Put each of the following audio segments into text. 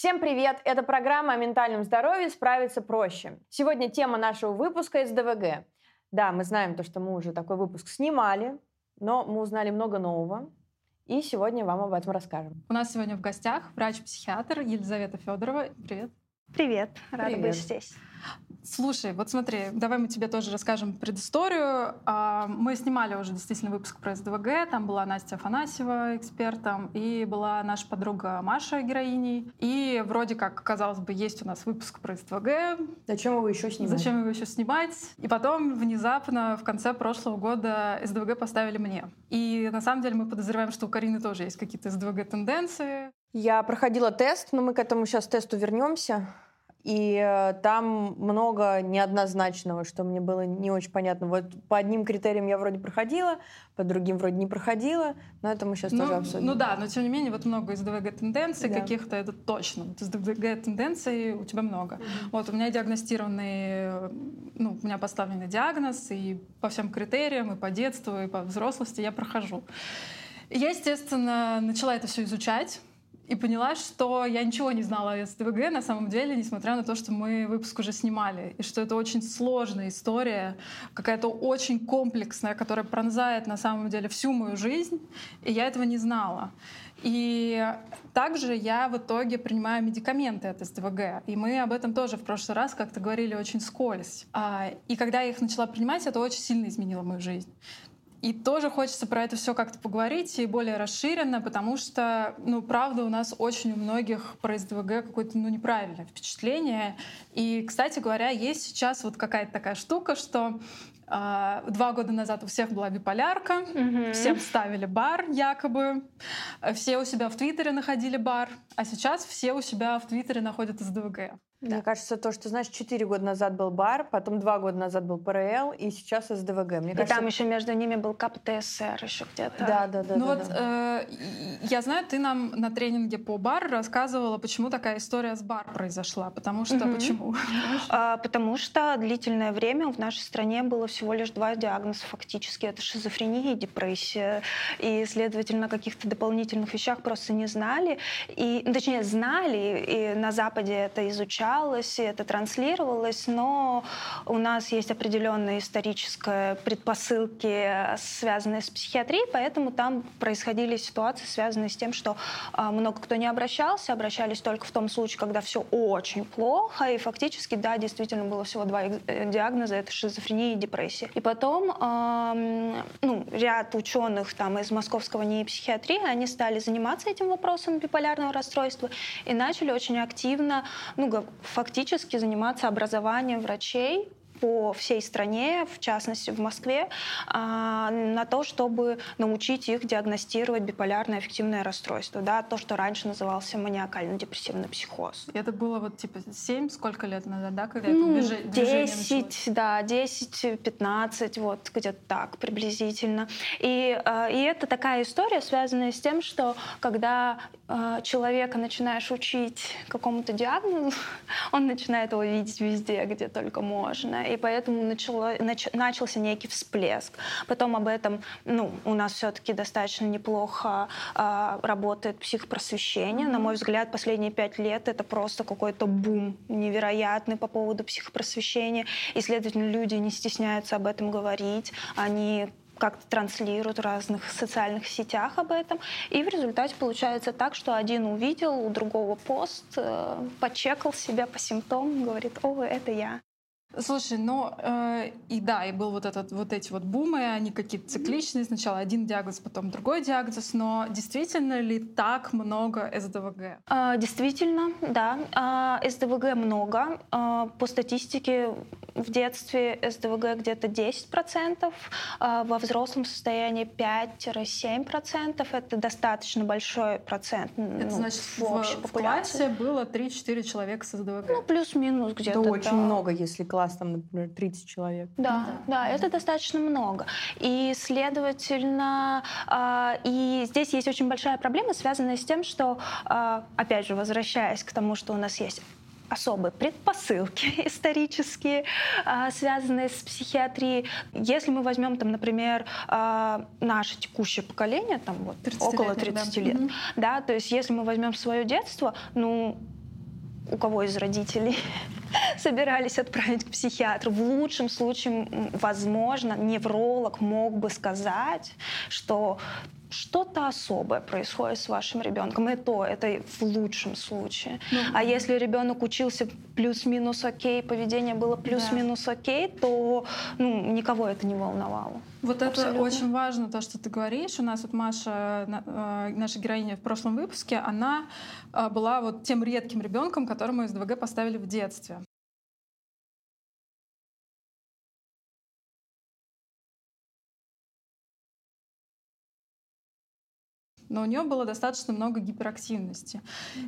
Всем привет! Это программа о ментальном здоровье «Справиться проще». Сегодня тема нашего выпуска из ДВГ. Да, мы знаем то, что мы уже такой выпуск снимали, но мы узнали много нового, и сегодня вам об этом расскажем. У нас сегодня в гостях врач-психиатр Елизавета Федорова. Привет. Привет, рада Привет. быть здесь. Слушай, вот смотри, давай мы тебе тоже расскажем предысторию. А, мы снимали уже действительно выпуск про СДВГ, там была Настя Афанасьева экспертом, и была наша подруга Маша героиней. И вроде как, казалось бы, есть у нас выпуск про СДВГ. Зачем его еще снимать? Зачем его еще снимать? И потом внезапно в конце прошлого года СДВГ поставили мне. И на самом деле мы подозреваем, что у Карины тоже есть какие-то СДВГ-тенденции. Я проходила тест, но мы к этому сейчас тесту вернемся. И э, там много неоднозначного, что мне было не очень понятно. Вот по одним критериям я вроде проходила, по другим вроде не проходила, но это мы сейчас ну, тоже обсудим. Ну да, но тем не менее вот много из ДВГ-тенденций да. каких-то, это точно. Вот из ДВГ-тенденций у тебя много. Mm-hmm. Вот у меня диагностированный, ну, у меня поставленный диагноз, и по всем критериям, и по детству, и по взрослости я прохожу. Я, естественно, начала это все изучать, и поняла, что я ничего не знала о СДВГ на самом деле, несмотря на то, что мы выпуск уже снимали, и что это очень сложная история, какая-то очень комплексная, которая пронзает на самом деле всю мою жизнь, и я этого не знала. И также я в итоге принимаю медикаменты от СДВГ. И мы об этом тоже в прошлый раз как-то говорили очень скользь. А, и когда я их начала принимать, это очень сильно изменило мою жизнь. И тоже хочется про это все как-то поговорить и более расширенно, потому что, ну, правда, у нас очень у многих про СДВГ какое-то, ну, неправильное впечатление. И, кстати говоря, есть сейчас вот какая-то такая штука, что э, два года назад у всех была биполярка, mm-hmm. всем ставили бар якобы, все у себя в Твиттере находили бар, а сейчас все у себя в Твиттере находят СДВГ. Мне да. кажется, то, что, знаешь, 4 года назад был БАР, потом 2 года назад был ПРЛ, и сейчас СДВГ. Мне и кажется... там еще между ними был КПТСР еще где-то. Да, да, да. Ну да, вот да. Э, я знаю, ты нам на тренинге по БАР рассказывала, почему такая история с БАР произошла. Потому что, угу. почему? А, потому что длительное время в нашей стране было всего лишь два диагноза фактически. Это шизофрения и депрессия. И, следовательно, каких-то дополнительных вещах просто не знали. И, точнее, знали, и на Западе это изучали, изучалось, и это транслировалось, но у нас есть определенные исторические предпосылки, связанные с психиатрией, поэтому там происходили ситуации, связанные с тем, что а, много кто не обращался, обращались только в том случае, когда все очень плохо, и фактически, да, действительно было всего два э, диагноза, это шизофрения и депрессия. И потом ну, ряд ученых там из московского НИИ психиатрии, они стали заниматься этим вопросом биполярного расстройства и начали очень активно ну, фактически заниматься образованием врачей по всей стране, в частности в Москве, а, на то, чтобы научить их диагностировать биполярное аффективное расстройство, да, то, что раньше назывался маниакально-депрессивный психоз. Это было вот типа 7, сколько лет назад, да, когда ну, это движение 10, да, 10-15, вот где-то так приблизительно. И, а, и это такая история, связанная с тем, что когда а, человека начинаешь учить какому-то диагнозу, он начинает его видеть везде, где только можно и поэтому начало, нач, начался некий всплеск. Потом об этом, ну, у нас все-таки достаточно неплохо э, работает психопросвещение. На мой взгляд, последние пять лет это просто какой-то бум невероятный по поводу психопросвещения, и, следовательно, люди не стесняются об этом говорить, они как-то транслируют в разных социальных сетях об этом. И в результате получается так, что один увидел, у другого пост, э, почекал себя по симптомам, говорит, о, это я. Слушай, ну э, и да, и был вот этот вот эти вот бумы, они какие-то цикличные. Сначала один диагноз, потом другой диагноз. Но действительно ли так много СДВГ? А, действительно, да. А, СДВГ много. А, по статистике в детстве СДВГ где-то 10%, а во взрослом состоянии 5-7%. Это достаточно большой процент. Это ну, значит, в, в, в классе было 3-4 человека с СДВГ? Ну, плюс-минус где-то. Это очень много, если класс класс, там, например, 30 человек. Да, да, да, это достаточно много. И, следовательно, э, и здесь есть очень большая проблема, связанная с тем, что, э, опять же, возвращаясь к тому, что у нас есть особые предпосылки исторические, а, связанные с психиатрией. Если мы возьмем, там, например, наше текущее поколение, там вот около 30 да. лет, mm-hmm. да, то есть если мы возьмем свое детство, ну, у кого из родителей собирались отправить к психиатру. В лучшем случае, возможно, невролог мог бы сказать, что что-то особое происходит с вашим ребенком. И то, это в лучшем случае. Ну, а если ребенок учился плюс-минус окей, поведение было плюс-минус окей, то ну, никого это не волновало. Вот Абсолютно. это очень важно, то, что ты говоришь. У нас вот Маша, э, наша героиня в прошлом выпуске, она э, была вот тем редким ребенком, которому СДВГ поставили в детстве. Но у нее было достаточно много гиперактивности.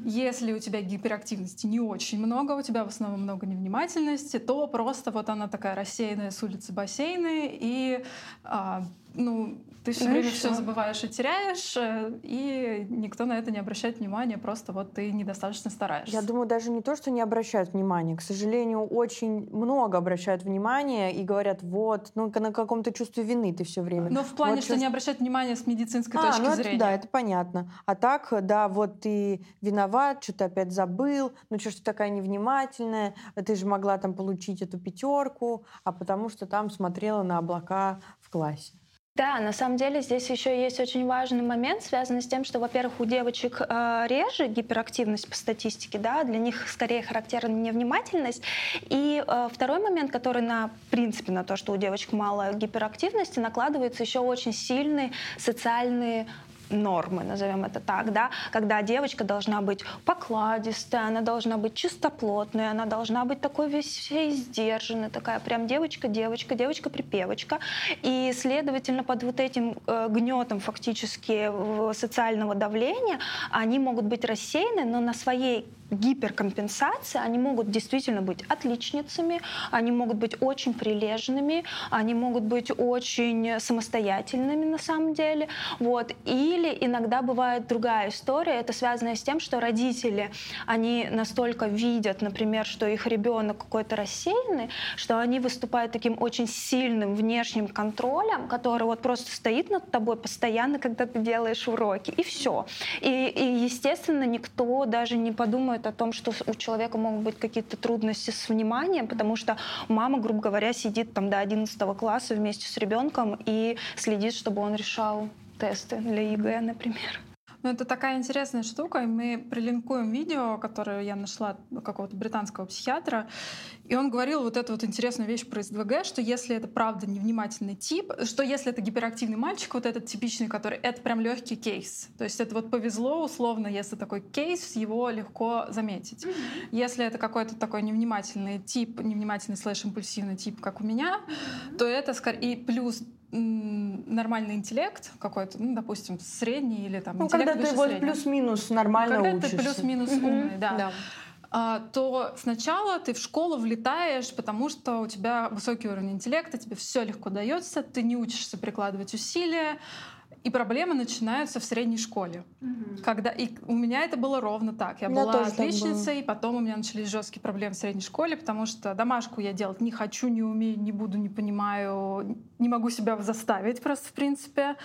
Если у тебя гиперактивности не очень много, у тебя в основном много невнимательности, то просто вот она такая рассеянная с улицы бассейны, и а, ну, ты все время все забываешь и теряешь, э, и никто на это не обращает внимания, просто вот ты недостаточно стараешься. Я думаю, даже не то, что не обращают внимания. К сожалению, очень много обращают внимания и говорят, вот, ну, на каком-то чувстве вины ты все время. Но в плане, вот, что чувств... не обращают внимания с медицинской а, точки ну, зрения. Это, да, это понятно. А так, да, вот ты виноват, что-то опять забыл, ну что ж ты такая невнимательная, ты же могла там получить эту пятерку, а потому что там смотрела на облака в классе. Да, на самом деле здесь еще есть очень важный момент, связанный с тем, что, во-первых, у девочек э, реже гиперактивность по статистике, да, для них скорее характерна невнимательность. И э, второй момент, который на принципе на то, что у девочек мало гиперактивности, накладывается еще очень сильный социальный нормы, назовем это так, да, когда девочка должна быть покладистая, она должна быть чистоплотная, она должна быть такой весь сдержанной, такая прям девочка, девочка, девочка припевочка, и следовательно под вот этим э, гнетом фактически социального давления они могут быть рассеяны, но на своей гиперкомпенсации, они могут действительно быть отличницами, они могут быть очень прилежными, они могут быть очень самостоятельными на самом деле. Вот. Или иногда бывает другая история, это связано с тем, что родители, они настолько видят, например, что их ребенок какой-то рассеянный, что они выступают таким очень сильным внешним контролем, который вот просто стоит над тобой постоянно, когда ты делаешь уроки, и все. И, и естественно, никто даже не подумает говорит о том, что у человека могут быть какие-то трудности с вниманием, потому что мама, грубо говоря, сидит там до 11 класса вместе с ребенком и следит, чтобы он решал тесты для ЕГЭ, например. Ну, это такая интересная штука. Мы прилинкуем видео, которое я нашла какого-то британского психиатра. И он говорил вот эту вот интересную вещь про СДВГ, что если это правда невнимательный тип, что если это гиперактивный мальчик, вот этот типичный, который, это прям легкий кейс. То есть это вот повезло условно, если такой кейс, его легко заметить. Mm-hmm. Если это какой-то такой невнимательный тип, невнимательный слэш-импульсивный тип, как у меня, mm-hmm. то это скорее... И плюс нормальный интеллект какой-то, ну, допустим, средний или там ну, когда ты вот плюс-минус нормально когда учишься. ты плюс-минус mm-hmm. умный, да. да. А, то сначала ты в школу влетаешь, потому что у тебя высокий уровень интеллекта, тебе все легко дается, ты не учишься прикладывать усилия, и проблемы начинаются в средней школе. Угу. Когда и у меня это было ровно так. Я была отличницей, и потом у меня начались жесткие проблемы в средней школе, потому что домашку я делать не хочу, не умею, не буду, не понимаю, не могу себя заставить просто в принципе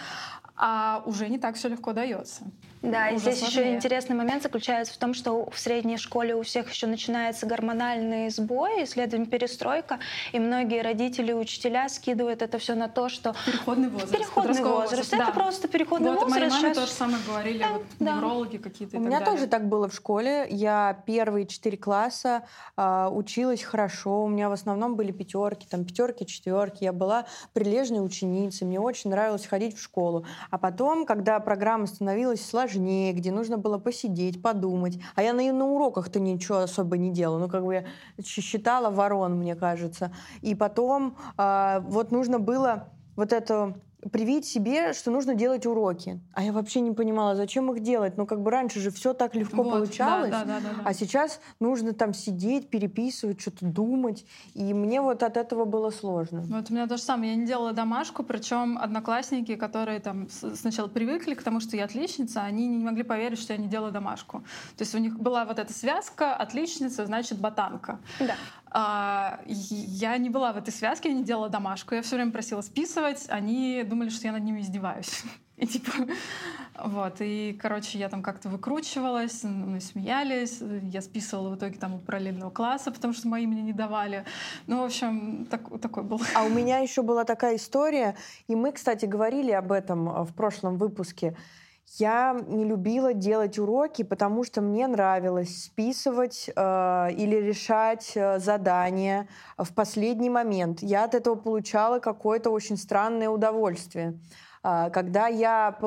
а уже не так все легко дается. Да, и здесь сложнее. еще интересный момент заключается в том, что в средней школе у всех еще начинается гормональный сбой, следовательно, перестройка, и многие родители и учителя скидывают это все на то, что... Переходный возраст. Переходный возраст. возраст. Да. Это просто переходный вот, возраст. Моей маме Сейчас... тоже самое говорили, да, вот да. неврологи какие-то У меня далее. тоже так было в школе. Я первые четыре класса э, училась хорошо, у меня в основном были пятерки, там пятерки, четверки. Я была прилежной ученицей, мне очень нравилось ходить в школу. А потом, когда программа становилась сложнее, где нужно было посидеть, подумать, а я на, на уроках-то ничего особо не делала, ну, как бы я считала ворон, мне кажется. И потом э, вот нужно было вот эту привить себе, что нужно делать уроки. А я вообще не понимала, зачем их делать. Ну, как бы раньше же все так легко вот, получалось, да, да, да, да, а сейчас нужно там сидеть, переписывать, что-то думать. И мне вот от этого было сложно. Вот у меня то же самое. Я не делала домашку, причем одноклассники, которые там сначала привыкли к тому, что я отличница, они не могли поверить, что я не делаю домашку. То есть у них была вот эта связка отличница, значит, ботанка. Да. А, я не была в этой связке, я не делала домашку. Я все время просила списывать. Они думали, что я над ними издеваюсь. И типа, вот, и, короче, я там как-то выкручивалась, мы смеялись, я списывала в итоге там у параллельного класса, потому что мои мне не давали. Ну, в общем, так, такой был. А у меня еще была такая история, и мы, кстати, говорили об этом а, в прошлом выпуске. Я не любила делать уроки, потому что мне нравилось списывать э, или решать э, задания в последний момент. Я от этого получала какое-то очень странное удовольствие. А, когда я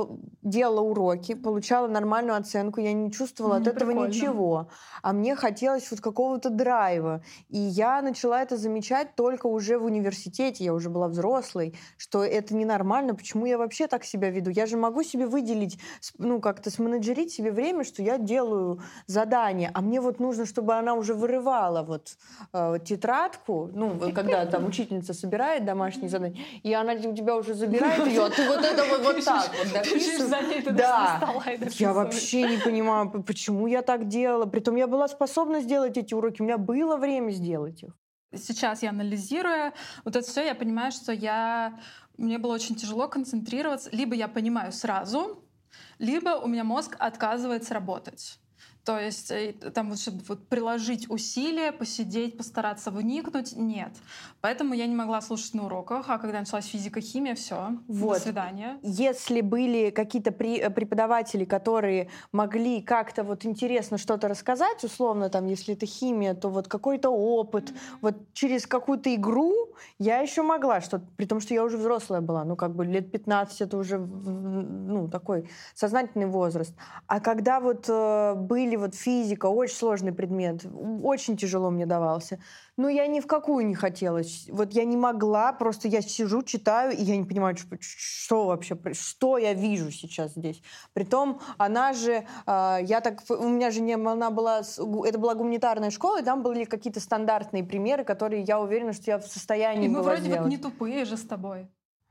делала уроки, получала нормальную оценку, я не чувствовала не от этого прикольно. ничего. А мне хотелось вот какого-то драйва. И я начала это замечать только уже в университете, я уже была взрослой, что это ненормально, почему я вообще так себя веду? Я же могу себе выделить, ну, как-то сменеджерить себе время, что я делаю задание, а мне вот нужно, чтобы она уже вырывала вот э, тетрадку, ну, когда там учительница собирает домашние задания, и она у тебя уже забирает ее, а ты вот это вот, вот так вот дописываешь. Да. Я вообще не понимаю, почему я так делала. Притом я была способна сделать эти уроки, у меня было время сделать их. Сейчас я анализируя вот это все, я понимаю, что я мне было очень тяжело концентрироваться. Либо я понимаю сразу, либо у меня мозг отказывается работать. То есть э, там вот, чтобы вот приложить усилия, посидеть, постараться вникнуть, нет. Поэтому я не могла слушать на уроках, а когда началась физика, химия, все, вот. до свидания. Если были какие-то э, преподаватели, которые могли как-то вот интересно что-то рассказать, условно, там, если это химия, то вот какой-то опыт, mm-hmm. вот через какую-то игру я еще могла что-то, при том, что я уже взрослая была, ну, как бы лет 15 это уже, ну, такой сознательный возраст. А когда вот э, были или вот физика, очень сложный предмет, очень тяжело мне давался. Но я ни в какую не хотела. Вот я не могла, просто я сижу, читаю, и я не понимаю, что, что вообще, что я вижу сейчас здесь. Притом она же, э, я так, у меня же не, она была, это была гуманитарная школа, и там были какие-то стандартные примеры, которые я уверена, что я в состоянии и мы вроде сделать. вот не тупые же с тобой.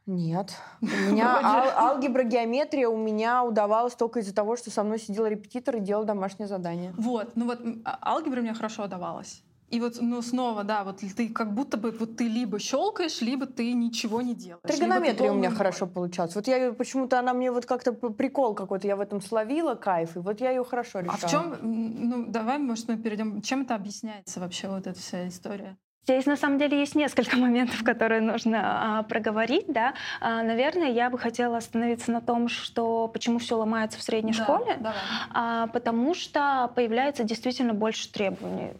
Нет. У меня ал- алгебра, геометрия у меня удавалось только из-за того, что со мной сидел репетитор и делал домашнее задание. Вот, ну вот а, алгебра мне хорошо удавалась. И вот, ну, снова, да, вот ты как будто бы вот ты либо щелкаешь, либо ты ничего не делаешь. Тригонометрия у меня хорошо получалась. Вот я почему-то она мне вот как-то прикол какой-то, я в этом словила кайф, и вот я ее хорошо решала. А в чем, ну, давай, может, мы перейдем, чем это объясняется вообще вот эта вся история? Здесь на самом деле есть несколько моментов, которые нужно а, проговорить. Да? А, наверное, я бы хотела остановиться на том, что почему все ломается в средней да, школе. Давай. А, потому что появляется действительно больше требований.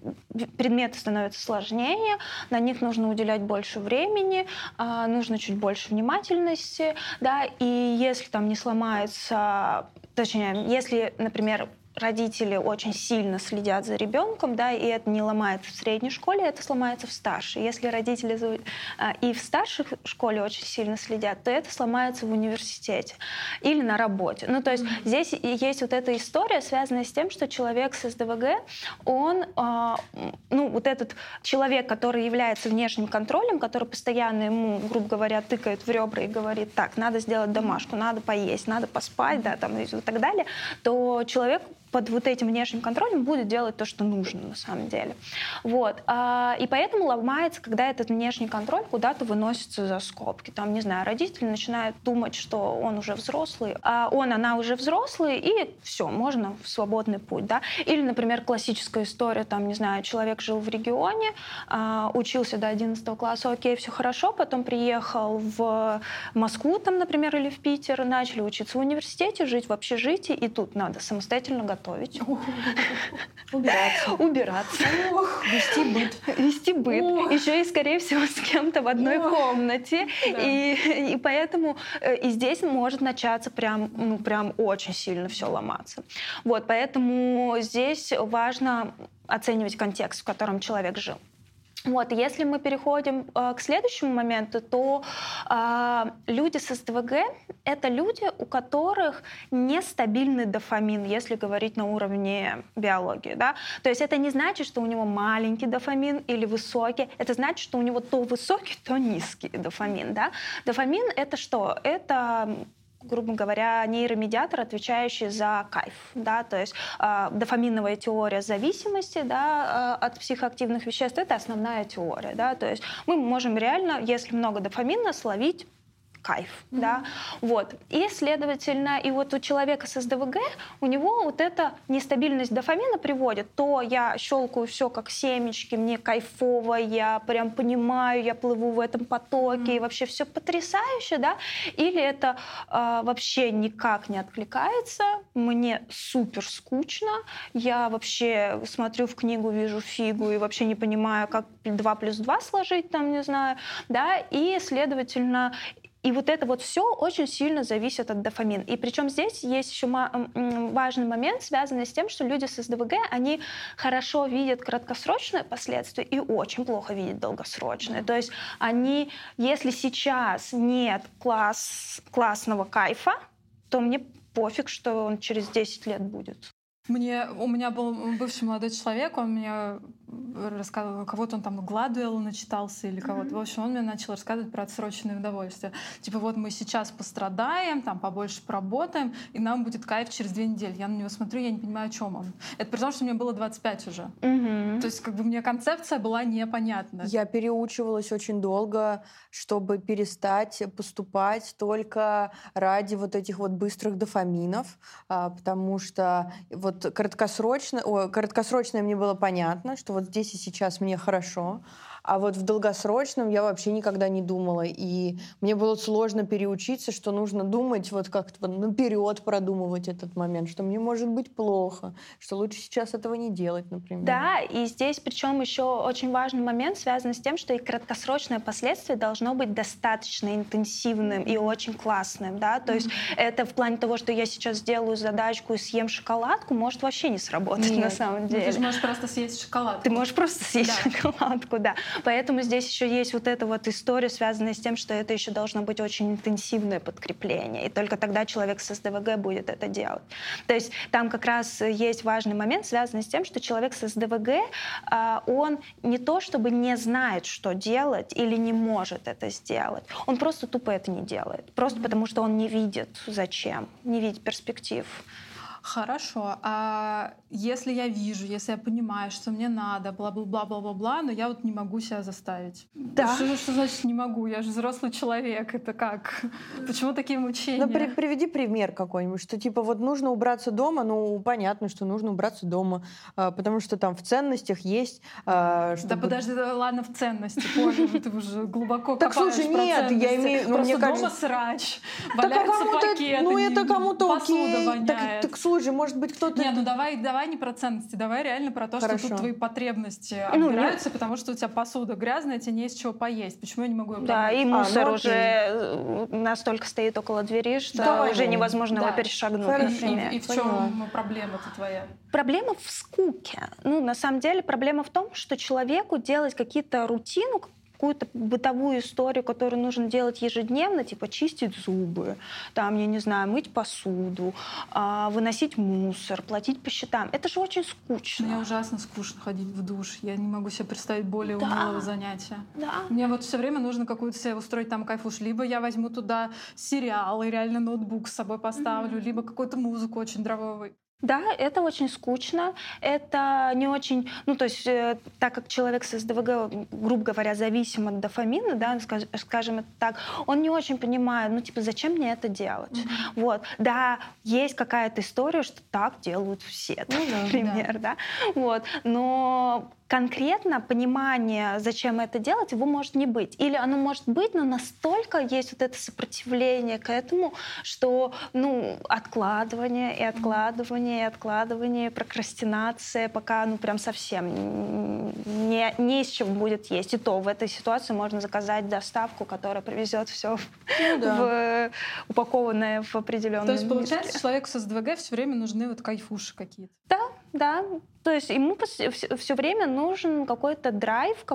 Предметы становятся сложнее, на них нужно уделять больше времени, а, нужно чуть больше внимательности. Да? И если там не сломается точнее, если, например, родители очень сильно следят за ребенком, да, и это не ломается в средней школе, это сломается в старшей. Если родители а, и в старшей школе очень сильно следят, то это сломается в университете или на работе. Ну, то есть mm-hmm. здесь есть вот эта история, связанная с тем, что человек с СДВГ, он, а, ну, вот этот человек, который является внешним контролем, который постоянно ему, грубо говоря, тыкает в ребра и говорит, так, надо сделать домашку, надо поесть, надо поспать, да, там и так далее, то человек под вот этим внешним контролем будет делать то, что нужно на самом деле. Вот. А, и поэтому ломается, когда этот внешний контроль куда-то выносится за скобки. Там, не знаю, родители начинают думать, что он уже взрослый, а он, она уже взрослый, и все, можно в свободный путь. Да? Или, например, классическая история, там, не знаю, человек жил в регионе, а, учился до 11 класса, окей, все хорошо, потом приехал в Москву, там, например, или в Питер, начали учиться в университете, жить в общежитии, и тут надо самостоятельно готовить готовить. Убираться. Убираться. Вести быт. Вести быт. Еще и, скорее всего, с кем-то в одной комнате. И, и поэтому э, и здесь может начаться прям, ну, прям очень сильно все ломаться. Вот, поэтому здесь важно оценивать контекст, в котором человек жил. Вот, если мы переходим э, к следующему моменту, то э, люди с СДВГ — это люди, у которых нестабильный дофамин, если говорить на уровне биологии. Да? То есть это не значит, что у него маленький дофамин или высокий, это значит, что у него то высокий, то низкий дофамин. Да? Дофамин — это что? Это грубо говоря, нейромедиатор, отвечающий за кайф, да, то есть э, дофаминовая теория зависимости, да, э, от психоактивных веществ, это основная теория, да, то есть мы можем реально, если много дофамина, словить кайф, mm-hmm. да, вот. И, следовательно, и вот у человека с СДВГ, у него вот эта нестабильность дофамина приводит, то я щелкаю все как семечки, мне кайфово, я прям понимаю, я плыву в этом потоке, mm-hmm. и вообще все потрясающе, да, или это э, вообще никак не откликается, мне супер скучно, я вообще смотрю в книгу, вижу фигу и вообще не понимаю, как 2 плюс 2 сложить, там, не знаю, да, и, следовательно, и вот это вот все очень сильно зависит от дофамина. И причем здесь есть еще важный момент, связанный с тем, что люди с СДВГ, они хорошо видят краткосрочные последствия и очень плохо видят долгосрочные. То есть они, если сейчас нет класс, классного кайфа, то мне пофиг, что он через 10 лет будет. Мне, у меня был бывший молодой человек, он мне рассказывал, кого-то он там Гладуэлл начитался или кого-то. Mm-hmm. В общем, он мне начал рассказывать про отсроченное удовольствие. Типа вот мы сейчас пострадаем, там побольше поработаем, и нам будет кайф через две недели. Я на него смотрю, я не понимаю, о чем он. Это при том, что мне было 25 уже. Mm-hmm. То есть как бы мне концепция была непонятна. Я переучивалась очень долго, чтобы перестать поступать только ради вот этих вот быстрых дофаминов, а, потому что вот краткосрочно, о, краткосрочное мне было понятно, что вот здесь и сейчас мне хорошо, а вот в долгосрочном я вообще никогда не думала. И мне было сложно переучиться, что нужно думать, вот как-то наперед продумывать этот момент, что мне может быть плохо, что лучше сейчас этого не делать, например. Да, и здесь причем еще очень важный момент связан с тем, что и краткосрочное последствие должно быть достаточно интенсивным и очень классным. Да? То есть это в плане того, что я сейчас сделаю задачку и съем шоколадку, может вообще не сработать Нет. на самом деле. Ну, ты же можешь просто съесть шоколадку. Ты можешь просто съесть да. шоколадку, да. Поэтому здесь еще есть вот эта вот история, связанная с тем, что это еще должно быть очень интенсивное подкрепление. И только тогда человек с СДВГ будет это делать. То есть там как раз есть важный момент, связанный с тем, что человек с СДВГ, а, он не то чтобы не знает, что делать или не может это сделать, он просто тупо это не делает. Просто потому что он не видит зачем, не видит перспектив. Хорошо. А если я вижу, если я понимаю, что мне надо, бла-бла-бла-бла-бла-бла, но я вот не могу себя заставить. Да. Что, что значит не могу? Я же взрослый человек. Это как? Почему такие мучения? Ну, при, приведи пример какой-нибудь, что типа вот нужно убраться дома, ну, понятно, что нужно убраться дома, а, потому что там в ценностях есть... А, чтобы... Да подожди, ладно, в ценности, понял, ты уже глубоко Так слушай, нет, я имею... Ну, Просто дома срач, валяются пакеты, Ну, это кому-то окей. Так, слушай, может быть, кто-то... Не, ну давай, давай не про ценности, давай реально про то, Хорошо. что тут твои потребности ну, отбираются, потому что у тебя посуда грязная, тебе не из чего поесть. Почему я не могу ее Да, и мусор а, ну, уже э, настолько стоит около двери, что давай, уже невозможно да. его перешагнуть, Хорошо. например. И, и в чем проблема-то твоя? Проблема в скуке. Ну, на самом деле, проблема в том, что человеку делать какие-то рутину, какую-то бытовую историю, которую нужно делать ежедневно, типа чистить зубы, там, я не знаю, мыть посуду, а, выносить мусор, платить по счетам. Это же очень скучно. Мне ужасно скучно ходить в душ. Я не могу себе представить более да. унылого занятия. Да. Мне вот все время нужно какую-то себе устроить там кайфуш. Либо я возьму туда сериал и реально ноутбук с собой поставлю, mm-hmm. либо какую-то музыку очень драйвовую. Да, это очень скучно, это не очень, ну то есть э, так как человек с СДВГ, грубо говоря, зависим от дофамина, да, скажем это так, он не очень понимает, ну типа зачем мне это делать, mm-hmm. вот, да, есть какая-то история, что так делают все, ну, например, да. да, вот, но конкретно понимание, зачем это делать, его может не быть. Или оно может быть, но настолько есть вот это сопротивление к этому, что ну, откладывание и откладывание и откладывание, прокрастинация, пока ну прям совсем не, не из чего будет есть. И то в этой ситуации можно заказать доставку, которая привезет все ну, да. в, упакованное в определенную. То есть, получается, человеку с СДВГ все время нужны вот кайфуши какие-то. Да, да. То есть ему все время нужен какой-то драйв,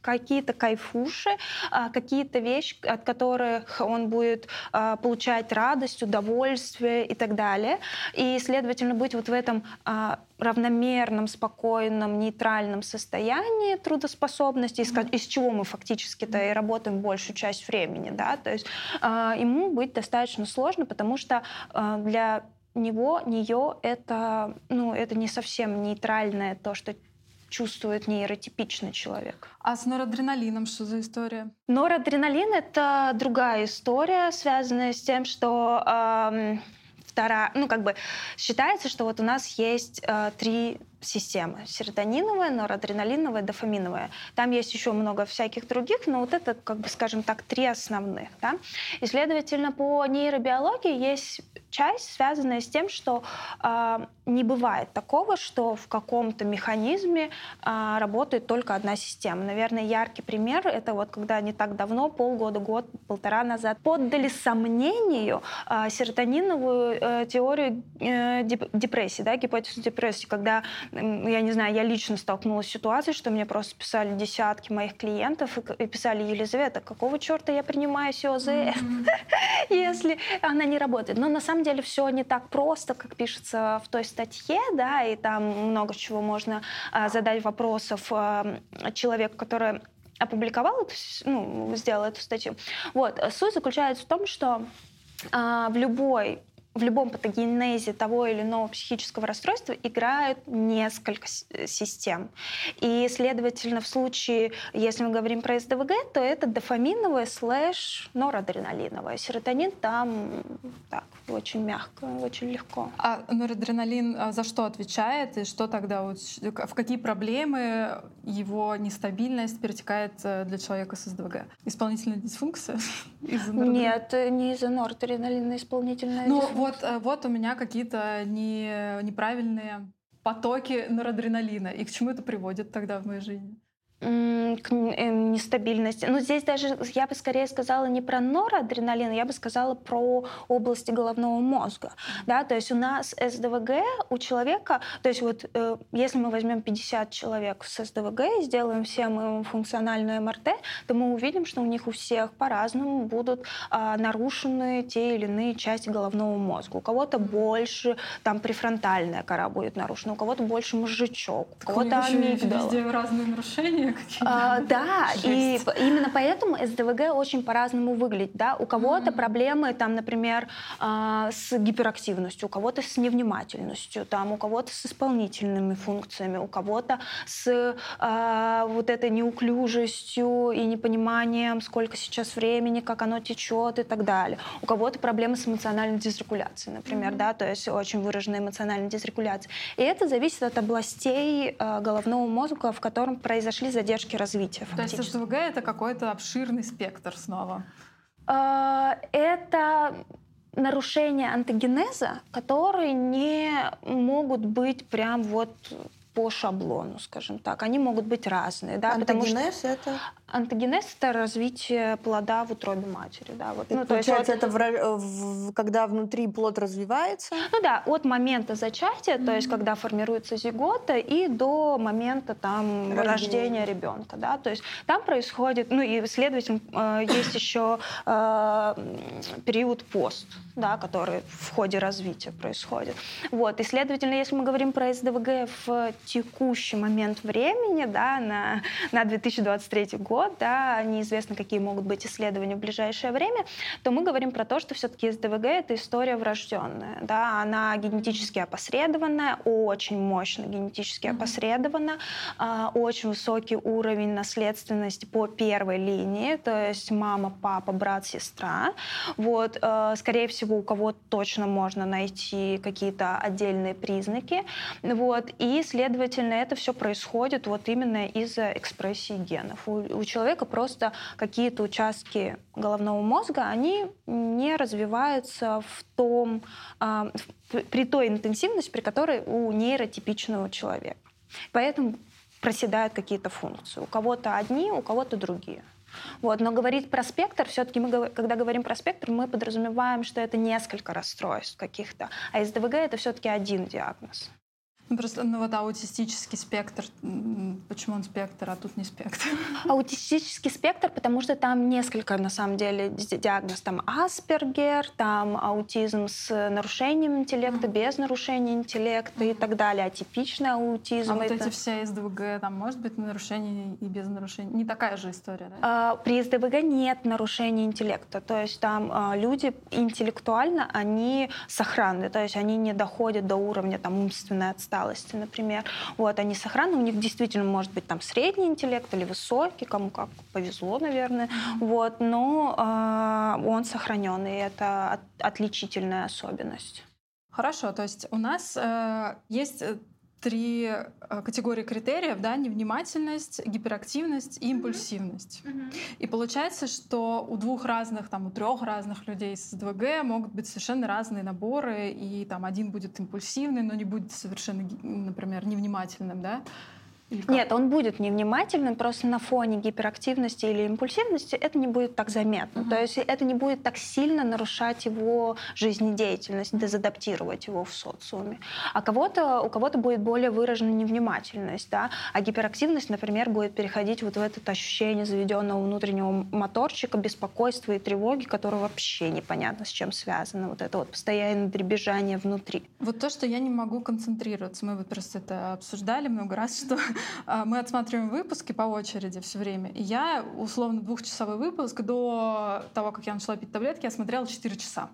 какие-то кайфуши, а, какие-то вещи, от которых он будет а, получать радость, удовольствие и так далее. И, следовательно, быть вот в этом а, равномерном, спокойном, нейтральном состоянии трудоспособности, из, из чего мы фактически-то и работаем большую часть времени, да, то есть ему быть достаточно сложно, потому что для него, нее это, ну, это не совсем нейтральное то, что чувствует нейротипичный человек. А с норадреналином что за история? Норадреналин — это другая история, связанная с тем, что эм, вторая, ну как бы считается, что вот у нас есть э, три системы. Серотониновая, норадреналиновая, дофаминовая. Там есть еще много всяких других, но вот это, как бы, скажем так, три основных. Да? И, следовательно, по нейробиологии есть часть, связанная с тем, что э, не бывает такого, что в каком-то механизме э, работает только одна система. Наверное, яркий пример — это вот когда не так давно, полгода, год, полтора назад, поддали сомнению э, серотониновую э, теорию э, депрессии, да, гипотезу депрессии, когда я не знаю, я лично столкнулась с ситуацией, что мне просто писали десятки моих клиентов и писали, Елизавета, какого черта я принимаю СИОЗ, если она не работает. Но на самом деле все не так просто, как пишется в той статье, да, и там много чего можно а, задать вопросов а, человеку, который опубликовал эту, ну, сделал эту статью. Вот. Суть заключается в том, что а, в любой в любом патогенезе того или иного психического расстройства играют несколько э, систем. И, следовательно, в случае, если мы говорим про СДВГ, то это дофаминовая слэш норадреналиновая. Серотонин там так, очень мягко, очень легко. А норадреналин а, за что отвечает? И что тогда, вот, в какие проблемы его нестабильность перетекает э, для человека с СДВГ? Исполнительная дисфункция? Нет, не из-за норадреналина исполнительная ну, дисфункция вот, э, вот у меня какие-то не, неправильные потоки норадреналина. И к чему это приводит тогда в моей жизни? К эм, нестабильности. Но здесь даже я бы скорее сказала не про норадреналин, я бы сказала про области головного мозга. Да? То есть у нас СДВГ у человека, то есть вот э, если мы возьмем 50 человек с СДВГ и сделаем всем им функциональное МРТ, то мы увидим, что у них у всех по-разному будут э, нарушены те или иные части головного мозга. У кого-то больше, там префронтальная кора будет нарушена, у кого-то больше мозжечок, у кого-то амигдала. Везде разные нарушения а, да, и именно поэтому СДВГ очень по-разному выглядит. Да? У кого-то mm-hmm. проблемы, там, например, а, с гиперактивностью, у кого-то с невнимательностью, там, у кого-то с исполнительными функциями, у кого-то с а, вот этой неуклюжестью и непониманием, сколько сейчас времени, как оно течет и так далее. У кого-то проблемы с эмоциональной дисрегуляцией, например, mm-hmm. да, то есть очень выраженная эмоциональная дисрегуляция. И это зависит от областей а, головного мозга, в котором произошли задержки развития. То есть СДВГ — это какой-то обширный спектр снова? А, это нарушения антогенеза, которые не могут быть прям вот по шаблону, скажем так. Они могут быть разные. Да, Антогенез что... это? Антогенез — это развитие плода в утробе матери. Да, вот. ну, получается, есть, вот... это в, в, когда внутри плод развивается? Ну да, от момента зачатия, mm-hmm. то есть когда формируется зигота, и до момента там, рождения, рождения ребенка. Да, то есть там происходит, ну и, следовательно, э, есть еще э, период пост, да, который в ходе развития происходит. Вот, и, следовательно, если мы говорим про СДВГ в текущий момент времени, да, на, на 2023 год, да, неизвестно, какие могут быть исследования в ближайшее время, то мы говорим про то, что все-таки СДВГ — это история врожденная, да, она генетически опосредованная, очень мощно генетически mm-hmm. опосредована, э, очень высокий уровень наследственности по первой линии, то есть мама, папа, брат, сестра. Вот, э, скорее всего, у кого точно можно найти какие-то отдельные признаки. Вот, и, следовательно, следовательно, это все происходит вот именно из-за экспрессии генов. У, у человека просто какие-то участки головного мозга, они не развиваются в том, э, при той интенсивности, при которой у нейротипичного человека. Поэтому проседают какие-то функции. У кого-то одни, у кого-то другие. Вот. Но говорить про спектр, все-таки мы, когда говорим про спектр, мы подразумеваем, что это несколько расстройств каких-то, а СДВГ это все-таки один диагноз. Ну, просто, ну вот аутистический спектр, почему он спектр, а тут не спектр? Аутистический спектр, потому что там несколько, на самом деле, диагноз. Там Аспергер, там аутизм с нарушением интеллекта, mm-hmm. без нарушения интеллекта mm-hmm. и так далее, атипичный аутизм. А это... вот эти все СДВГ, там может быть нарушение и без нарушения? Не такая же история, да? А, при СДВГ нет нарушения интеллекта, то есть там а, люди интеллектуально, они сохранны, то есть они не доходят до уровня там умственной отсталости усталости, например. Вот, они сохранны, у них действительно может быть там средний интеллект или высокий, кому как повезло, наверное. Вот, но э, он сохранен, и это от, отличительная особенность. Хорошо, то есть у нас э, есть э, три э, категории критериев, да, невнимательность, гиперактивность и импульсивность. Mm-hmm. И получается, что у двух разных, там, у трех разных людей с ДВГ могут быть совершенно разные наборы, и там один будет импульсивный, но не будет совершенно, например, невнимательным, да. Нет, он будет невнимательным, просто на фоне гиперактивности или импульсивности это не будет так заметно. Угу. То есть это не будет так сильно нарушать его жизнедеятельность, дезадаптировать его в социуме. А кого-то, у кого-то будет более выражена невнимательность, да? а гиперактивность, например, будет переходить вот в это ощущение заведенного внутреннего моторчика, беспокойства и тревоги, которое вообще непонятно с чем связано. Вот это вот постоянное дребезжание внутри. Вот то, что я не могу концентрироваться, мы вот просто это обсуждали много раз, что мы отсматриваем выпуски по очереди все время. И я, условно, двухчасовой выпуск до того, как я начала пить таблетки, я смотрела 4 часа.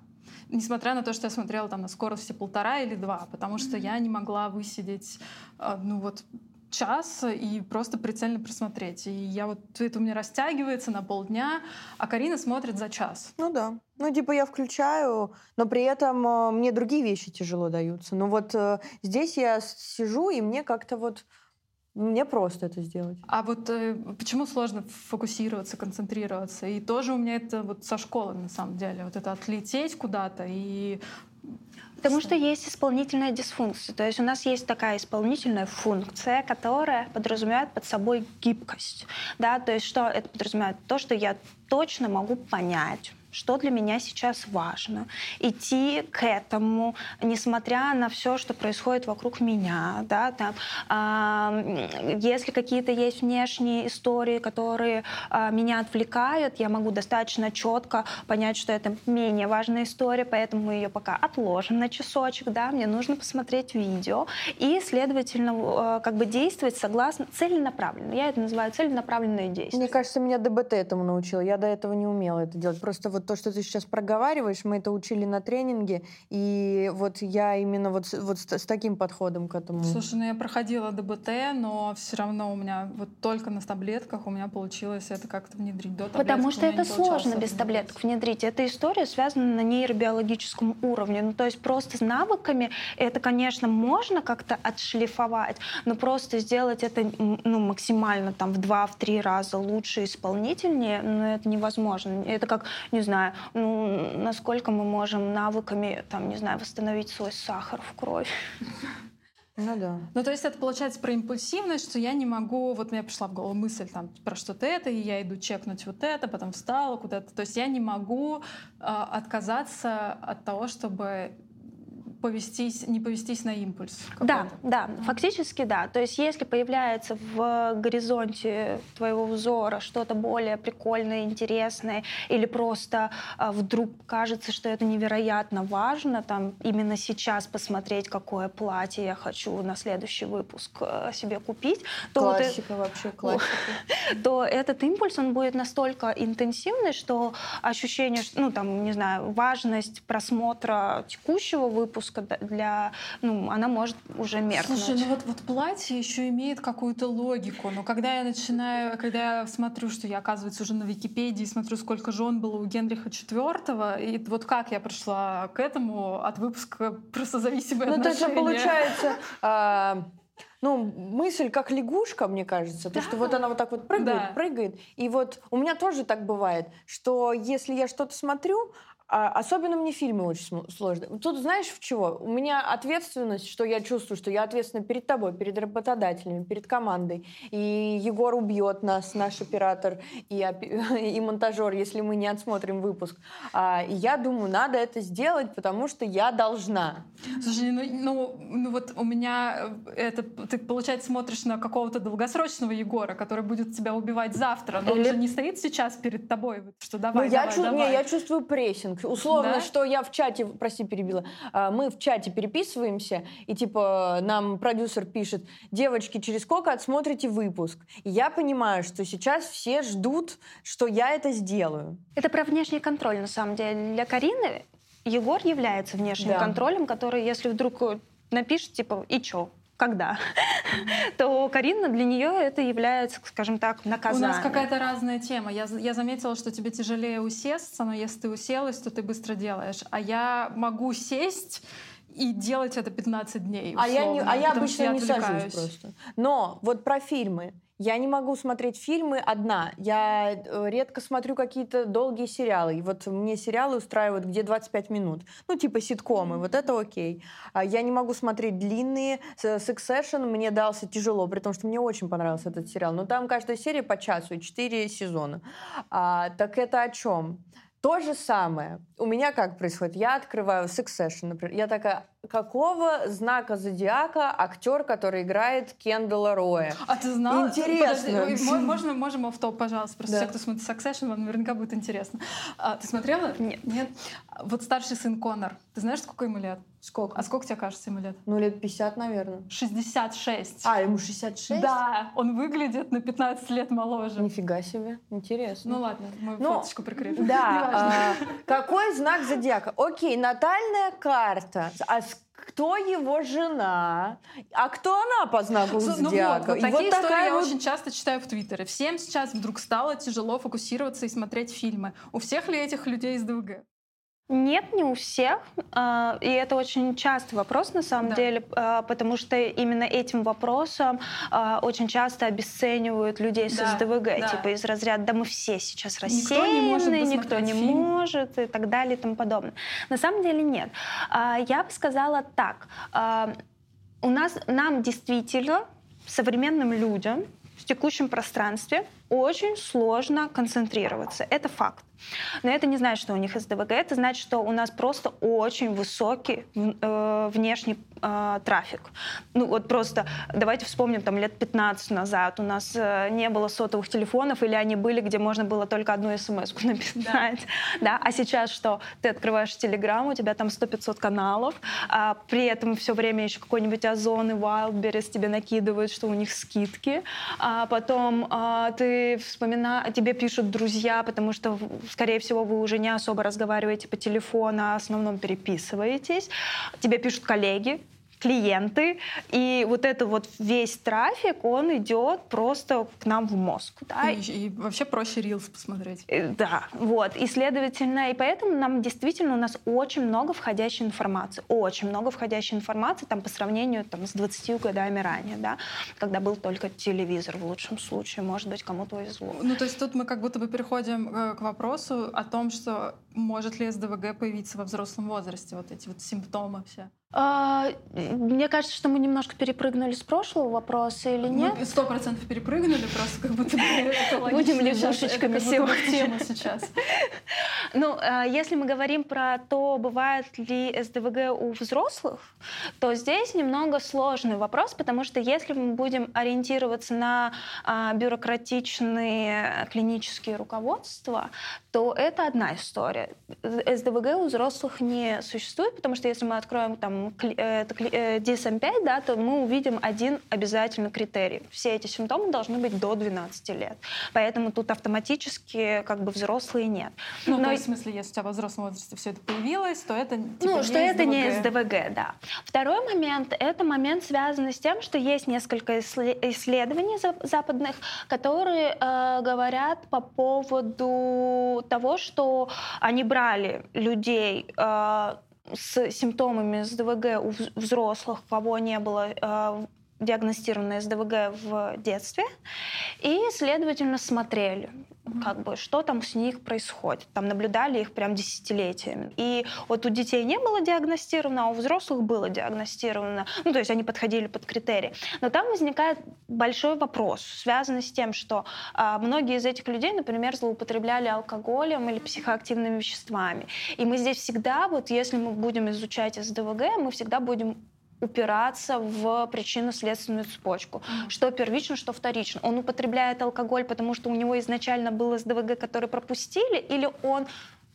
Несмотря на то, что я смотрела там на скорости полтора или два, потому что я не могла высидеть, а, ну вот, час и просто прицельно просмотреть. И я вот это у меня растягивается на полдня, а Карина смотрит за час. Ну да. Ну, типа, я включаю, но при этом э, мне другие вещи тяжело даются. Но вот э, здесь я сижу, и мне как-то вот мне просто это сделать. А вот э, почему сложно фокусироваться, концентрироваться? И тоже у меня это вот со школы на самом деле. Вот это отлететь куда-то и Потому что есть исполнительная дисфункция. То есть у нас есть такая исполнительная функция, которая подразумевает под собой гибкость. Да? То есть что это подразумевает? То, что я точно могу понять, что для меня сейчас важно, идти к этому, несмотря на все, что происходит вокруг меня, да, там, э, если какие-то есть внешние истории, которые э, меня отвлекают, я могу достаточно четко понять, что это менее важная история, поэтому мы ее пока отложим на часочек, да, мне нужно посмотреть видео и, следовательно, э, как бы действовать согласно целенаправленно. Я это называю целенаправленные действия. Мне кажется, меня ДБТ этому научил. Я до этого не умела это делать. Просто вот вот то, что ты сейчас проговариваешь, мы это учили на тренинге, и вот я именно вот, вот с, с таким подходом к этому. Слушай, ну я проходила ДБТ, но все равно у меня вот только на таблетках у меня получилось это как-то внедрить. До Потому что это сложно без таблеток внедрить. Эта история связана на нейробиологическом уровне. Ну, то есть просто с навыками это, конечно, можно как-то отшлифовать, но просто сделать это ну, максимально там в два-три раза лучше, исполнительнее, ну, это невозможно. Это как, не знаю, знаю, ну, насколько мы можем навыками, там, не знаю, восстановить свой сахар в кровь. Ну да. Ну то есть это получается про импульсивность, что я не могу, вот мне пришла в голову мысль там про что-то это, и я иду чекнуть вот это, потом встала куда-то. То есть я не могу э, отказаться от того, чтобы повестись, не повестись на импульс. Да, да, фактически да. То есть если появляется в горизонте твоего взора что-то более прикольное, интересное, или просто а, вдруг кажется, что это невероятно важно, там именно сейчас посмотреть, какое платье я хочу на следующий выпуск а, себе купить, то классика вот, вообще классика. То этот импульс он будет настолько интенсивный, что ощущение, ну там не знаю, важность просмотра текущего выпуска выпуска для, ну, она может уже меркнуть. Слушай, ну вот, вот платье еще имеет какую-то логику, но когда я начинаю, когда я смотрю, что я, оказывается, уже на Википедии смотрю, сколько жен было у Генриха IV, и вот как я пришла к этому от выпуска просто зависимое ну, отношение. Ну, это получается... А, ну, мысль как лягушка, мне кажется, то, что вот она вот так вот прыгает, да. прыгает. И вот у меня тоже так бывает, что если я что-то смотрю, особенно мне фильмы очень сложны. Тут знаешь в чего? У меня ответственность, что я чувствую, что я ответственна перед тобой, перед работодателями, перед командой. И Егор убьет нас, наш оператор и, и монтажер, если мы не отсмотрим выпуск. А, и я думаю, надо это сделать, потому что я должна. Слушай, ну, ну, ну вот у меня э, это ты, получается, смотришь на какого-то долгосрочного Егора, который будет тебя убивать завтра, но Или... он же не стоит сейчас перед тобой, что давай, ну, я давай, чу... давай. Не, я чувствую прессинг условно, да? что я в чате, прости, перебила, а, мы в чате переписываемся, и типа нам продюсер пишет, девочки, через сколько отсмотрите выпуск? И я понимаю, что сейчас все ждут, что я это сделаю. Это про внешний контроль, на самом деле. Для Карины Егор является внешним да. контролем, который, если вдруг напишет, типа, и чё? Когда, то Карина для нее это является, скажем так, наказанием. У нас какая-то разная тема. Я, я заметила, что тебе тяжелее усесться, но если ты уселась, то ты быстро делаешь. А я могу сесть и делать это 15 дней. Условно, а я, не, а я обычно я не сажусь просто. Но вот про фильмы. Я не могу смотреть фильмы одна. Я э, редко смотрю какие-то долгие сериалы. И вот мне сериалы устраивают где 25 минут. Ну, типа ситкомы, вот это окей. А я не могу смотреть длинные. Succession мне дался тяжело, при том, что мне очень понравился этот сериал. Но там каждая серия по часу и 4 сезона. А, так это о чем? То же самое. У меня как происходит? Я открываю Succession, например. Я такая, какого знака зодиака актер, который играет Кендалла Роя? А ты знала? Интересно. Подожди, можно, можем в топ, пожалуйста? Просто да. все, кто смотрит Succession, вам наверняка будет интересно. А, ты смотрела? Нет. Нет? Вот старший сын Конор. Ты знаешь, сколько ему лет? Сколько? А сколько тебе кажется ему лет? Ну, лет 50, наверное. 66. А, ему 66? Да, он выглядит на 15 лет моложе. Нифига себе, интересно. Ну ладно, мы ну, фоточку прикрепим. Да. А, какой знак зодиака? Окей, натальная карта. А кто его жена, а кто она по знаку ну, зодиака. Ну вот, вот такие вот истории я вот... очень часто читаю в Твиттере. Всем сейчас вдруг стало тяжело фокусироваться и смотреть фильмы. У всех ли этих людей из ДВГ? Нет, не у всех. А, и это очень частый вопрос на самом да. деле, а, потому что именно этим вопросом а, очень часто обесценивают людей да, с СДВГ, да. типа из разряда «да мы все сейчас рассеяны, никто не может, никто не может» и так далее и тому подобное. На самом деле нет. Я бы сказала так. У нас, нам действительно, современным людям в текущем пространстве очень сложно концентрироваться. Это факт. Но это не значит, что у них СДВГ, это значит, что у нас просто очень высокий э, внешний э, трафик. Ну вот просто давайте вспомним, там лет 15 назад у нас э, не было сотовых телефонов, или они были, где можно было только одну смс написать. Да. да. А сейчас что? Ты открываешь Телеграм, у тебя там 100-500 каналов, а при этом все время еще какой-нибудь Озон и Wildberries тебе накидывают, что у них скидки, а потом а, ты вспомина... тебе пишут друзья, потому что скорее всего, вы уже не особо разговариваете по телефону, а в основном переписываетесь. Тебе пишут коллеги, клиенты, и вот это вот весь трафик, он идет просто к нам в мозг. Да? И, и вообще проще Reels посмотреть. Э, да, вот, и следовательно, и поэтому нам действительно, у нас очень много входящей информации, очень много входящей информации там по сравнению там, с 20 годами ранее, да, когда был только телевизор в лучшем случае, может быть, кому-то повезло. Ну, то есть тут мы как будто бы переходим э, к вопросу о том, что может ли СДВГ появиться во взрослом возрасте, вот эти вот симптомы все. А, мне кажется, что мы немножко перепрыгнули с прошлого вопроса или нет? Мы сто процентов перепрыгнули, просто как будто это Будем лягушечками сегодня. тема сейчас. Ну, а, если мы говорим про то, бывает ли СДВГ у взрослых, то здесь немного сложный вопрос, потому что если мы будем ориентироваться на а, бюрократичные клинические руководства, то это одна история. СДВГ у взрослых не существует, потому что если мы откроем там DSM-5, э, да, то мы увидим один обязательно критерий. Все эти симптомы должны быть до 12 лет. Поэтому тут автоматически как бы взрослые нет. Ну, Но... то есть, в смысле, если у тебя во взрослом возрасте все это появилось, то это типа, Ну, что это не СДВГ, да. Второй момент — это момент, связанный с тем, что есть несколько исследований западных, которые э, говорят по поводу того, что они брали людей э, с симптомами СДВГ у взрослых, кого не было э, диагностировано СДВГ в детстве, и, следовательно, смотрели как бы, что там с них происходит. Там наблюдали их прям десятилетиями. И вот у детей не было диагностировано, а у взрослых было диагностировано. Ну, то есть они подходили под критерии. Но там возникает большой вопрос, связанный с тем, что а, многие из этих людей, например, злоупотребляли алкоголем или психоактивными веществами. И мы здесь всегда, вот если мы будем изучать СДВГ, мы всегда будем упираться в причинно-следственную цепочку. Mm-hmm. Что первично, что вторично. Он употребляет алкоголь, потому что у него изначально был СДВГ, который пропустили, или он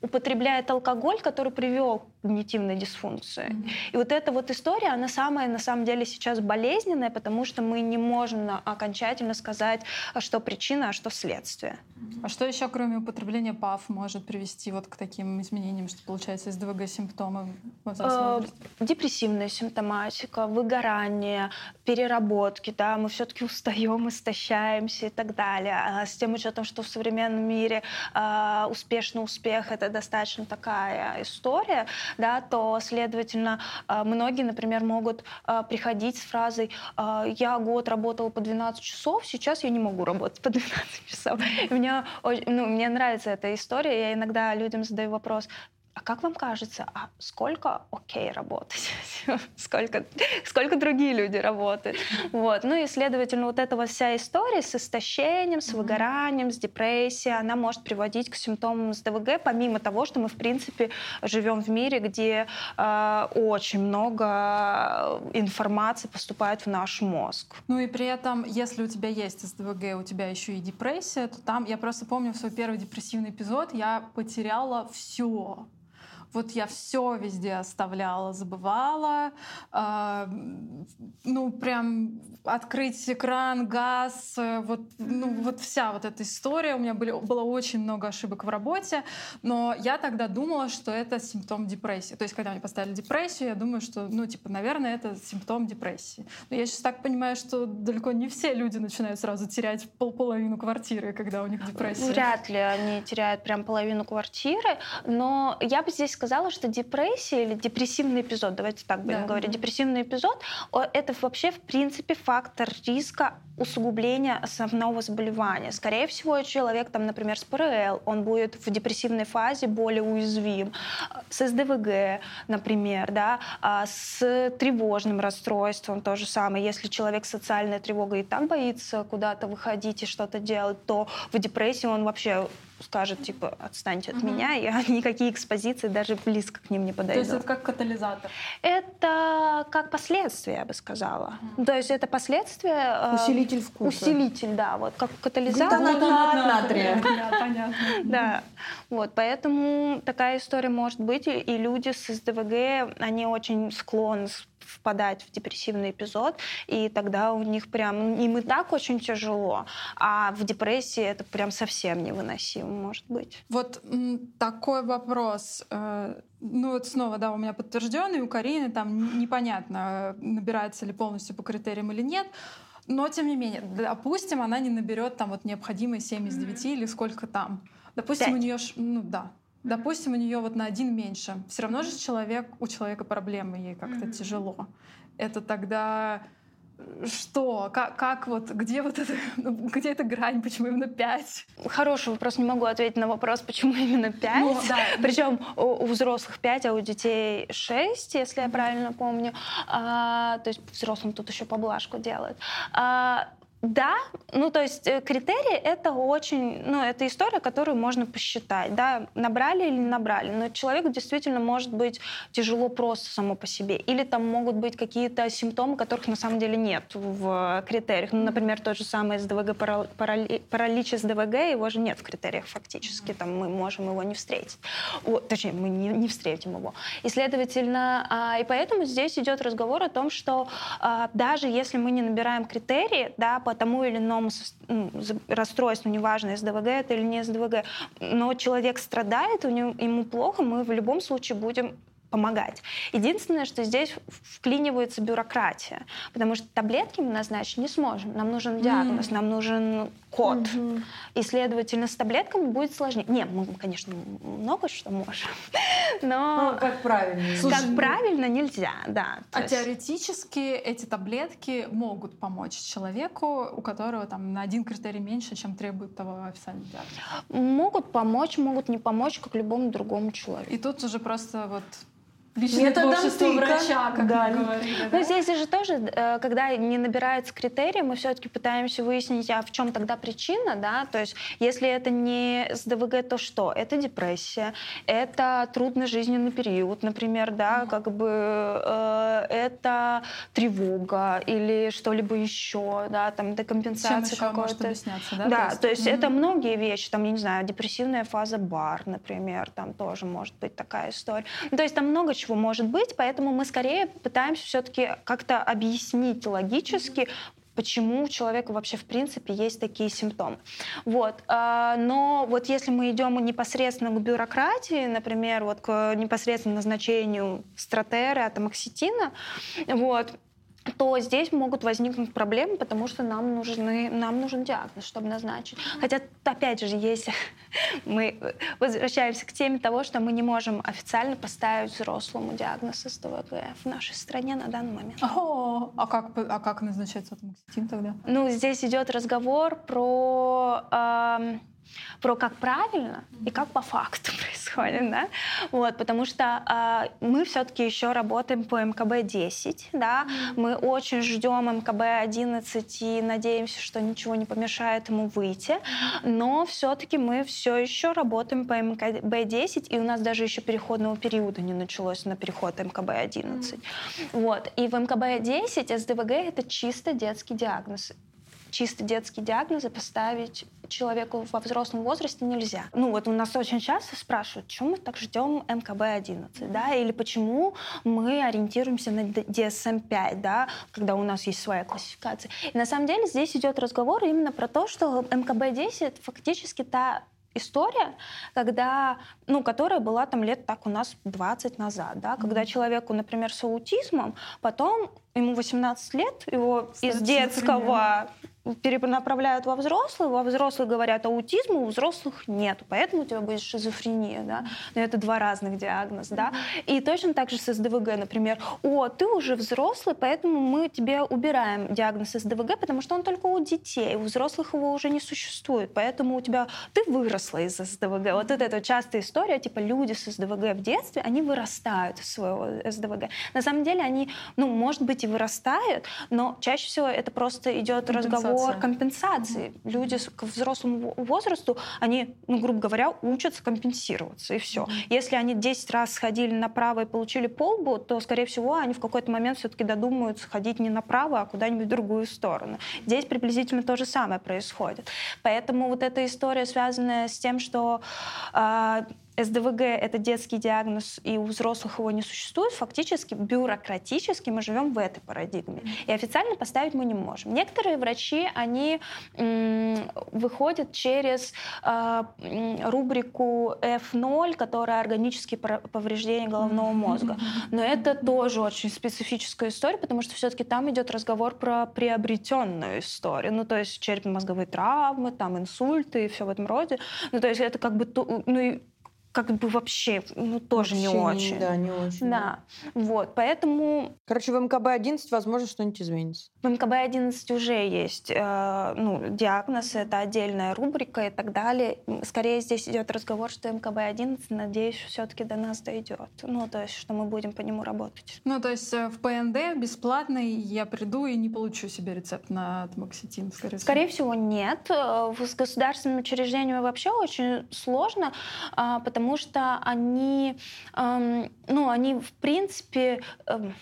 употребляет алкоголь, который привел к когнитивной дисфункции. Mm-hmm. И вот эта вот история, она самая на самом деле сейчас болезненная, потому что мы не можем окончательно сказать, а что причина, а что следствие. А что еще, кроме употребления ПАВ, может привести вот к таким изменениям, что получается СДВГ симптомы? Э, депрессивная симптоматика, выгорание, переработки, да, мы все-таки устаем, истощаемся и так далее. А с тем учетом, что в современном мире э, успешный успех это достаточно такая история, да, то, следовательно, э, многие, например, могут э, приходить с фразой «я год работала по 12 часов, сейчас я не могу работать по 12 часов». Мне, ну, мне нравится эта история, я иногда людям задаю вопрос, а как вам кажется, а сколько окей работать? сколько, сколько другие люди работают? Вот. Ну и, следовательно, вот эта вот вся история с истощением, с выгоранием, с депрессией, она может приводить к симптомам СДВГ, помимо того, что мы, в принципе, живем в мире, где э, очень много информации поступает в наш мозг. Ну и при этом, если у тебя есть СДВГ, у тебя еще и депрессия, то там, я просто помню свой первый депрессивный эпизод, я потеряла все вот я все везде оставляла, забывала. Э, ну, прям открыть экран, газ, вот, ну, вот вся вот эта история. У меня были, было очень много ошибок в работе, но я тогда думала, что это симптом депрессии. То есть, когда мне поставили депрессию, я думаю, что, ну, типа, наверное, это симптом депрессии. Но я сейчас так понимаю, что далеко не все люди начинают сразу терять пол половину квартиры, когда у них депрессия. Вряд ли они теряют прям половину квартиры, но я бы здесь сказала, что депрессия или депрессивный эпизод, давайте так будем да. говорить, депрессивный эпизод, это вообще в принципе фактор риска усугубления основного заболевания. Скорее всего, человек, там, например, с ПРЛ, он будет в депрессивной фазе более уязвим. С СДВГ, например, да, а с тревожным расстройством то же самое. Если человек с социальной тревогой и так боится куда-то выходить и что-то делать, то в депрессии он вообще скажет, типа, отстаньте от угу. меня, я никакие экспозиции даже близко к ним не подойду. То есть это как катализатор? Это как последствие, я бы сказала. Угу. То есть это последствие... Э, усилитель вкуса. Усилитель, да, вот как катализатор. Глутамат натрия. Понятно. Да, вот, поэтому такая история может быть, и люди с СДВГ, они очень склонны впадать в депрессивный эпизод, и тогда у них прям им и так очень тяжело, а в депрессии это прям совсем невыносимо может быть. Вот такой вопрос. Э, ну вот снова, да, у меня подтвержденный, у Карины там непонятно, набирается ли полностью по критериям или нет. Но, тем не менее, допустим, она не наберет там вот необходимые 7 из 9 mm-hmm. или сколько там. Допустим, 5. у нее, ну да, Допустим, у нее вот на один меньше. Все равно же человек, у человека проблемы, ей как-то mm-hmm. тяжело. Это тогда что? Как, как вот, где вот это, где эта грань, почему именно пять? Хороший вопрос, не могу ответить на вопрос, почему именно пять. Ну, да. Причем у, у взрослых пять, а у детей шесть, если я правильно помню. А, то есть взрослым тут еще поблажку делают. А, да, ну то есть э, критерии это очень, ну это история, которую можно посчитать, да, набрали или не набрали, но человеку действительно может быть тяжело просто само по себе, или там могут быть какие-то симптомы, которых на самом деле нет в критериях, ну, например, тот же самый СДВГ, паралич СДВГ, его же нет в критериях фактически, там мы можем его не встретить, О, точнее мы не, не встретим его, и следовательно, а, и поэтому здесь идет разговор о том, что а, даже если мы не набираем критерии, да, по тому или иному ну, расстройству, неважно, СДВГ это или не СДВГ, но человек страдает, у него, ему плохо, мы в любом случае будем помогать. Единственное, что здесь вклинивается бюрократия, потому что таблетки мы назначить не сможем. Нам нужен диагноз, mm. нам нужен код. Угу. И, следовательно, с таблетками будет сложнее. Не, мы, конечно, много что можем, но... Ну, как правильно. Слушай, как ну... правильно нельзя, да. А есть... теоретически эти таблетки могут помочь человеку, у которого там на один критерий меньше, чем требует того официальный диагноз? Могут помочь, могут не помочь, как любому другому человеку. И тут уже просто вот Личное творчество врача, как да. мы говорили. Да? Ну, здесь же тоже, э, когда не набирается критерии, мы все-таки пытаемся выяснить, а в чем тогда причина, да, то есть если это не СДВГ, то что? Это депрессия, это трудный жизненный период, например, да, mm как бы э, это тревога или что-либо еще, да, там декомпенсация какой-то. Да, да, то есть, то есть mm это многие вещи, там, я не знаю, депрессивная фаза бар, например, там тоже может быть такая история. То есть там много чего чего может быть, поэтому мы скорее пытаемся все-таки как-то объяснить логически, почему у человека вообще в принципе есть такие симптомы. Вот. А, но вот если мы идем непосредственно к бюрократии, например, вот к непосредственно назначению стратера, атомоксетина, вот, то здесь могут возникнуть проблемы, потому что нам, нужны, нам нужен диагноз, чтобы назначить. Хотя, опять же, если мы возвращаемся к теме того, что мы не можем официально поставить взрослому диагноз СТВГ в нашей стране на данный момент. О, а как, а как назначается атомоксетин тогда? Ну, здесь идет разговор про... Э, про как правильно и как по факту происходит, да, вот, потому что э, мы все-таки еще работаем по МКБ-10, да, мы очень ждем МКБ-11 и надеемся, что ничего не помешает ему выйти, но все-таки мы все еще работаем по МКБ-10, и у нас даже еще переходного периода не началось на переход МКБ-11, вот, и в МКБ-10 СДВГ это чисто детский диагноз, чисто детские диагнозы поставить человеку во взрослом возрасте нельзя. Ну вот у нас очень часто спрашивают, почему мы так ждем МКБ-11, да, или почему мы ориентируемся на DSM-5, да, когда у нас есть своя классификация. И на самом деле здесь идет разговор именно про то, что МКБ-10 фактически та история, когда, ну, которая была там лет так у нас 20 назад, да, когда человеку, например, с аутизмом, потом ему 18 лет, его Кстати, из детского перенаправляют во взрослые, во взрослых говорят аутизм, у взрослых нет, поэтому у тебя будет шизофрения, да, но это два разных диагноза, да, и точно так же с СДВГ, например, о, ты уже взрослый, поэтому мы тебе убираем диагноз СДВГ, потому что он только у детей, у взрослых его уже не существует, поэтому у тебя, ты выросла из СДВГ, вот это, это частая история, типа люди с СДВГ в детстве, они вырастают из своего СДВГ, на самом деле они, ну, может быть и вырастают, но чаще всего это просто идет разговор о компенсации. Mm-hmm. Люди к взрослому возрасту, они, ну, грубо говоря, учатся компенсироваться, и все. Mm-hmm. Если они 10 раз сходили направо и получили полбу, то, скорее всего, они в какой-то момент все-таки додумаются ходить не направо, а куда-нибудь в другую сторону. Здесь приблизительно то же самое происходит. Поэтому вот эта история, связанная с тем, что э, СДВГ — это детский диагноз, и у взрослых его не существует, фактически бюрократически мы живем в этой парадигме. И официально поставить мы не можем. Некоторые врачи, они выходят через э, рубрику F0, которая органические повреждения головного мозга. Но это тоже очень специфическая история, потому что все-таки там идет разговор про приобретенную историю. Ну, то есть черепно-мозговые травмы, там инсульты и все в этом роде. Ну, то есть это как бы... Ну, как бы вообще, ну, тоже вообще не очень. Да, не очень. Да. да. Вот, поэтому... Короче, в МКБ-11, возможно, что-нибудь изменится. В МКБ-11 уже есть э, ну, диагноз, это отдельная рубрика и так далее. Скорее здесь идет разговор, что МКБ-11, надеюсь, все-таки до нас дойдет. Ну, то есть, что мы будем по нему работать. Ну, то есть э, в ПНД бесплатный я приду и не получу себе рецепт на тамоксетин, скорее всего? Скорее всего, нет. Э, с государственными учреждениями вообще очень сложно, а, потому потому что они, эм, ну, они в принципе эм,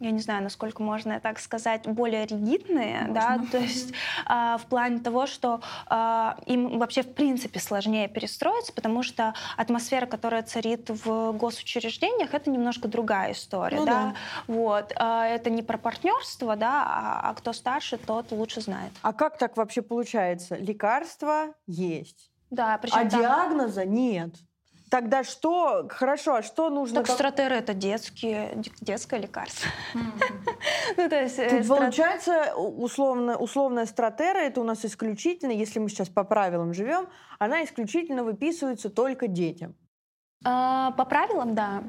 я не знаю, насколько можно так сказать, более ригидные, можно. да, то есть э, в плане того, что э, им вообще в принципе сложнее перестроиться, потому что атмосфера, которая царит в госучреждениях, это немножко другая история, ну, да? да, вот, э, это не про партнерство, да, а, а кто старше, тот лучше знает. А как так вообще получается? Лекарства есть, да, причем а там... диагноза нет. Тогда что? Хорошо, а что нужно? Так стратеры это детские, детское лекарство. Ну, то есть... Э, получается, условно, условная стратера, это у нас исключительно, если мы сейчас по правилам живем, она исключительно выписывается только детям. А, по правилам, да.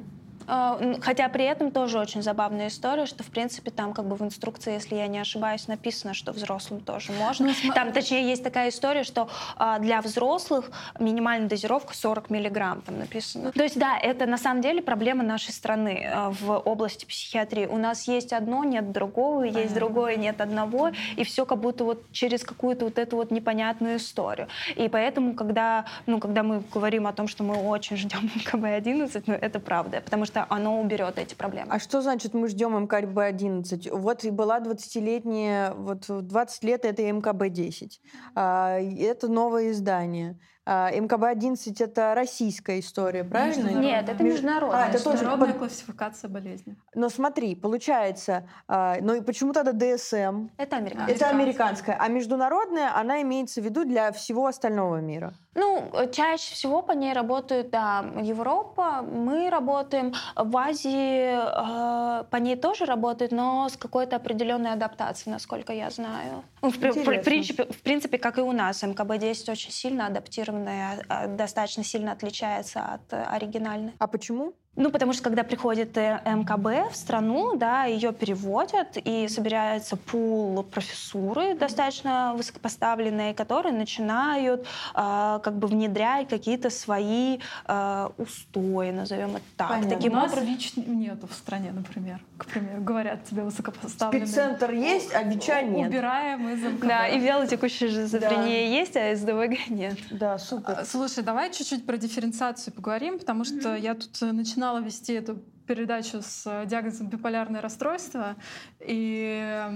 А, хотя при этом тоже очень забавная история, что, в принципе, там как бы в инструкции, если я не ошибаюсь, написано, что взрослым тоже можно. Ну, там, точнее, есть такая история, что а, для взрослых минимальная дозировка 40 миллиграмм, там написано. То есть, да, это на самом деле проблема нашей страны а, в области психиатрии. У нас есть одно, нет другого, Понятно. есть другое, нет одного, и все как будто вот через какую-то вот эту вот непонятную историю. И поэтому, когда, ну, когда мы говорим о том, что мы очень ждем МКБ-11, ну, это правда, потому что что оно уберет эти проблемы. А что значит мы ждем МКБ-11? Вот и была 20-летняя, вот 20 лет это МКБ-10. А, это новое издание. А, МКБ-11 это российская история, правильно? Нет, это международная. А, это тоже международная классификация болезни. Но смотри, получается, ну и почему тогда ДСМ? Это американская. Это американская. А международная, она имеется в виду для всего остального мира? Ну, чаще всего по ней работают, да, Европа. Мы работаем в Азии, э, по ней тоже работают, но с какой-то определенной адаптацией, насколько я знаю. Ну, в, в, принципе, в принципе, как и у нас, МКБ-10 очень сильно адаптированная, а, достаточно сильно отличается от оригинальной. А почему? Ну, потому что когда приходит э, МКБ в страну, да, ее переводят, и собирается пул профессуры достаточно высокопоставленные, которые начинают э, как бы внедрять какие-то свои э, устои, назовем это так. Понятно. Таким У нас образом... ВИЧ нету в стране, например. К примеру, говорят тебе высокопоставленные. Спеццентр есть, а ВИЧа нет. Убираем из МКБ. Да, и вялотекущая шизофрения да. есть, а СДВГ нет. Да, супер. А, слушай, давай чуть-чуть про дифференциацию поговорим, потому что mm-hmm. я тут начинала начинала вести эту передачу с э, диагнозом биполярное расстройство, и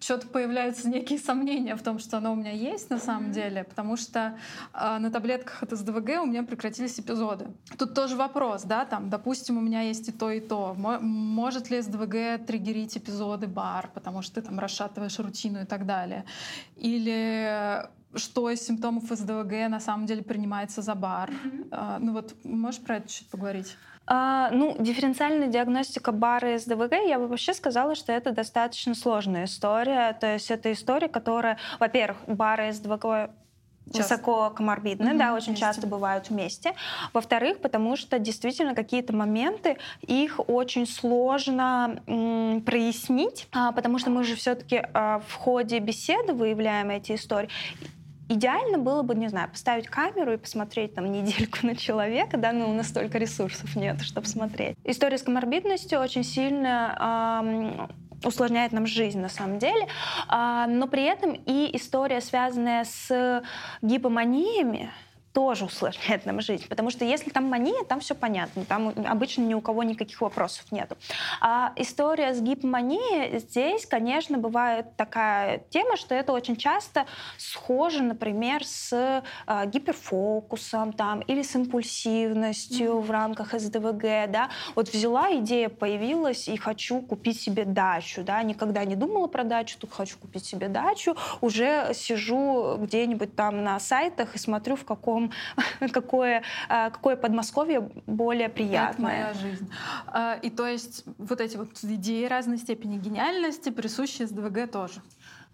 что-то появляются некие сомнения в том, что оно у меня есть на самом деле, потому что э, на таблетках от СДВГ у меня прекратились эпизоды. Тут тоже вопрос, да, там, допустим, у меня есть и то, и то. Может ли СДВГ триггерить эпизоды бар, потому что ты там расшатываешь рутину и так далее. Или что из симптомов СДВГ на самом деле принимается за бар. Mm-hmm. А, ну вот можешь про это чуть поговорить? А, ну, дифференциальная диагностика бара и СДВГ, я бы вообще сказала, что это достаточно сложная история. То есть это история, которая, во-первых, бары и СДВГ высоко коморбидны, mm-hmm, да, очень вместе. часто бывают вместе. Во-вторых, потому что действительно какие-то моменты их очень сложно м, прояснить, а, потому что мы же все-таки а, в ходе беседы выявляем эти истории. Идеально было бы, не знаю, поставить камеру и посмотреть там недельку на человека, да, но у нас столько ресурсов нет, чтобы смотреть. История с коморбидностью очень сильно эм, усложняет нам жизнь на самом деле, э, но при этом и история, связанная с гипоманиями, тоже усложняет нам жизнь. Потому что если там мания, там все понятно. Там обычно ни у кого никаких вопросов нету. А история с гипоманией здесь, конечно, бывает такая тема, что это очень часто схоже, например, с э, гиперфокусом там, или с импульсивностью mm-hmm. в рамках СДВГ. Да? Вот взяла идея, появилась, и хочу купить себе дачу. Да? Никогда не думала про дачу, тут хочу купить себе дачу. Уже сижу где-нибудь там на сайтах и смотрю, в каком какое, а, какое Подмосковье более приятное. Это моя жизнь. А, и то есть вот эти вот идеи разной степени гениальности присущи СДВГ тоже.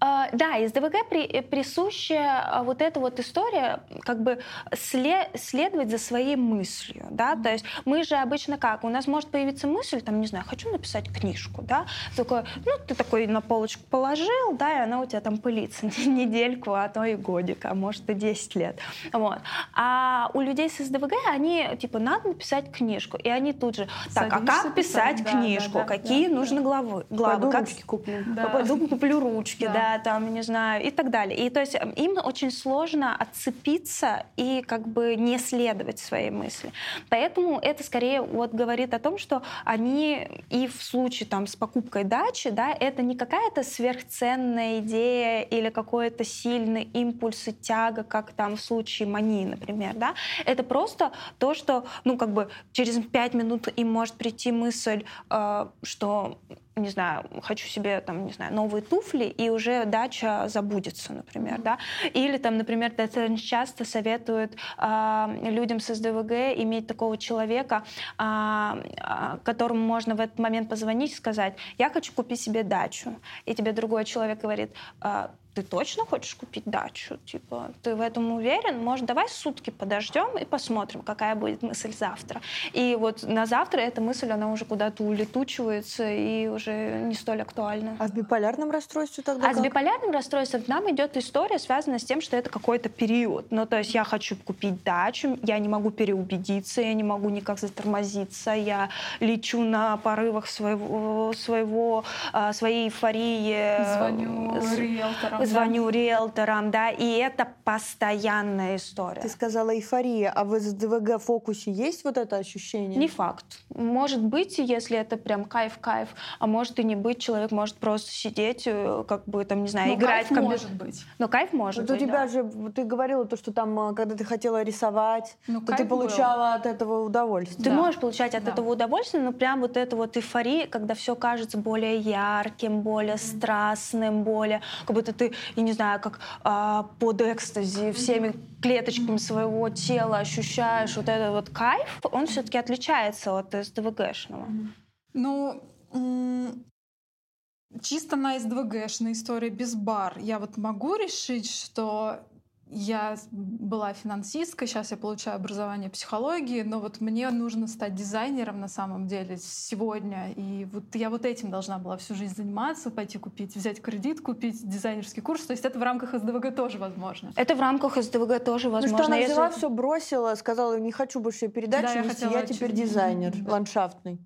А, да, из ДВГ при, э, присущая а, вот эта вот история, как бы след, следовать за своей мыслью, да, то есть мы же обычно как, у нас может появиться мысль, там, не знаю, хочу написать книжку, да, такой, ну, ты такой на полочку положил, да, и она у тебя там пылится недельку, а то и годик, а может и 10 лет, вот. А у людей с СДВГ, они, типа, надо написать книжку, и они тут же, так, а как писать да, книжку, да, да, какие да, нужны да. главы, главы, Пойду как... ручки куплю. Да. Пойду куплю ручки, да там, не знаю, и так далее. И то есть эм, им очень сложно отцепиться и как бы не следовать своей мысли. Поэтому это скорее вот говорит о том, что они и в случае там с покупкой дачи, да, это не какая-то сверхценная идея или какой-то сильный импульс и тяга, как там в случае мании, например, да, это просто то, что, ну, как бы через пять минут им может прийти мысль, э, что не знаю, хочу себе там, не знаю, новые туфли, и уже дача забудется, например, mm-hmm. да. Или там, например, достаточно часто советуют э, людям с СДВГ иметь такого человека, э, которому можно в этот момент позвонить и сказать, я хочу купить себе дачу. И тебе другой человек говорит, э, ты точно хочешь купить дачу? Типа, ты в этом уверен? Может, давай сутки подождем и посмотрим, какая будет мысль завтра. И вот на завтра эта мысль, она уже куда-то улетучивается и уже не столь актуальна. А в биполярном расстройстве тогда А как? с биполярным расстройством нам идет история, связанная с тем, что это какой-то период. Ну, то есть я хочу купить дачу, я не могу переубедиться, я не могу никак затормозиться, я лечу на порывах своего, своего а, своей эйфории. Звоню риэлторам звоню риэлторам, да, и это постоянная история. Ты сказала эйфория, а в СДВГ фокусе есть вот это ощущение? Не факт. Может быть, если это прям кайф-кайф, а может и не быть, человек может просто сидеть, э, как бы там, не знаю, Но играть кайф в компьютер. может быть. Но кайф может вот быть, у тебя да. же, ты говорила то, что там, э, когда ты хотела рисовать, ну, то ты получала был. от этого удовольствие. Ты да. можешь получать от да. этого удовольствие, но прям вот эта вот эйфория, когда все кажется более ярким, более mm-hmm. страстным, более, как будто ты я не знаю, как а, под экстази, всеми клеточками своего тела ощущаешь вот этот вот кайф, он все-таки отличается от СДВГшного. Ну, чисто на СДВГшной истории без бар я вот могу решить, что я была финансисткой, сейчас я получаю образование психологии, но вот мне нужно стать дизайнером на самом деле сегодня. И вот я вот этим должна была всю жизнь заниматься, пойти купить, взять кредит, купить дизайнерский курс. То есть это в рамках СДВГ тоже возможно. Это в рамках СДВГ тоже возможно. Ну что, она если... взяла, все бросила, сказала, не хочу больше передачи да, я, я теперь дизайнер да. ландшафтный.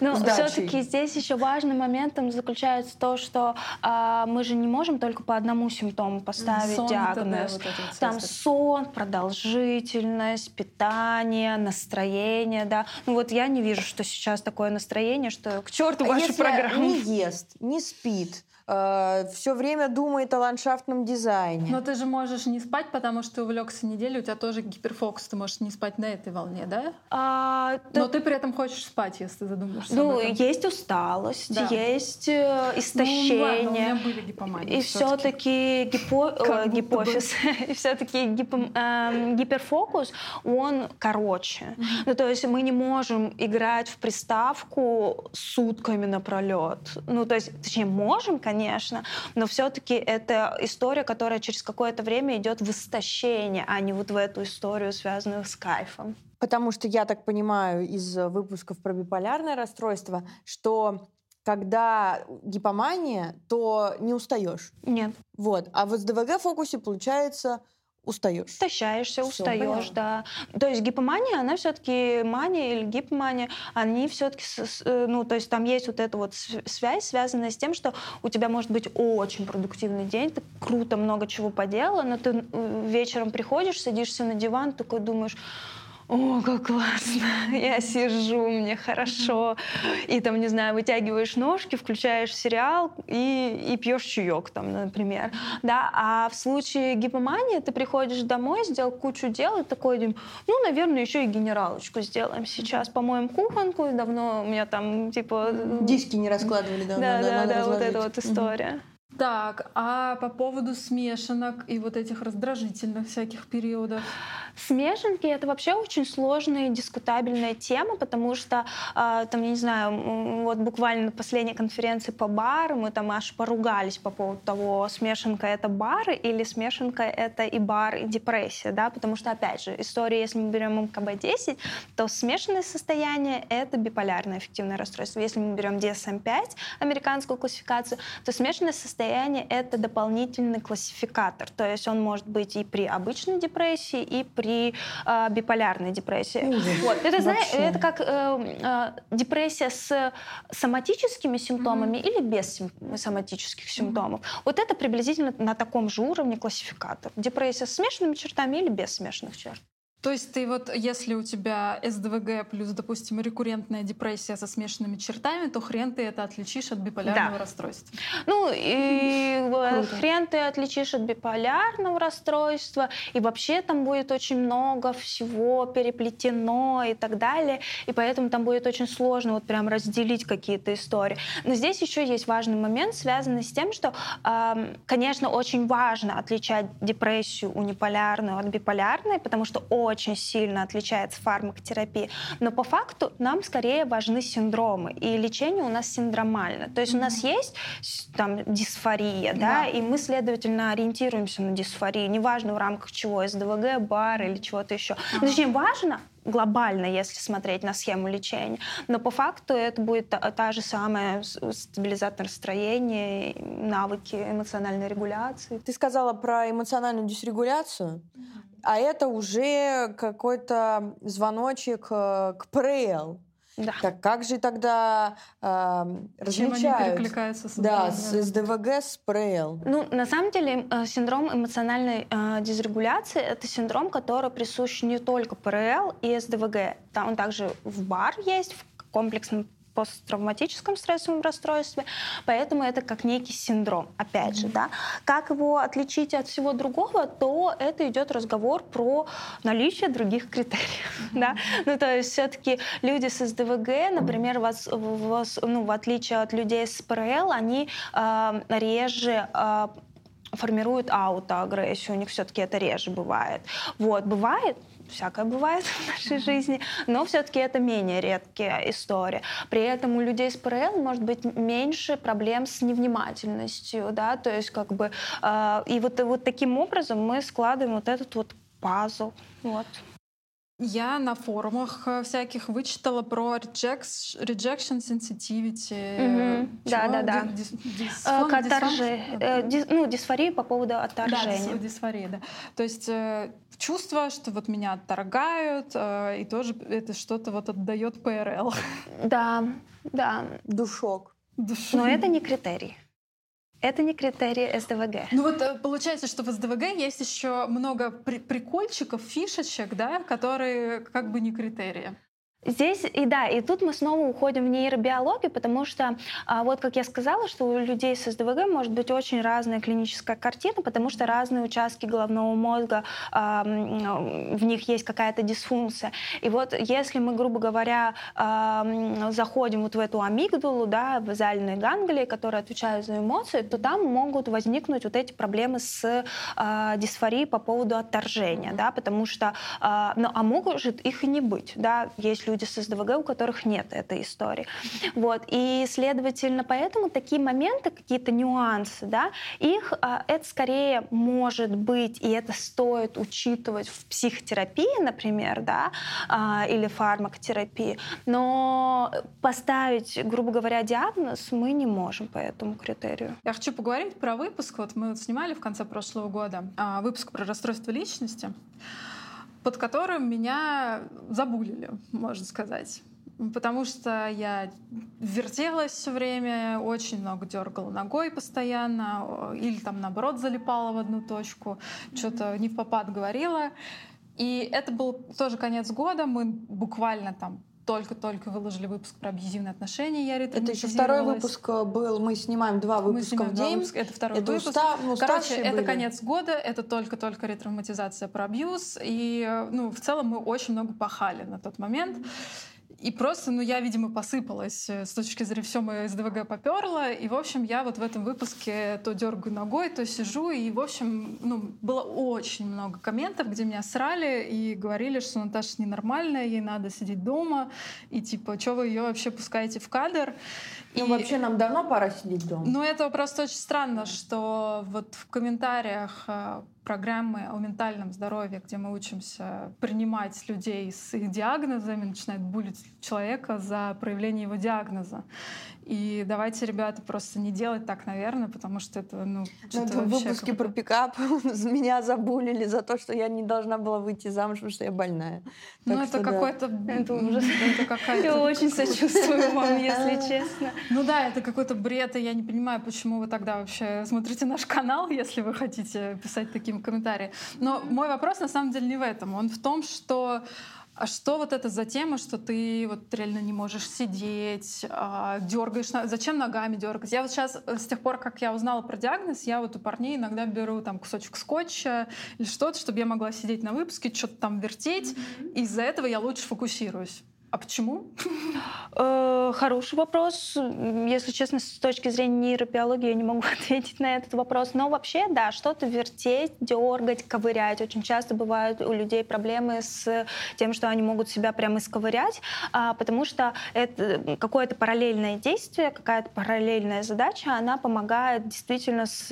Но все-таки здесь еще важным моментом заключается то, что а, мы же не можем только по одному симптому поставить сон, диагноз. Вот вот Там сон, продолжительность, питание, настроение, да. Ну вот я не вижу, что сейчас такое настроение, что к черту вашу Если программу. не ест, не спит, э, все время думает о ландшафтном дизайне. Но ты же можешь не спать, потому что ты увлекся неделю, у тебя тоже гиперфокус, ты можешь не спать на этой волне, да? А, Но ты... ты при этом хочешь спать, если ты задумаешься Ну, есть усталость, да. есть э, истощение. Ну, ладно, у меня были гипомании. И все-таки гипо... э, гипофиз, и все-таки гипо... э, гиперфокус, он короче. Mm-hmm. Ну, то есть мы не можем играть в приставку сутками напролет. Ну, то есть, точнее, можем, конечно, конечно, но все-таки это история, которая через какое-то время идет в истощение, а не вот в эту историю, связанную с кайфом. Потому что я так понимаю из выпусков про биполярное расстройство, что когда гипомания, то не устаешь. Нет. Вот. А в СДВГ фокусе получается устаешь. Истощаешься, устаешь, да. То есть гипомания, она все-таки мания или гипомания, они все-таки, э, ну, то есть там есть вот эта вот связь, связанная с тем, что у тебя может быть очень продуктивный день, ты круто много чего поделала, но ты вечером приходишь, садишься на диван, такой думаешь, о, как классно, я сижу, мне хорошо. И там, не знаю, вытягиваешь ножки, включаешь сериал и, и пьешь чаек, там, например. Да, а в случае гипомании ты приходишь домой, сделал кучу дел и такой, ну, наверное, еще и генералочку сделаем сейчас. Помоем кухонку, давно у меня там, типа... Диски не раскладывали давно. Да, да, да, вот эта вот история. Так, а по поводу смешанок и вот этих раздражительных всяких периодов? Смешанки — это вообще очень сложная дискутабельная тема, потому что, э, там, я не знаю, вот буквально на последней конференции по бару мы там аж поругались по поводу того, смешанка — это бар или смешанка — это и бар, и депрессия, да, потому что, опять же, история, если мы берем МКБ-10, то смешанное состояние — это биполярное эффективное расстройство. Если мы берем DSM-5, американскую классификацию, то смешанное состояние — это дополнительный классификатор, то есть он может быть и при обычной депрессии, и при при э, биполярной депрессии. Ужас. Вот. Это, знаешь, это как э, э, депрессия с соматическими симптомами mm-hmm. или без сим- соматических симптомов. Mm-hmm. Вот это приблизительно на таком же уровне классификатор. Депрессия с смешанными чертами или без смешанных черт. То есть ты вот, если у тебя СДВГ плюс, допустим, рекуррентная депрессия со смешанными чертами, то хрен ты это отличишь от биполярного да. расстройства. Ну, и Круто. хрен ты отличишь от биполярного расстройства, и вообще там будет очень много всего переплетено и так далее, и поэтому там будет очень сложно вот прям разделить какие-то истории. Но здесь еще есть важный момент, связанный с тем, что, конечно, очень важно отличать депрессию униполярную от биполярной, потому что очень сильно отличается фармакотерапия. Но по факту нам скорее важны синдромы, и лечение у нас синдромально. То есть mm-hmm. у нас есть там дисфория, да, да, и мы, следовательно, ориентируемся на дисфорию, неважно в рамках чего, СДВГ, БАР или чего-то еще. Uh-huh. Точнее, важно, глобально, если смотреть на схему лечения. Но по факту это будет та, та же самая стабилизатор настроения, навыки эмоциональной регуляции. Ты сказала про эмоциональную дисрегуляцию, а это уже какой-то звоночек э, к ПРЛ. Да. Так как же тогда э, различают? Чем они перекликаются с Да, с СДВГ, с ПРЛ. Ну, на самом деле, э, синдром эмоциональной э, дисрегуляции — это синдром, который присущ не только ПРЛ и СДВГ. Там он также в БАР есть, в комплексном посттравматическом стрессовом расстройстве, поэтому это как некий синдром, опять же, да. Как его отличить от всего другого, то это идет разговор про наличие других критериев, да. Ну, то есть все-таки люди с СДВГ, например, вас, вас, ну, в отличие от людей с ПРЛ, они э, реже э, формируют аутоагрессию, у них все-таки это реже бывает. Вот, бывает, всякое бывает в нашей жизни, но все-таки это менее редкие истории. При этом у людей с ПРЛ может быть меньше проблем с невнимательностью, да, то есть как бы э, и вот вот таким образом мы складываем вот этот вот пазл, вот. Я на форумах э, всяких вычитала про reject, rejection sensitivity. Mm-hmm. Да, да, да. Дис, дис, э, К отторже... Э, дис, ну, дисфории по поводу отторжения. Да, дисфории, да. То есть чувство, что вот меня отторгают, и тоже это что-то вот отдает ПРЛ. Да, да. Душок. Душок. Но это не критерий. Это не критерии СДВГ. Ну вот э, получается, что в СДВГ есть еще много при прикольчиков, фишечек, да, которые как бы не критерии. Здесь и да, и тут мы снова уходим в нейробиологию, потому что а, вот как я сказала, что у людей с СДВГ может быть очень разная клиническая картина, потому что разные участки головного мозга, а, в них есть какая-то дисфункция. И вот если мы, грубо говоря, а, заходим вот в эту амигдалу, да, базальные ганглии, которые отвечают за эмоции, то там могут возникнуть вот эти проблемы с а, дисфорией по поводу отторжения, да, потому что, а, ну, а может их и не быть, да, есть люди люди с СДВГ, у которых нет этой истории. Вот. И, следовательно, поэтому такие моменты, какие-то нюансы, да, их а, это скорее может быть, и это стоит учитывать в психотерапии, например, да, а, или фармакотерапии, но поставить, грубо говоря, диагноз мы не можем по этому критерию. Я хочу поговорить про выпуск. Вот мы снимали в конце прошлого года а, выпуск про расстройство личности под которым меня забулили, можно сказать. Потому что я вертелась все время, очень много дергала ногой постоянно, или там наоборот залипала в одну точку, что-то не в попад говорила. И это был тоже конец года, мы буквально там только-только выложили выпуск про абьюзивные отношения. Я Это еще второй выпуск э, был. Мы снимаем два выпуска в день. Выпуск. Это второй это выпуск. Уста, ну, Короче, это были. конец года, это только-только ретравматизация про абьюз. И э, ну, в целом мы очень много пахали на тот момент. Mm-hmm. И просто, ну, я, видимо, посыпалась э, с точки зрения все мое СДВГ поперла. И, в общем, я вот в этом выпуске то дергаю ногой, то сижу. И, в общем, ну, было очень много комментов, где меня срали и говорили, что Наташа ненормальная, ей надо сидеть дома. И, типа, что вы ее вообще пускаете в кадр? Ну, и... вообще нам давно пора сидеть дома. Ну, это просто очень странно, что вот в комментариях э, программы о ментальном здоровье, где мы учимся принимать людей с их диагнозами, начинают булить человека за проявление его диагноза. И давайте, ребята, просто не делать так, наверное, потому что это, ну, ну это в выпуске про пикап меня забулили за то, что я не должна была выйти замуж, потому что я больная. Ну, это какой-то... Это ужас. Я очень сочувствую вам, если честно. Ну да, это какой-то бред, и я не понимаю, почему вы тогда вообще смотрите наш канал, если вы хотите писать такие комментарии. Но мой вопрос на самом деле не в этом. Он в том, что а что вот это за тема, что ты вот реально не можешь сидеть, а, дергаешь? Зачем ногами дергать? Я вот сейчас, э, с тех пор, как я узнала про диагноз, я вот у парней иногда беру там кусочек скотча или что-то, чтобы я могла сидеть на выпуске, что-то там вертеть. Mm-hmm. Из-за этого я лучше фокусируюсь. А почему? Э, хороший вопрос. Если честно, с точки зрения нейробиологии я не могу ответить на этот вопрос. Но вообще, да, что-то вертеть, дергать, ковырять. Очень часто бывают у людей проблемы с тем, что они могут себя прямо исковырять, а, потому что это какое-то параллельное действие, какая-то параллельная задача, она помогает действительно с,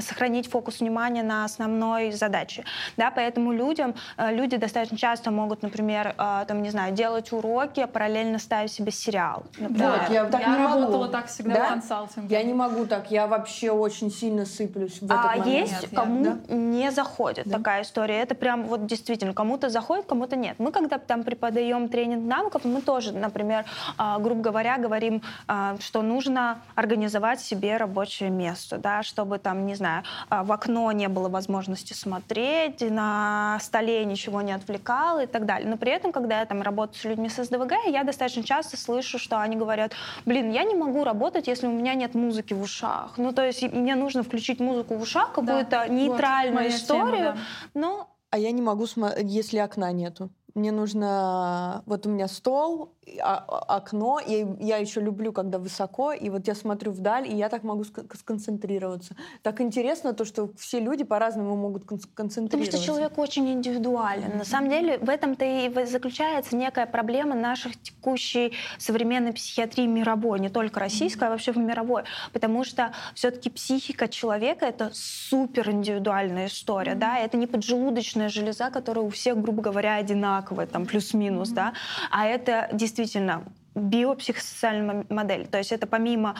сохранить фокус внимания на основной задаче. Да, поэтому людям, э, люди достаточно часто могут, например, э, там, не знаю, знаю, делать уроки, а параллельно ставить себе сериал. Например. Вот, я так я не работала могу. так всегда да? в консалтинге. Я не могу так, я вообще очень сильно сыплюсь в этот а момент. есть нет, кому нет, да? не заходит да? такая история. Это прям вот действительно кому-то заходит, кому-то нет. Мы когда там преподаем тренинг навыков, мы тоже, например, а, грубо говоря, говорим, а, что нужно организовать себе рабочее место, да, чтобы там, не знаю, в окно не было возможности смотреть, на столе ничего не отвлекало и так далее. Но при этом, когда я там работаю работаю с людьми с СДВГ, и я достаточно часто слышу, что они говорят, блин, я не могу работать, если у меня нет музыки в ушах. Ну, то есть мне нужно включить музыку в ушах, какую-то да, нейтральную вот, историю, тема, да. но... А я не могу, если окна нету мне нужно... Вот у меня стол, а, окно, и я еще люблю, когда высоко, и вот я смотрю вдаль, и я так могу сконцентрироваться. Так интересно то, что все люди по-разному могут концентрироваться. Потому что человек очень индивидуален. Mm-hmm. На самом деле в этом-то и заключается некая проблема наших текущей современной психиатрии мировой, не только российской, mm-hmm. а вообще в мировой. Потому что все-таки психика человека — это супер индивидуальная история. Mm-hmm. Да? Это не поджелудочная железа, которая у всех, грубо говоря, одинаковая одинаковая, там плюс-минус, mm-hmm. да, а это действительно биопсихосоциальная модель. То есть это помимо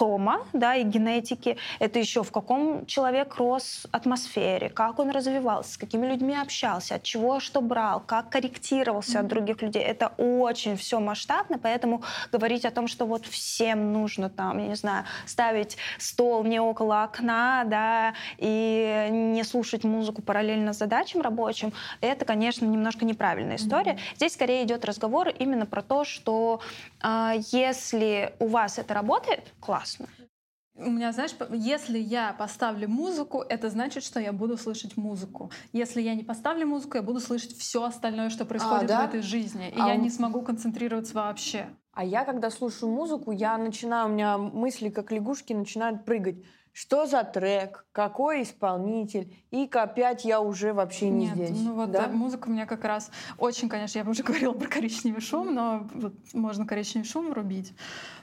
сома да, и генетики, это еще в каком человек рос атмосфере, как он развивался, с какими людьми общался, от чего что брал, как корректировался mm-hmm. от других людей. Это очень все масштабно, поэтому говорить о том, что вот всем нужно там, я не знаю, ставить стол не около окна, да, и не слушать музыку параллельно задачам рабочим, это, конечно, немножко неправильная история. Mm-hmm. Здесь скорее идет разговор именно про то, что э, если у вас это работает, классно. У меня, знаешь, если я поставлю музыку, это значит, что я буду слышать музыку. Если я не поставлю музыку, я буду слышать все остальное, что происходит а, да? в этой жизни. И а я не смогу концентрироваться вообще. А я, когда слушаю музыку, я начинаю, у меня мысли, как лягушки, начинают прыгать что за трек, какой исполнитель, и опять я уже вообще не Нет, здесь. Ну вот да? музыка у меня как раз очень, конечно, я уже говорила про коричневый шум, но вот можно коричневый шум врубить,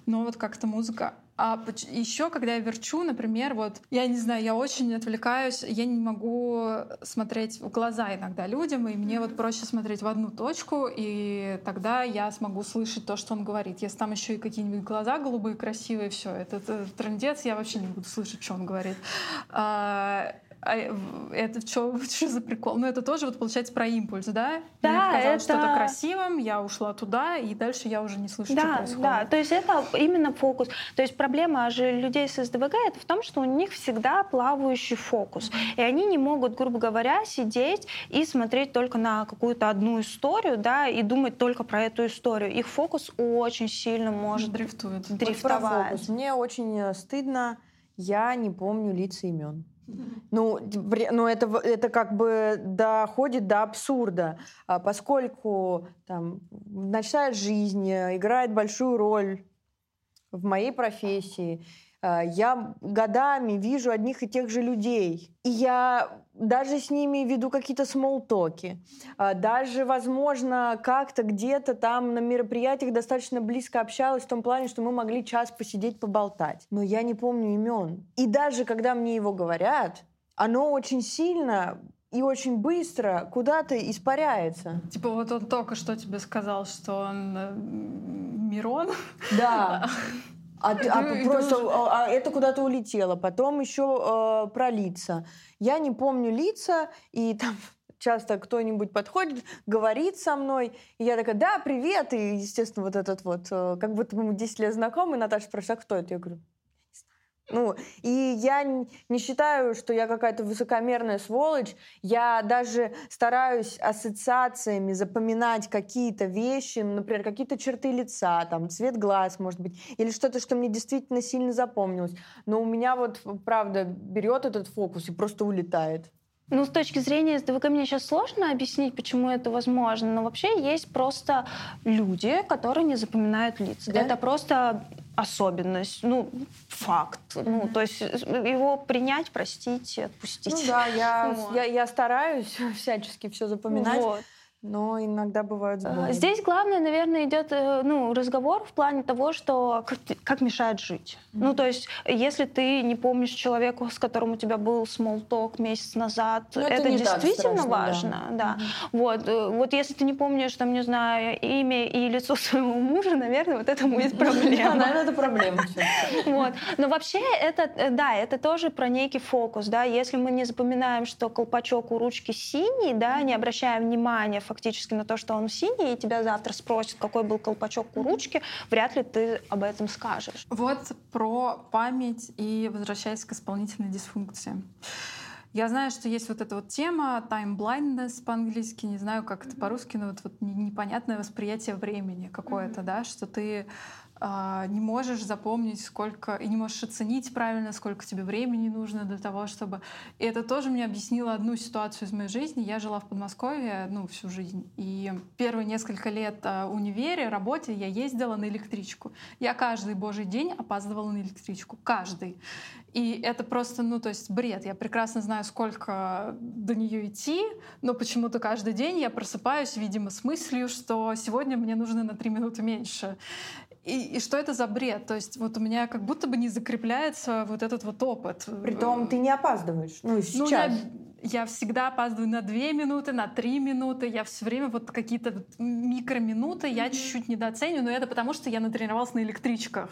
но вот как-то музыка а еще, когда я верчу, например, вот, я не знаю, я очень отвлекаюсь, я не могу смотреть в глаза иногда людям, и мне вот проще смотреть в одну точку, и тогда я смогу слышать то, что он говорит. Если там еще и какие-нибудь глаза голубые, красивые, все, это, это трендец, я вообще не буду слышать, что он говорит. А, а это что, что за прикол? Ну, это тоже, вот, получается, про импульс, да? Да, Мне показалось это... что-то красивым, я ушла туда, и дальше я уже не слышу, да, что происходит. Да, то есть это именно фокус. То есть проблема же людей с СДВГ это в том, что у них всегда плавающий фокус. И они не могут, грубо говоря, сидеть и смотреть только на какую-то одну историю, да, и думать только про эту историю. Их фокус очень сильно может дрифтует. дрифтовать. Вот. Мне очень э, стыдно, я не помню лица имен. Ну, ну это, это как бы доходит до абсурда, а поскольку там, ночная жизнь играет большую роль в моей профессии. А, я годами вижу одних и тех же людей. И я даже с ними веду какие-то смолтоки. А, даже, возможно, как-то где-то там на мероприятиях достаточно близко общалась в том плане, что мы могли час посидеть, поболтать. Но я не помню имен. И даже когда мне его говорят, оно очень сильно и очень быстро куда-то испаряется. Типа вот он только что тебе сказал, что он э, Мирон. Да. А, а просто а это куда-то улетело. Потом еще э, про лица. Я не помню лица, и там часто кто-нибудь подходит, говорит со мной, и я такая, да, привет, и, естественно, вот этот вот, э, как будто мы 10 лет знакомы, Наташа спрашивает, а кто это? Я говорю, ну, и я не считаю, что я какая-то высокомерная сволочь. Я даже стараюсь ассоциациями запоминать какие-то вещи, например, какие-то черты лица, там, цвет глаз, может быть, или что-то, что мне действительно сильно запомнилось. Но у меня вот, правда, берет этот фокус и просто улетает. Ну, с точки зрения СДВГ мне сейчас сложно объяснить, почему это возможно, но вообще есть просто люди, которые не запоминают лица. Да? Это просто особенность, ну, факт. Ну, то есть э, его принять, простить, отпустить. Ну да, я, вот. я, я стараюсь всячески все запоминать. Вот но иногда бывают э, сбои. Здесь главное, наверное, идет э, ну, разговор в плане того, что как, как мешает жить. Mm-hmm. Ну, то есть, если ты не помнишь человека, с которым у тебя был small talk месяц назад, ну, это, это действительно страшно, важно. Да. Да. Mm-hmm. Вот, э, вот если ты не помнишь, там, не знаю, имя и лицо своего мужа, наверное, вот это будет проблема. Наверное, это проблема. Вот. Но вообще это, да, это тоже про некий фокус, да. Если мы не запоминаем, что колпачок у ручки синий, да, не обращаем внимания фактически на то, что он синий, и тебя завтра спросят, какой был колпачок у ручки, вряд ли ты об этом скажешь. Вот про память и возвращаясь к исполнительной дисфункции. Я знаю, что есть вот эта вот тема time blindness по-английски, не знаю, как это по-русски, но вот, вот непонятное восприятие времени какое-то, mm-hmm. да, что ты не можешь запомнить, сколько, и не можешь оценить правильно, сколько тебе времени нужно для того, чтобы... И это тоже мне объяснило одну ситуацию из моей жизни. Я жила в Подмосковье, ну, всю жизнь. И первые несколько лет в а, универе, работе я ездила на электричку. Я каждый божий день опаздывала на электричку. Каждый. И это просто, ну, то есть бред. Я прекрасно знаю, сколько до нее идти, но почему-то каждый день я просыпаюсь, видимо, с мыслью, что сегодня мне нужно на три минуты меньше. И, и что это за бред? То есть вот у меня как будто бы не закрепляется вот этот вот опыт. Притом ты не опаздываешь. Ну, сейчас. Ну, я я всегда опаздываю на две минуты, на три минуты. Я все время вот какие-то микроминуты я чуть-чуть недооцениваю, но это потому, что я натренировалась на электричках.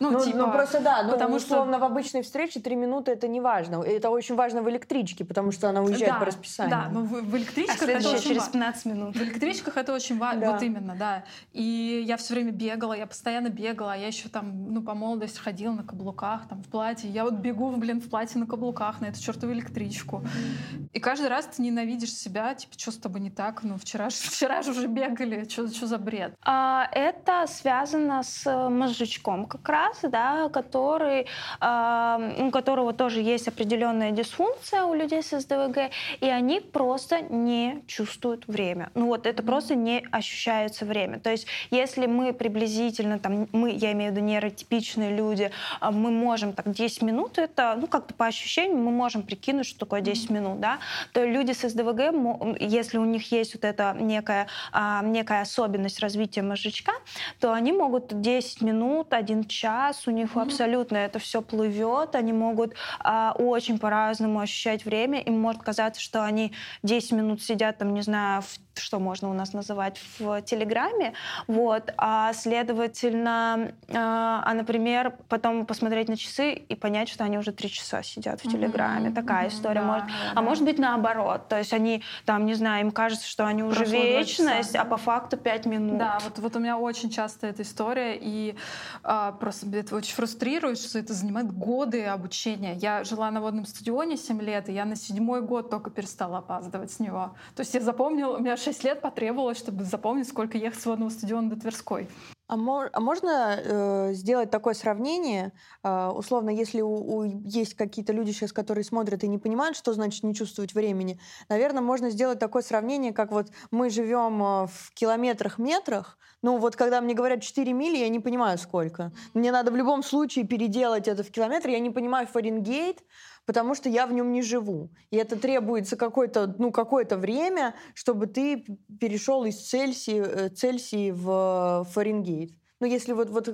Ну, ну, типа, ну просто да, ну, потому условно что... в обычной встрече три минуты это не важно. Это очень важно в электричке, потому что она уезжает да, по расписанию. Да, но в, в электричках а это очень через 15 минут. В электричках это очень важно, да. вот именно, да. И я все время бегала, я постоянно бегала, я еще там, ну, по молодости ходила на каблуках, там, в платье. Я вот бегу, блин, в платье на каблуках на эту чертову электричку. И каждый раз ты ненавидишь себя, типа, что с тобой не так? Ну, вчера, вчера же уже бегали, что, за бред? А, это связано с э, мозжечком как раз, да, который, а, у которого тоже есть определенная дисфункция у людей с СДВГ, и они просто не чувствуют время. Ну вот это mm-hmm. просто не ощущается время. То есть если мы приблизительно, там, мы, я имею в виду нейротипичные люди, а, мы можем так 10 минут, это, ну как-то по ощущениям мы можем прикинуть, что такое 10 mm-hmm. минут, да, то люди с СДВГ, если у них есть вот эта некая, а, некая особенность развития мозжечка, то они могут 10 минут, 1 час, у них mm-hmm. абсолютно это все плывет, они могут а, очень по-разному ощущать время, им может казаться, что они 10 минут сидят там, не знаю, в что можно у нас называть в Телеграме, вот, а следовательно, а, а, например, потом посмотреть на часы и понять, что они уже три часа сидят в Телеграме, mm-hmm. такая mm-hmm. история да, может, да, а может быть наоборот, то есть они там, не знаю, им кажется, что они уже Прошло вечность, а по факту пять минут. Да, вот, вот у меня очень часто эта история, и а, просто это очень фрустрирует, что это занимает годы обучения. Я жила на водном стадионе 7 лет, и я на седьмой год только перестала опаздывать с него. То есть я запомнила, у меня 6 лет потребовалось, чтобы запомнить, сколько ехать с водного стадиона до Тверской. А, мо- а можно э, сделать такое сравнение? Э, условно, если у, у, есть какие-то люди сейчас, которые смотрят и не понимают, что значит не чувствовать времени, наверное, можно сделать такое сравнение, как вот мы живем э, в километрах, метрах. Ну вот когда мне говорят 4 мили, я не понимаю сколько. Мне надо в любом случае переделать это в километр. Я не понимаю Фаренгейт, потому что я в нем не живу. И это требуется какое-то ну, какое время, чтобы ты перешел из Цельсии, э, Цельсии в Фаренгейт. Ну, если вот, вот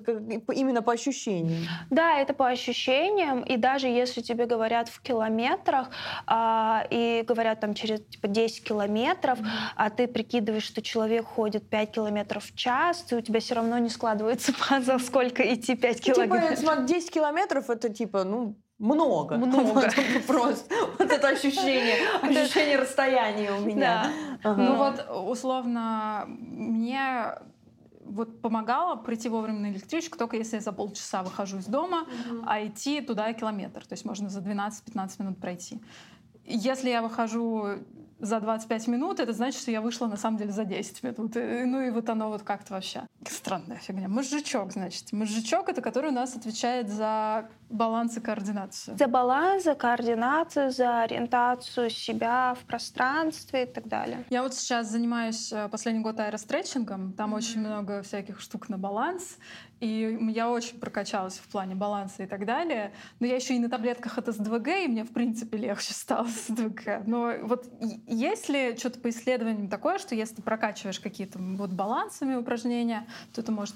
именно по ощущениям. Да, это по ощущениям. И даже если тебе говорят в километрах, а, и говорят там через типа, 10 километров, mm-hmm. а ты прикидываешь, что человек ходит 5 километров в час, и у тебя все равно не складывается пазл, сколько идти 5 типа, километров. Типа, 10 километров это типа, ну, много. Много. Просто вот это ощущение, ощущение расстояния у меня. Ну вот, условно, мне вот помогало прийти вовремя на электричку, только если я за полчаса выхожу из дома, а идти туда километр. То есть можно за 12-15 минут пройти. Если я выхожу за 25 минут, это значит, что я вышла на самом деле за 10 минут. И, ну и вот оно вот как-то вообще. Странная фигня. Мозжечок, значит. Мозжечок — это который у нас отвечает за баланс и координацию. За баланс, за координацию, за ориентацию себя в пространстве и так далее. Я вот сейчас занимаюсь э, последний год аэростретчингом. Там mm-hmm. очень много всяких штук на баланс. И я очень прокачалась в плане баланса и так далее. Но я еще и на таблетках от СДВГ, и мне, в принципе, легче стало с СДВГ. Но вот есть ли что-то по исследованиям такое, что если ты прокачиваешь какие-то вот балансами упражнения, то это может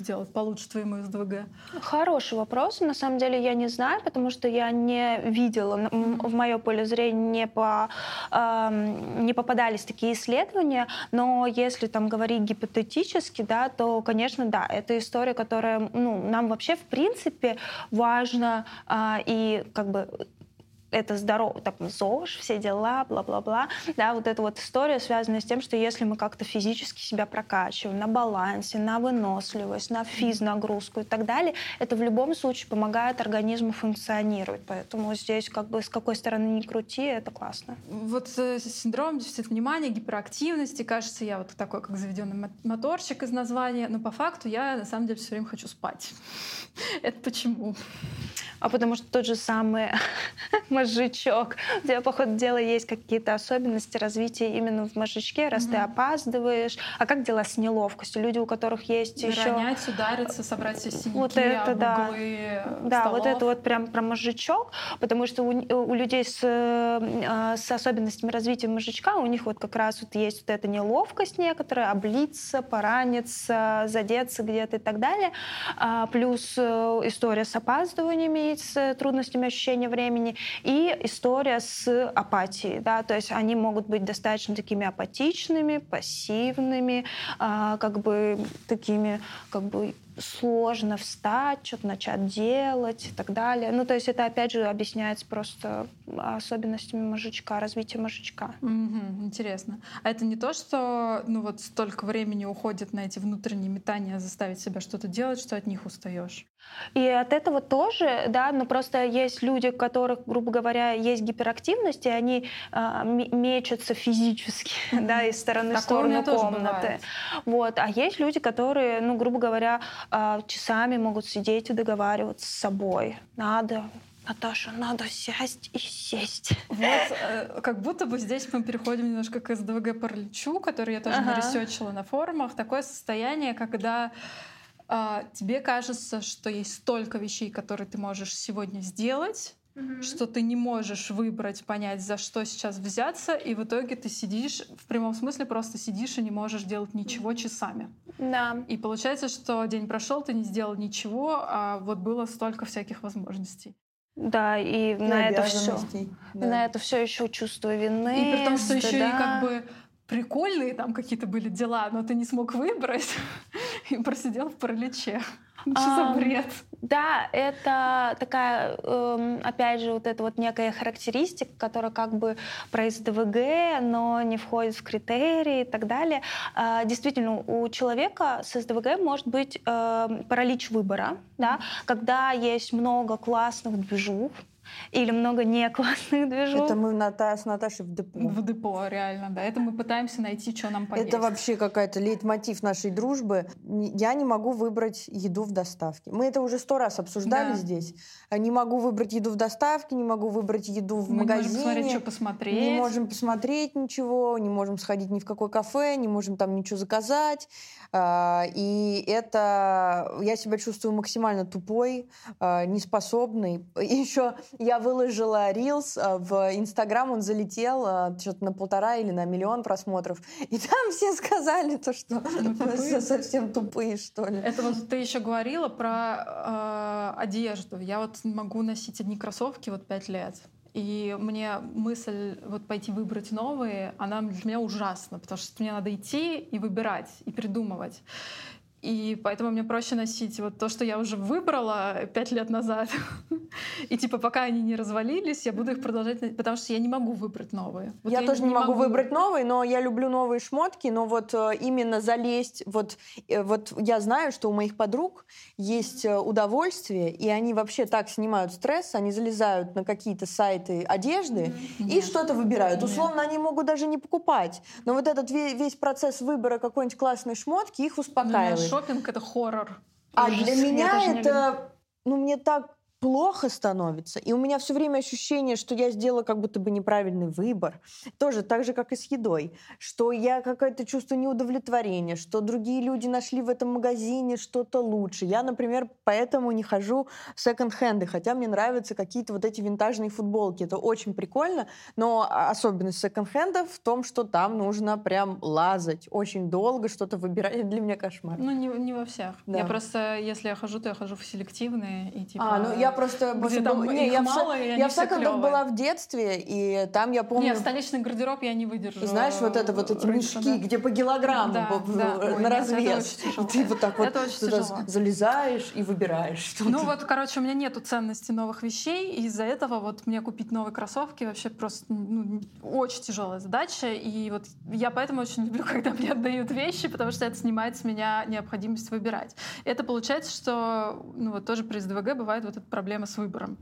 сделать получше твоему СДВГ? Хороший вопрос. На самом деле я не знаю, потому что я не видела, в мое поле зрения не, по, э, не попадались такие исследования, но если там говорить гипотетически, да, то, конечно, да, это история, которая ну, нам вообще в принципе важно э, и как бы это здорово, там, ЗОЖ, все дела, бла-бла-бла. Да, вот эта вот история связана с тем, что если мы как-то физически себя прокачиваем на балансе, на выносливость, на физнагрузку и так далее, это в любом случае помогает организму функционировать. Поэтому здесь как бы с какой стороны ни крути, это классно. Вот э, синдром дефицита внимания, гиперактивности, кажется, я вот такой, как заведенный моторчик из названия, но по факту я на самом деле все время хочу спать. Это почему? А потому что тот же самый мозжечок. У тебя, по ходу дела, есть какие-то особенности развития именно в мозжечке, раз mm-hmm. ты опаздываешь. А как дела с неловкостью? Люди, у которых есть еще... Ронять, удариться, собрать все синяки, вот это, да. Да, столов. вот это вот прям про мозжечок, потому что у, у людей с, э, с особенностями развития мозжечка, у них вот как раз вот есть вот эта неловкость некоторая, облиться, пораниться, задеться где-то и так далее. А, плюс э, история с опаздываниями, с трудностями ощущения времени и история с апатией, да, то есть они могут быть достаточно такими апатичными, пассивными, а, как бы такими, как бы сложно встать, что-то начать делать и так далее. Ну, то есть это, опять же, объясняется просто особенностями мозжечка, развития мозжечка. Угу, интересно. А это не то, что ну вот столько времени уходит на эти внутренние метания, заставить себя что-то делать, что от них устаешь? И от этого тоже, да, но просто есть люди, у которых, грубо говоря, есть гиперактивность, и они э, мечутся физически, да, из стороны в сторону комнаты. Вот. А есть люди, которые, ну, грубо говоря, э, часами могут сидеть и договариваться с собой. Надо Наташа, надо сесть и сесть. Вот, э, как будто бы здесь мы переходим немножко к СДВГ параличу, который я тоже ага. наресечила на форумах. Такое состояние, когда а, тебе кажется, что есть столько вещей, которые ты можешь сегодня сделать, mm что ты не можешь выбрать, понять, за что сейчас взяться, и в итоге ты сидишь, в прямом смысле просто сидишь и не можешь делать ничего часами. Да. И получается, что день прошел, ты не сделал ничего, а вот было столько всяких возможностей. Да, и, и на это все, да. на это все еще чувство вины. И при том, что еще и как бы прикольные там какие-то были дела, но ты не смог выбрать и просидел в параличе. Что за бред? Да, это такая, эм, опять же, вот эта вот некая характеристика, которая как бы про СДВГ, но не входит в критерии и так далее. А, действительно, у человека с СДВГ может быть эм, паралич выбора, да, когда есть много классных движух, или много не классных движух. Это мы Ната с Наташей в депо. В депо, реально, да. Это мы пытаемся найти, что нам поесть. Это вообще какая-то лейтмотив нашей дружбы. Я не могу выбрать еду в доставке. Мы это уже сто раз обсуждали да. здесь. Не могу выбрать еду в доставке, не могу выбрать еду в мы магазине. Не можем посмотреть, что посмотреть. Не можем посмотреть ничего, не можем сходить ни в какое кафе, не можем там ничего заказать. А, и это... Я себя чувствую максимально тупой, а, неспособной. И еще я выложила рилс э, в Инстаграм, он залетел что-то на полтора или на миллион просмотров. И там все сказали то, что мы совсем тупые, что ли. Это вот ты еще говорила про э, одежду. Я вот могу носить одни кроссовки вот пять лет. И мне мысль вот пойти выбрать новые, она для меня ужасна, потому что мне надо идти и выбирать, и придумывать. И поэтому мне проще носить вот то, что я уже выбрала пять лет назад. И типа пока они не развалились, я буду их продолжать, потому что я не могу выбрать новые. Вот я, я тоже не могу, могу выбрать новые, но я люблю новые шмотки, но вот э, именно залезть, вот, э, вот я знаю, что у моих подруг есть э, удовольствие, и они вообще так снимают стресс, они залезают на какие-то сайты одежды mm-hmm. и что-то выбирают. Нет. Условно, они могут даже не покупать, но вот этот весь процесс выбора какой-нибудь классной шмотки их успокаивает шопинг это хоррор. А для меня это, ну, мне так плохо становится, и у меня все время ощущение, что я сделала как будто бы неправильный выбор, тоже так же, как и с едой, что я какое-то чувство неудовлетворения, что другие люди нашли в этом магазине что-то лучше. Я, например, поэтому не хожу в секонд-хенды, хотя мне нравятся какие-то вот эти винтажные футболки. Это очень прикольно, но особенность секонд-хендов в том, что там нужно прям лазать очень долго, что-то выбирать. Это для меня кошмар. Ну, не, не во всех. Да. Я просто, если я хожу, то я хожу в селективные и типа... А, ну я просто... Где там не, я мало, в, и я в секондах была в детстве, и там я помню... Нет, столичный гардероб я не выдержу. Знаешь, вот это вот эти рынка, мешки, да. где по килограмму да, по, да. на Ой, развес. Нет, ты вот так вот залезаешь и выбираешь. Ну вот, короче, у меня нету ценности новых вещей, и из-за этого вот мне купить новые кроссовки вообще просто ну, очень тяжелая задача, и вот я поэтому очень люблю, когда мне отдают вещи, потому что это снимает с меня необходимость выбирать. Это получается, что ну вот тоже при СДВГ бывает вот эта проблема с выбором.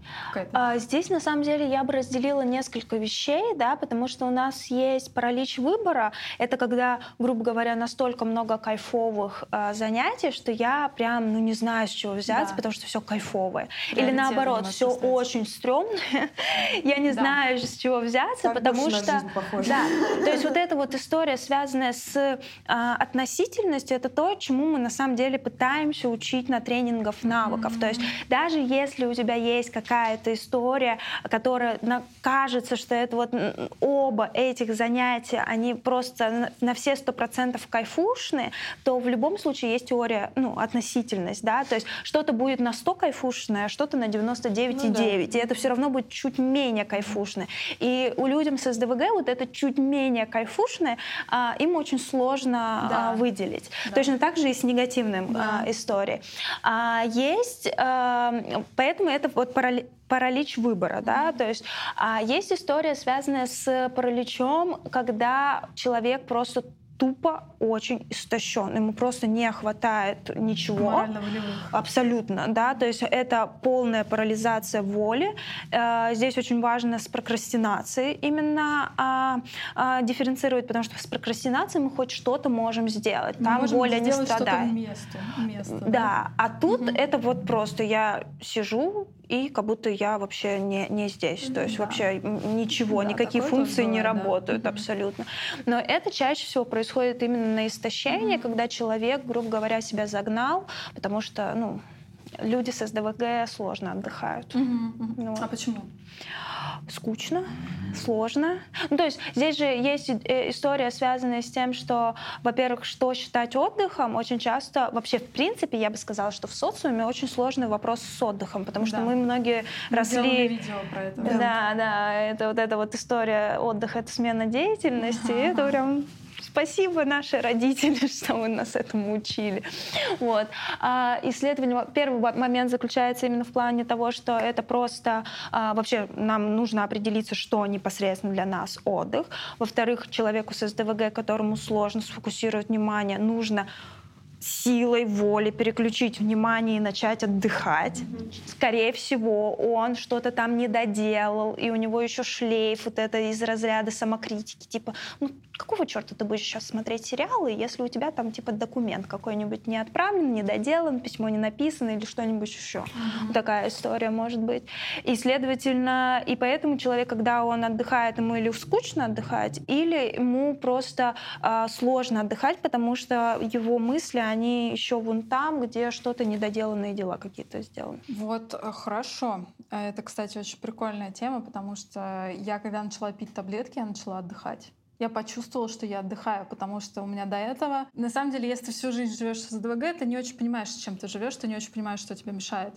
А, здесь, на самом деле, я бы разделила несколько вещей, да, потому что у нас есть паралич выбора. Это когда, грубо говоря, настолько много кайфовых а, занятий, что я прям, ну, не знаю, с чего взяться, да. потому что все кайфовое. Или наоборот, все очень стрёмное. я не да. знаю, с чего взяться, так потому что... Да, то есть вот эта вот история, связанная с а, относительностью, это то, чему мы на самом деле пытаемся учить на тренингах навыков. Mm-hmm. То есть даже если у тебя есть какая какая-то история, которая кажется, что это вот оба этих занятия, они просто на все сто процентов кайфушные, то в любом случае есть теория, ну, относительность, да, то есть что-то будет на 100 кайфушное, а что-то на 99,9, ну, да. и это все равно будет чуть менее кайфушное. И у людям с СДВГ вот это чуть менее кайфушное, а, им очень сложно да. а, выделить. Да. Точно так же и с негативным да. а, историей. А, есть, а, поэтому это вот паралич выбора, да, то есть а, есть история, связанная с параличом, когда человек просто тупо очень истощен. Ему просто не хватает ничего. Абсолютно, да. То есть это полная парализация воли. Э, здесь очень важно с прокрастинацией именно а, а, дифференцировать, потому что с прокрастинацией мы хоть что-то можем сделать. Там можем воля не страдает. Место, место, да. да, а тут угу. это вот просто я сижу, и как будто я вообще не, не здесь. То есть да. вообще ничего, да, никакие функции не работают да. абсолютно. Но это чаще всего происходит именно на истощение, mm-hmm. когда человек, грубо говоря, себя загнал, потому что, ну, люди с СДВГ сложно отдыхают. Mm-hmm. Ну, а почему? скучно, сложно. Ну, то есть здесь же есть э, история, связанная с тем, что, во-первых, что считать отдыхом, очень часто, вообще, в принципе, я бы сказала, что в социуме очень сложный вопрос с отдыхом, потому что да. мы многие мы росли... видео про это. Да, да, да, это вот эта вот история отдыха, это смена деятельности, ага. это прям Спасибо наши родители, что вы нас этому учили. Вот. А исследование, первый момент заключается именно в плане того, что это просто а, вообще нам нужно определиться, что непосредственно для нас отдых. Во-вторых, человеку с СДВГ, которому сложно сфокусировать внимание, нужно силой воли переключить внимание и начать отдыхать. Скорее всего, он что-то там не доделал, и у него еще шлейф вот это из разряда самокритики, типа, ну какого черта ты будешь сейчас смотреть сериалы, если у тебя там типа документ какой-нибудь не отправлен, не доделан, письмо не написано или что-нибудь еще. Mm-hmm. Такая история может быть. И, следовательно, и поэтому человек, когда он отдыхает, ему или скучно отдыхать, или ему просто э, сложно отдыхать, потому что его мысли, они еще вон там, где что-то недоделанные дела какие-то сделаны. Вот, э, хорошо. Это, кстати, очень прикольная тема, потому что я, когда начала пить таблетки, я начала отдыхать я почувствовала, что я отдыхаю, потому что у меня до этого... На самом деле, если ты всю жизнь живешь с СДВГ, ты не очень понимаешь, чем ты живешь, ты не очень понимаешь, что тебе мешает.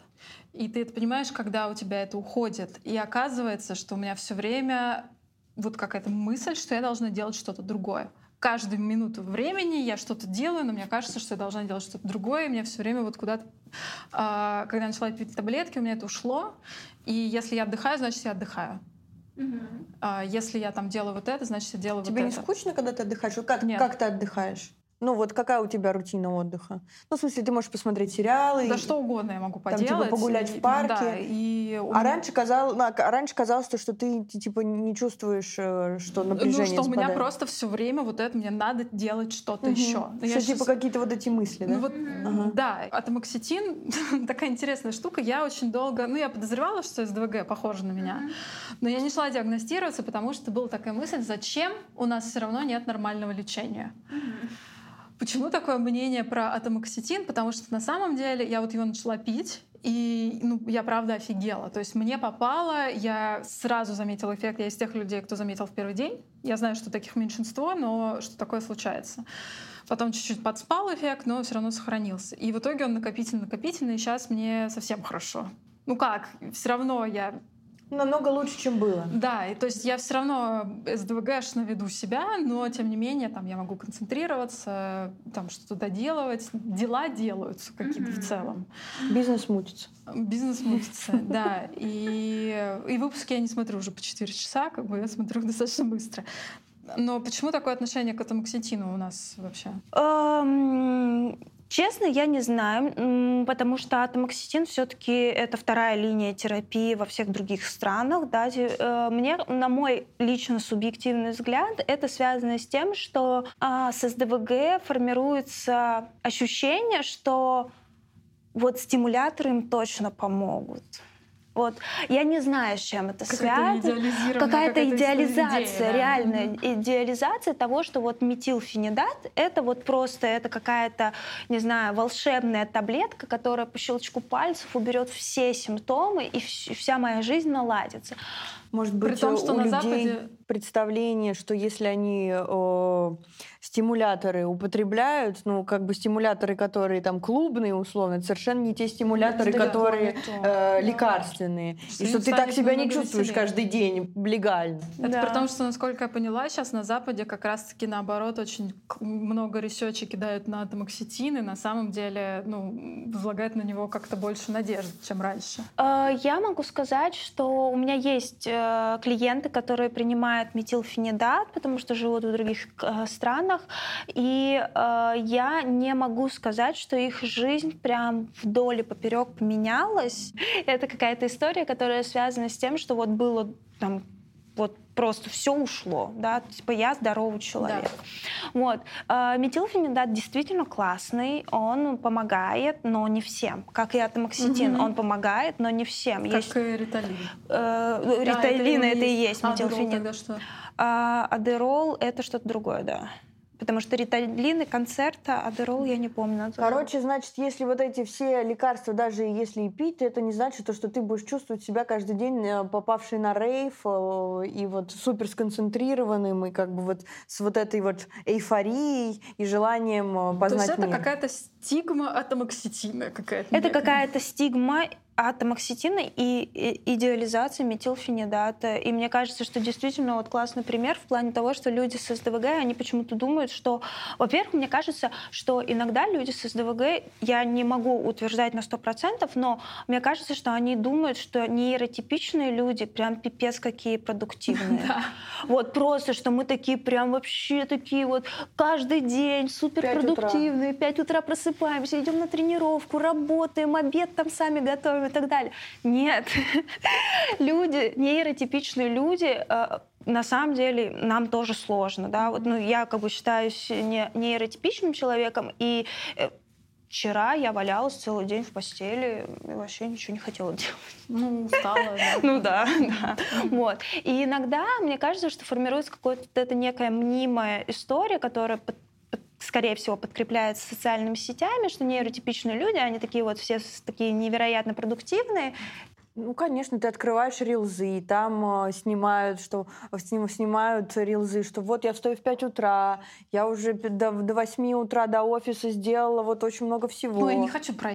И ты это понимаешь, когда у тебя это уходит. И оказывается, что у меня все время вот какая-то мысль, что я должна делать что-то другое. Каждую минуту времени я что-то делаю, но мне кажется, что я должна делать что-то другое, и мне все время вот куда-то... А, когда я начала пить таблетки, у меня это ушло, и если я отдыхаю, значит, я отдыхаю. Угу. А если я там делаю вот это, значит, я делаю Тебе вот это. Тебе не скучно, когда ты отдыхаешь? Как, Нет. как ты отдыхаешь? Ну вот какая у тебя рутина отдыха? Ну, в смысле, ты можешь посмотреть сериалы. Да и, что угодно я могу поделать. Там, типа, погулять и, в парке. Да, и а раньше, казалось, а раньше казалось, что ты типа не чувствуешь, э, что напряжение Ну, что спадает. у меня просто все время вот это, мне надо делать что-то угу. еще. Но что, типа, сейчас... какие-то вот эти мысли, да? Ну, вот, ага. Да, атомоксетин такая интересная штука. Я очень долго... Ну, я подозревала, что СДВГ похоже на меня. Но я не шла диагностироваться, потому что была такая мысль, зачем у нас все равно нет нормального лечения. Почему такое мнение про атомоксетин? Потому что на самом деле я вот его начала пить, и ну, я правда офигела. То есть мне попало, я сразу заметила эффект. Я из тех людей, кто заметил в первый день. Я знаю, что таких меньшинство, но что такое случается. Потом чуть-чуть подспал эффект, но все равно сохранился. И в итоге он накопительно-накопительный, и сейчас мне совсем хорошо. Ну как, все равно я Намного лучше, чем было. Да, и то есть я все равно СДВГшно веду себя, но тем не менее там я могу концентрироваться, там что-то доделывать, дела делаются какие-то в целом. Бизнес мутится. Бизнес мутится, да. И, и выпуски я не смотрю уже по 4 часа, как бы я смотрю достаточно быстро. Но почему такое отношение к этому ксетину у нас вообще? Честно, я не знаю, потому что атомоксетин все-таки это вторая линия терапии во всех других странах. Да. Э, мне, на мой лично субъективный взгляд, это связано с тем, что а, с СДВГ формируется ощущение, что вот стимуляторы им точно помогут. Вот. Я не знаю, с чем это связано. Какая-то какая идеализация, идея, да? реальная mm-hmm. идеализация того, что вот метилфенидат — это вот просто это какая-то, не знаю, волшебная таблетка, которая по щелчку пальцев уберет все симптомы, и вся моя жизнь наладится. Может быть, При том, что у на людей Западе... представление, что если они э, стимуляторы употребляют, ну, как бы стимуляторы, которые там клубные, условно, это совершенно не те стимуляторы, да, которые э, лекарственные. Что и что ты так себя не чувствуешь веселее. каждый день легально. Это да. при том, что, насколько я поняла, сейчас на Западе как раз-таки наоборот очень много ресечи кидают на атомоксетин, и на самом деле, ну, возлагают на него как-то больше надежды, чем раньше. Э, я могу сказать, что у меня есть э, Э, клиенты, которые принимают метилфенидат, потому что живут в других э, странах, и э, я не могу сказать, что их жизнь прям вдоль и поперек поменялась. Это какая-то история, которая связана с тем, что вот было там вот просто все ушло, да, типа я здоровый человек. Да. Вот. А, метилфенидат действительно классный, он помогает, но не всем. Как и атомоксетин, угу. он помогает, но не всем. Как есть... и риталин. Э, да, риталин это, это и есть метилфенидат. А что? А, адерол это что-то другое, да. Потому что риталин и концерта, адерол я не помню. Короче, значит, если вот эти все лекарства, даже если и пить, то это не значит, что ты будешь чувствовать себя каждый день э, попавший на рейв э, и вот супер сконцентрированным, и как бы вот с вот этой вот эйфорией и желанием познать э, То есть это какая-то стигма атомоксетина какая-то. Это какая-то стигма атомоксетина и идеализация метилфенидата. И мне кажется, что действительно вот классный пример в плане того, что люди с СДВГ, они почему-то думают, что... Во-первых, мне кажется, что иногда люди с СДВГ, я не могу утверждать на 100%, но мне кажется, что они думают, что нейротипичные люди прям пипец какие продуктивные. Вот просто, что мы такие прям вообще такие вот каждый день суперпродуктивные, 5 утра просыпаемся, идем на тренировку, работаем, обед там сами готовим и так далее. Нет. люди, нейротипичные люди, э, на самом деле нам тоже сложно. Да? Вот, ну, я как бы считаюсь не, нейротипичным человеком, и э, Вчера я валялась целый день в постели и вообще ничего не хотела делать. Ну, устала, да. Ну да, да. Вот. И иногда мне кажется, что формируется какая-то эта некая мнимая история, которая скорее всего, подкрепляется социальными сетями, что нейротипичные люди, они такие вот все такие невероятно продуктивные, Ну, конечно, ты открываешь рилзы, там э, снимают, что сним, снимают рилзы, что вот я встаю в 5 утра, я уже до, до 8 утра до офиса сделала вот очень много всего. Ну, я не хочу про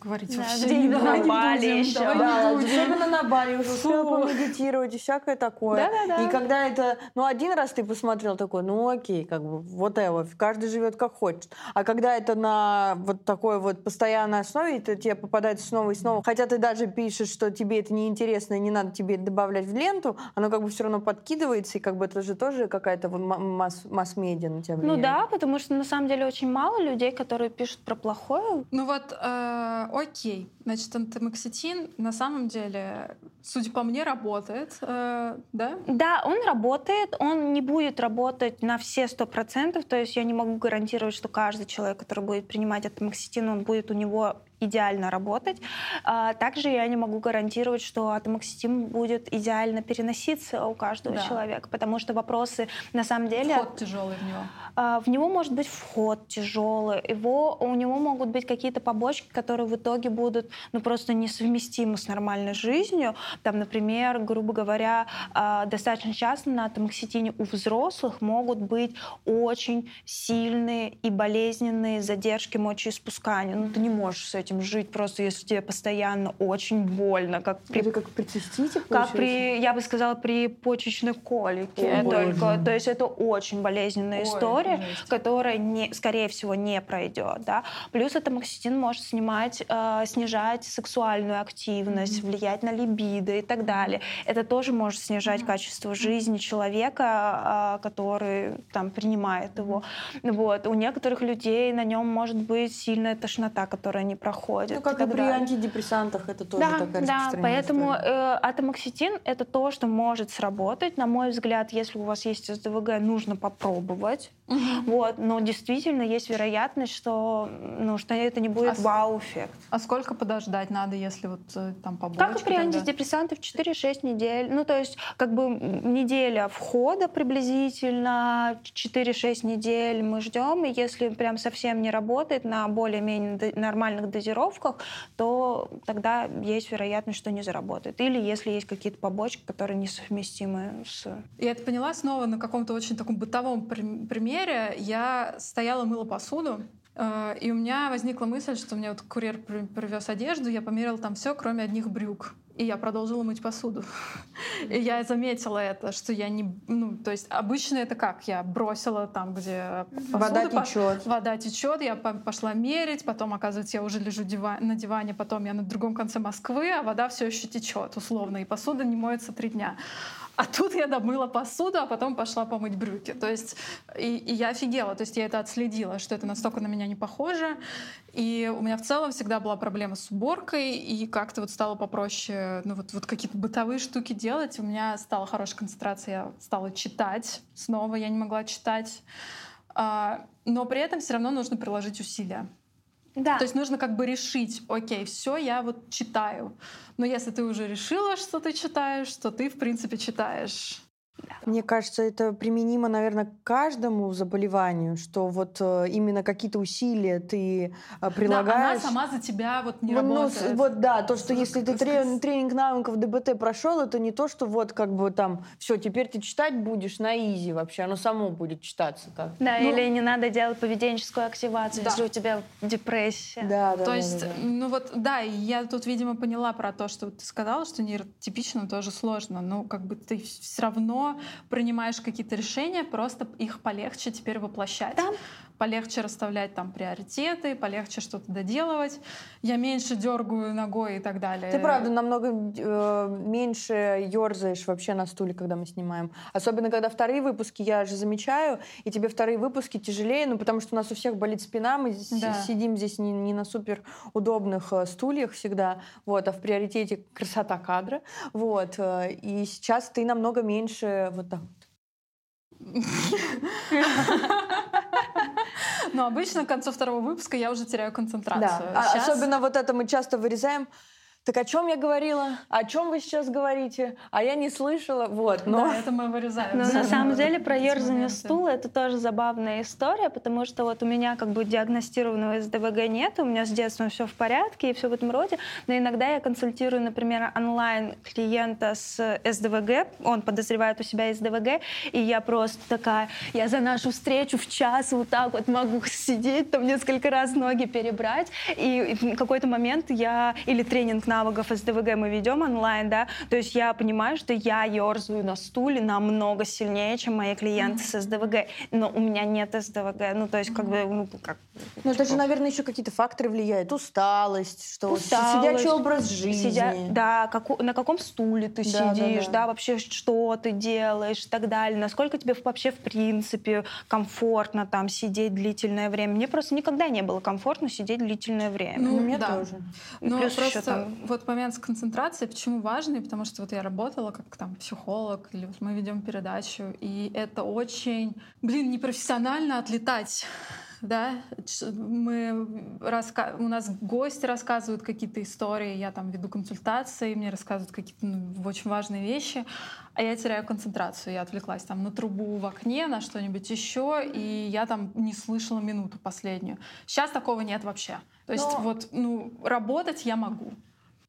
говорить Да, вообще. не на не Бали будем, давай Да, особенно на Бали уже успела помедитировать и всякое такое. Да-да-да. И когда это, ну, один раз ты посмотрел такой, ну, окей, как бы, вот это, каждый живет как хочет. А когда это на вот такой вот постоянной основе, это тебе попадается снова и снова, хотя ты даже пишешь, что тебе это неинтересно и не надо тебе это добавлять в ленту, оно как бы все равно подкидывается, и как бы это же тоже какая-то вот масс- масс-медиа на тебя Ну влияет. да, потому что на самом деле очень мало людей, которые пишут про плохое. Ну вот, э, окей. Значит, антомоксетин на самом деле, судя по мне, работает, э, да? Да, он работает, он не будет работать на все сто процентов, то есть я не могу гарантировать, что каждый человек, который будет принимать атомоксетин, он будет у него идеально работать. А, Также я не могу гарантировать, что атомоксетин будет идеально переноситься у каждого Да. человека, потому что вопросы на самом деле Вход тяжелый в него. А, В него может быть вход тяжелый, его, у него могут быть какие-то побочки, которые в итоге будут ну, просто несовместимы с нормальной жизнью. Там, например, грубо говоря, а, достаточно часто на атомоксетине у взрослых могут быть очень сильные и болезненные задержки мочеиспускания. Ну, ты не можешь с этим жить, просто если тебе постоянно очень больно, как при Или как при цистите, как при, я бы сказала, при почечной колике. О, только. боже. То есть это очень болезненная Ой, история, жесть. которая, не, скорее всего, не пройдет. Да? Плюс атомоксетин может снимать, э, снижать сексуальную активность, влиять на либидо и так далее. Это тоже может снижать качество жизни человека, э, который там, принимает его. Вот. У некоторых людей на нем может быть сильная тошнота, которая не проходит. Ну, как и так при далее. антидепрессантах, это тоже Да, такая да, поэтому история. э, атомоксетин это то, что может сработать. На мой взгляд, если у вас есть СДВГ, нужно попробовать. Вот, но действительно есть вероятность, что, ну, что это не будет А вау-эффект. А сколько подождать надо, если вот э, там побочки? Как и при тогда? антидепрессантах 4-6 недель. Ну, то есть, как бы неделя входа приблизительно, 4-6 недель мы ждем. И если прям совсем не работает на более-менее нормальных дозировках, то тогда есть вероятность, что не заработает. Или если есть какие-то побочки, которые несовместимы с... Я это поняла снова на каком-то очень таком бытовом прим- примере. Я стояла, мыла посуду, и у меня возникла мысль, что мне вот курьер при- привез одежду, я померила там все, кроме одних брюк. И я продолжила мыть посуду. И я заметила это, что я не... Ну, то есть обычно это как? Я бросила там, где Вода посуда, по- течет. Вода течет, я по- пошла мерить, потом, оказывается, я уже лежу дива- на диване, потом я на другом конце Москвы, а вода все еще течет, условно, и посуда не моется три дня. А тут я домыла посуду, а потом пошла помыть брюки. То есть и, и я офигела, то есть я это отследила, что это настолько на меня не похоже. И у меня в целом всегда была проблема с уборкой, и как-то вот стало попроще, ну вот, вот какие-то бытовые штуки делать. У меня стала хорошая концентрация, я стала читать. Снова я не могла читать. А, но при этом все равно нужно приложить усилия. Да. То есть нужно как бы решить, окей, все, я вот читаю. Но если ты уже решила, что ты читаешь, то ты, в принципе, читаешь. Мне кажется, это применимо, наверное, к каждому заболеванию, что вот э, именно какие-то усилия ты э, Да, прилагаешь. она сама за тебя вот не Вот, ну, работает. с- вот да, то, что Вот если ты как тре- сказать. тренинг навыков ДБТ прошел, это не то, что вот как бы там все, теперь ты читать будешь на изи вообще, оно само будет читаться так. Да, Ну, или не надо делать поведенческую активацию, Да. если у тебя депрессия. Да, да. То да, есть, да, да. ну вот, да, я тут, видимо, поняла про то, что ты сказала, что нейротипичным тоже сложно. Но как бы ты все равно принимаешь какие-то решения, просто их полегче теперь воплощать. Да. Полегче расставлять там приоритеты, полегче что-то доделывать. Я меньше дергаю ногой и так далее. Ты правда намного э, меньше ерзаешь вообще на стуле, когда мы снимаем. Особенно, когда вторые выпуски, я же замечаю, и тебе вторые выпуски тяжелее, ну, потому что у нас у всех болит спина, мы Да. сидим здесь не, не на супер удобных э, стульях всегда, вот, а в приоритете красота кадра, вот, э, и сейчас ты намного меньше вот так. Но обычно к концу второго выпуска я уже теряю концентрацию. Да, а- Щас- особенно вот это мы часто вырезаем. Так о чем я говорила? О чем вы сейчас говорите? А я не слышала. Вот, но... Да, это мы вырезаем. Но на самом деле про ерзание стула это тоже забавная история, потому что вот у меня как бы диагностированного СДВГ нет, у меня с детства все в порядке и все в этом роде, но иногда я консультирую, например, онлайн клиента с СДВГ, он подозревает у себя СДВГ, и я просто такая, я за нашу встречу в час вот так вот могу сидеть, там несколько раз ноги перебрать, и в какой-то момент я, или тренинг на навыков СДВГ мы ведем онлайн, да, то есть я понимаю, что я ерзаю на стуле намного сильнее, чем мои клиенты mm-hmm. с СДВГ, но у меня нет СДВГ, ну, то есть как бы, ну, как... Ну, это же, наверное, еще какие-то факторы влияют, усталость, что усталость, сидячий образ жизни. Сидя... Да, как, на каком стуле ты да, сидишь, да, да. да, вообще что ты делаешь и так далее, насколько тебе вообще, в принципе, комфортно там сидеть длительное время. Мне просто никогда не было комфортно сидеть длительное время. Ну, мне да. тоже. Ну, Плюс просто там вот момент с концентрацией, почему важный? Потому что вот я работала как там психолог, или вот мы ведем передачу, и это очень, блин, непрофессионально отлетать да, мы раска... у нас гости рассказывают какие-то истории, я там веду консультации, мне рассказывают какие-то ну, очень важные вещи, а я теряю концентрацию, я отвлеклась там на трубу в окне, на что-нибудь еще, и я там не слышала минуту последнюю. Сейчас такого нет вообще. То есть Но... вот, ну, работать я могу.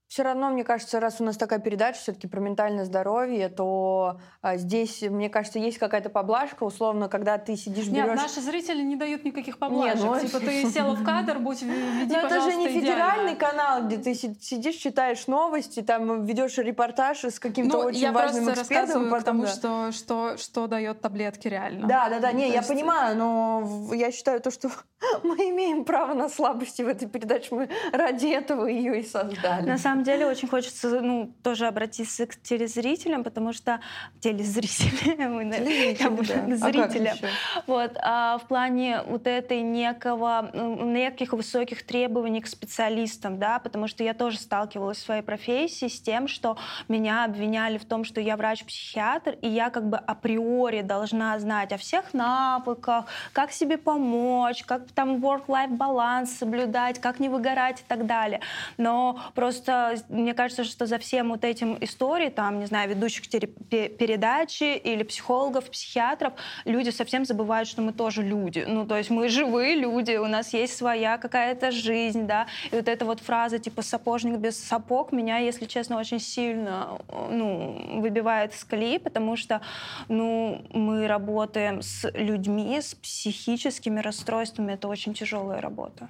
Все равно, мне кажется, раз у нас такая передача все-таки про ментальное здоровье, то а, здесь, мне кажется, есть какая-то поблажка, условно, когда ты сидишь, берешь... Нет, наши зрители не дают никаких поблажек. Нет, ну... Типа ты села в кадр, будь веди, Но это же не идеально. федеральный канал, где ты сидишь, читаешь новости, там ведешь репортаж с каким-то ну, очень я важным экспертом. Потому, да. что, что, что дает таблетки реально. Да, да, да, не, то я есть... понимаю, но я считаю то, что мы имеем право на слабости в этой передаче, мы ради этого ее и создали. На самом деле очень хочется ну, тоже обратиться к телезрителям, потому что телезрители, зрителям. Вот, а в плане вот этой некого, неких высоких требований к специалистам, да, потому что я тоже сталкивалась в своей профессии с тем, что меня обвиняли в том, что я врач-психиатр, и я как бы априори должна знать о всех навыках, как себе помочь, как там work-life баланс соблюдать, как не выгорать и так далее. Но просто, мне кажется, что за всем вот этим историей, там, не знаю, ведущих передачи или психологов, психиатров, люди совсем забывают, что мы тоже люди. Ну, то есть мы живые люди, у нас есть своя какая-то жизнь, да. И вот эта вот фраза типа «сапожник без сапог» меня, если честно, очень сильно ну, выбивает из колеи, потому что ну, мы работаем с людьми, с психическими расстройствами. Это очень тяжелая работа.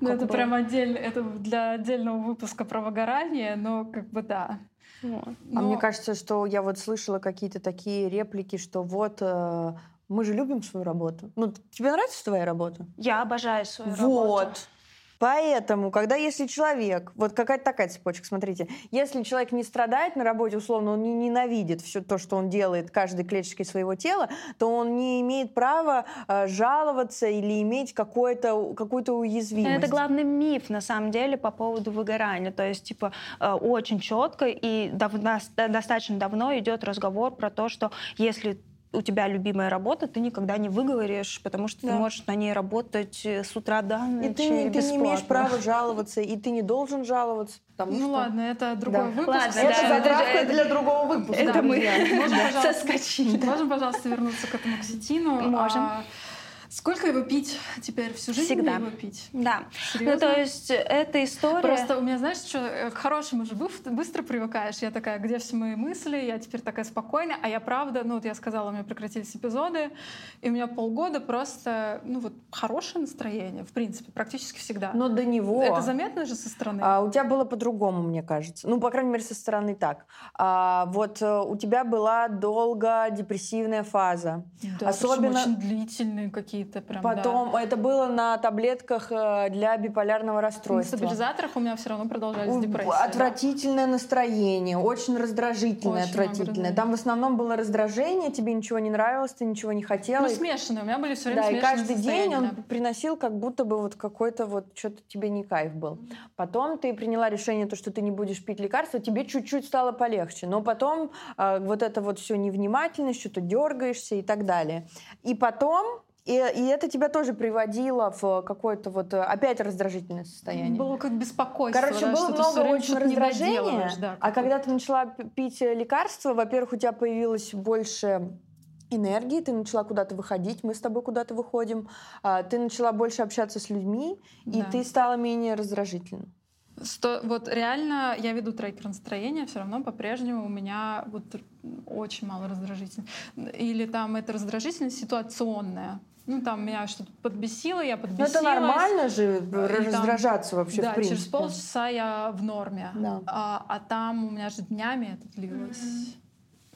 Ну, это прям отдельно, это для отдельного выпуска про выгорание, но как бы да. А мне кажется, что я вот слышала какие-то такие реплики, что вот э, мы же любим свою работу. Ну, тебе нравится твоя работа? Я обожаю свою вот. работу. Вот. Поэтому, когда если человек, вот какая-то такая цепочка, смотрите, если человек не страдает на работе, условно, он не ненавидит все то, что он делает каждой клеточкой своего тела, то он не имеет права э, жаловаться или иметь какую-то какую-то уязвимость. Это главный миф, на самом деле, по поводу выгорания. То есть, типа, э, очень четко и дав достаточно давно идет разговор про то, что если у тебя любимая работа, ты никогда не выговоришь, потому что да. ты можешь на ней работать э, с утра до ночи И ты, не, ты не имеешь права жаловаться, и ты не должен жаловаться. Потому ну что... ладно, это другой да. выпуск. Ладно, это да, затравка это, для другого выпуска. Это мы можем, пожалуйста, можем, пожалуйста, вернуться к этому ксетину. Можем. А, Сколько его пить теперь? Всю жизнь Всегда. его пить? Да. Серьезно? Ну, то есть эта история... Просто у меня, знаешь, что э, к хорошему же быстро привыкаешь. Я такая, где все мои мысли? Я теперь такая спокойная. А я правда, ну вот я сказала, у меня прекратились эпизоды, и у меня полгода просто, ну вот, хорошее настроение, в принципе, практически всегда. Но до него... Это заметно же со стороны? А, у тебя было по-другому, мне кажется. Ну, по крайней мере, со стороны так. А, вот э, у тебя была долго депрессивная фаза. Да, Особенно... очень длительные какие какие-то прям. Потом да. это было на таблетках э, для биполярного расстройства. На стабилизаторах у меня все равно продолжались депрессии. Отвратительное да. настроение, очень раздражительное, очень отвратительное. Там в основном было раздражение, тебе ничего не нравилось, ты ничего не хотела. Ну, смешанные. У меня были все время Да, и каждый день он да. приносил как будто бы вот какой-то вот что-то тебе не кайф был. Потом ты приняла решение, то, что ты не будешь пить лекарства, тебе чуть-чуть стало полегче. Но потом э, вот это вот все невнимательность, что-то дергаешься и так далее. И потом И, и это тебя тоже приводило в какое-то вот опять раздражительное состояние. Было как беспокойство. Короче, да, было много очень раздражения. Да, а когда ты начала пить лекарства, во-первых, у тебя появилось больше энергии, ты начала куда-то выходить, мы с тобой куда-то выходим, а, ты начала больше общаться с людьми, да. и ты стала менее раздражительна. Сто, вот реально я веду трекер настроения, все равно по-прежнему у меня вот очень мало раздражительности. Или там это раздражительность ситуационная. Ну, там меня что-то подбесило, я подбесилась. Ну, это нормально же раздражаться там, вообще, да, в принципе. через полчаса я в норме. Да. А, а там у меня же днями это длилось. Mm-hmm.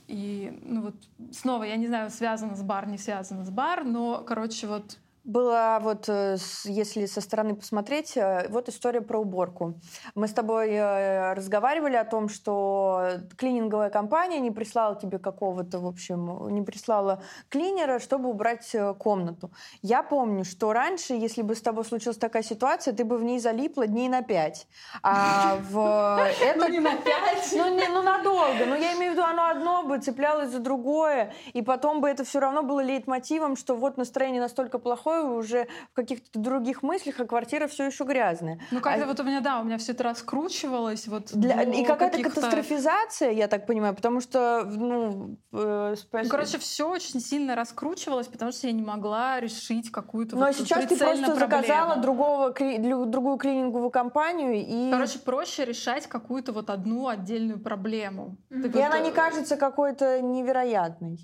И, ну вот, снова, я не знаю, связано с бар, не связано с бар, но, короче, вот была вот, э, если со стороны посмотреть, э, вот история про уборку. Мы с тобой э, разговаривали о том, что клининговая компания не прислала тебе какого-то, в общем, не прислала клинера, чтобы убрать комнату. Я помню, что раньше, если бы с тобой случилась такая ситуация, ты бы в ней залипла дней на пять. А в это... Ну, не на пять. Ну, не, ну, надолго. Но я имею в виду, оно одно бы цеплялось за другое, и потом бы это все равно было лейтмотивом, что вот настроение настолько плохое, порой уже в каких-то других мыслях, а квартира все еще грязная. Ну, как-то а... вот у меня, да, у меня все это раскручивалось. Вот Для... И какая-то катастрофизация, я так понимаю, потому что, ну... Э, спас... ну короче, все очень сильно раскручивалось, потому что я не могла решить какую-то Но вот сейчас ты просто проблему. заказала другого, другую клининговую компанию и... Короче, проще решать какую-то вот одну отдельную проблему. Mm-hmm. И вот... она не кажется какой-то невероятной.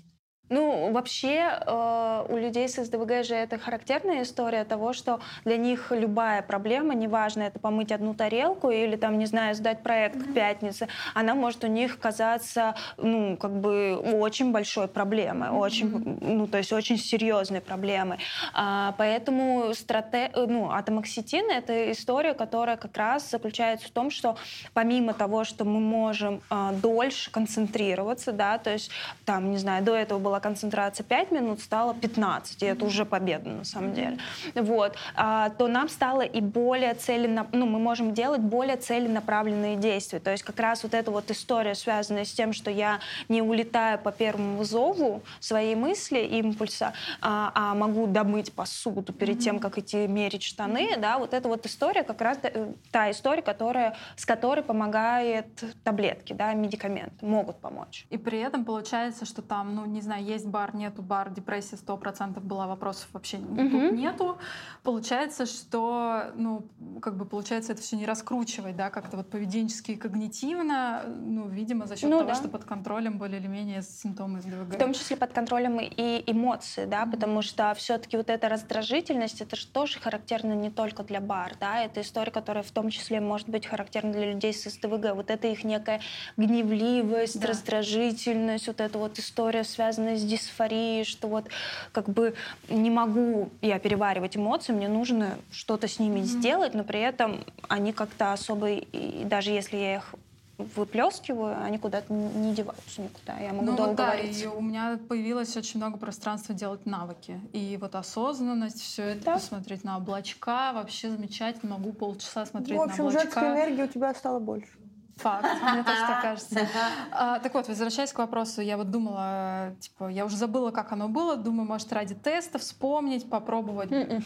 Ну, вообще э, у людей с СДВГ же это характерная история того, что для них любая проблема, неважно, это помыть одну тарелку или там, не знаю, сдать проект mm-hmm. к пятнице, она может у них казаться, ну, как бы очень большой проблемой, mm-hmm. очень, ну, то есть очень серьезной проблемой. А, поэтому страте... ну, атомоксетин — это история, которая как раз заключается в том, что помимо того, что мы можем а, дольше концентрироваться, да, то есть там, не знаю, до этого была концентрация 5 минут, стало 15, и это уже победа на самом деле. Вот. А, то нам стало и более целенно, ну, мы можем делать более целенаправленные действия. То есть как раз вот эта вот история, связанная с тем, что я не улетаю по первому зову своей мысли, импульса, а, а могу домыть посуду перед тем, как идти мерить штаны, да, вот эта вот история как раз э, та история, которая, с которой помогает таблетки, да, медикаменты, могут помочь. И при этом получается, что там, ну, не знаю, есть бар, нету бар, депрессия сто процентов была, вопросов вообще тут нету. Получается, что, ну, как бы получается это все не раскручивать, да, как-то вот поведенчески и когнитивно, ну, видимо, за счет ну, того, да. что под контролем более или менее симптомы СДВГ. В том числе под контролем и эмоции, да, потому что все-таки вот эта раздражительность, это же тоже характерно не только для бар, да, это история, которая в том числе может быть характерна для людей с СДВГ. Вот это их некая гневливость, да. раздражительность, вот эта вот история, связанная с с дисфорией, что вот как бы не могу я переваривать эмоции, мне нужно что-то с ними mm-hmm. сделать, но при этом они как-то особо, и даже если я их выплескиваю, они куда-то не деваются никуда. Я могу ну, долго вот да, вариться. И у меня появилось очень много пространства делать навыки. И вот осознанность, все это, да? посмотреть на облачка, вообще замечательно. Могу полчаса смотреть на облачка. В общем, женской энергии у тебя стало больше. Факт, мне тоже так кажется. А, так вот, возвращаясь к вопросу, я вот думала, типа, я уже забыла, как оно было, думаю, может, ради теста вспомнить, попробовать м-м.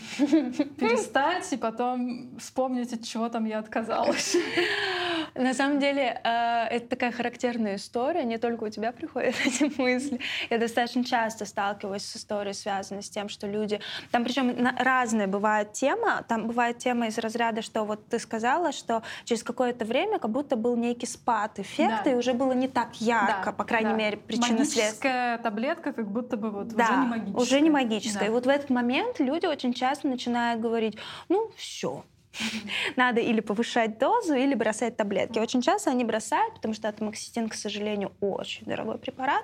перестать и потом вспомнить, от чего там я отказалась. На самом деле, э, это такая характерная история, не только у тебя приходят эти мысли. Я достаточно часто сталкиваюсь с историей, связанной с тем, что люди... Там причем разная бывает тема. Там бывает тема из разряда, что вот ты сказала, что через какое-то время как будто был некий спад эффекта, да. и уже было не так ярко, да, по крайней да. мере, причина Магическая таблетка как будто бы вот да, уже не магическая. уже не магическая. Да. И вот в этот момент люди очень часто начинают говорить, ну все, надо или повышать дозу, или бросать таблетки. Очень часто они бросают, потому что атомоксетин, к сожалению, очень дорогой препарат.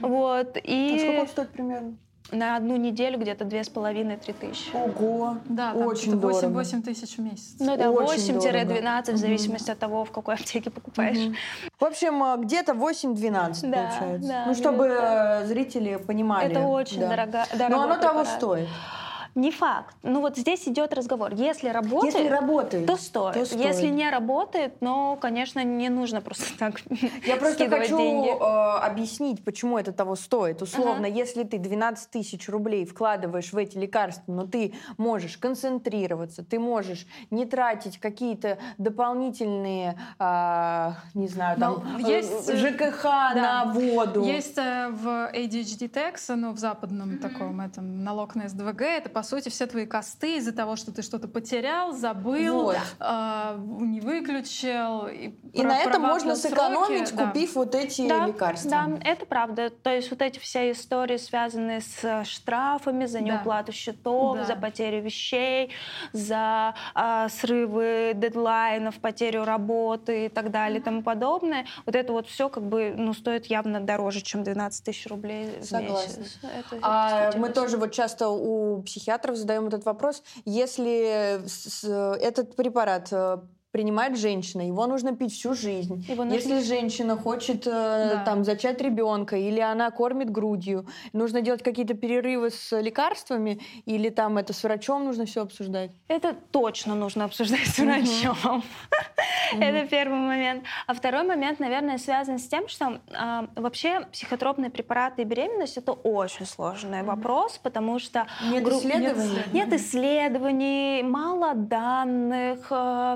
Вот, и... А сколько он стоит примерно? на одну неделю где-то две с половиной-три тысячи. Ого! Да, там очень 8, 8 тысяч в месяц. Ну да, 8-12, в зависимости от того, в какой аптеке покупаешь. В общем, э, где-то 8-12 да, получается. Да, ну, чтобы да. Зрители понимали. Это очень да. дорого. Но оно препарат. того стоит. Не факт. Ну вот здесь идет разговор. Если работает, Если работает, то стоит. то стоит. Если не работает, ну, конечно, не нужно просто так Я просто хочу деньги. э, объяснить, почему это того стоит. Условно, если ты 12 тысяч рублей вкладываешь в эти лекарства, но ты можешь концентрироваться, ты можешь не тратить какие-то дополнительные, а, не знаю, Ну, там, есть, э, э, ЖКХ да. на воду. Есть э, в ADHD Tax, ну, в западном таком этом налог на СДВГ, это, по сути, все твои косты из-за того, что ты что-то потерял, забыл, Вот. э, не выключил. И, И про- на этом можно сроки, сэкономить, да. купив вот эти Да, лекарства. да, это правда. То есть вот эти все истории, связанные с э, штрафами за Да. неуплату счетов, Да. за потерю вещей, за а, срывы дедлайнов, потерю работы и так далее и тому подобное, вот это вот все как бы ну, стоит явно дороже, чем 12 тысяч рублей в Согласна. месяц. Это А мы тоже вот часто у психиатров задаем этот вопрос. Если с- этот препарат э, принимает женщина, его нужно пить всю жизнь. Его нужно- Если женщина хочет э, Да. там зачать ребенка или она кормит грудью, нужно делать какие-то перерывы с лекарствами или там это с врачом нужно все обсуждать. Это точно нужно обсуждать с врачом. Это первый момент. А второй момент, наверное, связан с тем, что а, вообще психотропные препараты и беременность это очень сложный вопрос, потому что Нет исследований? Нет исследований, мало данных,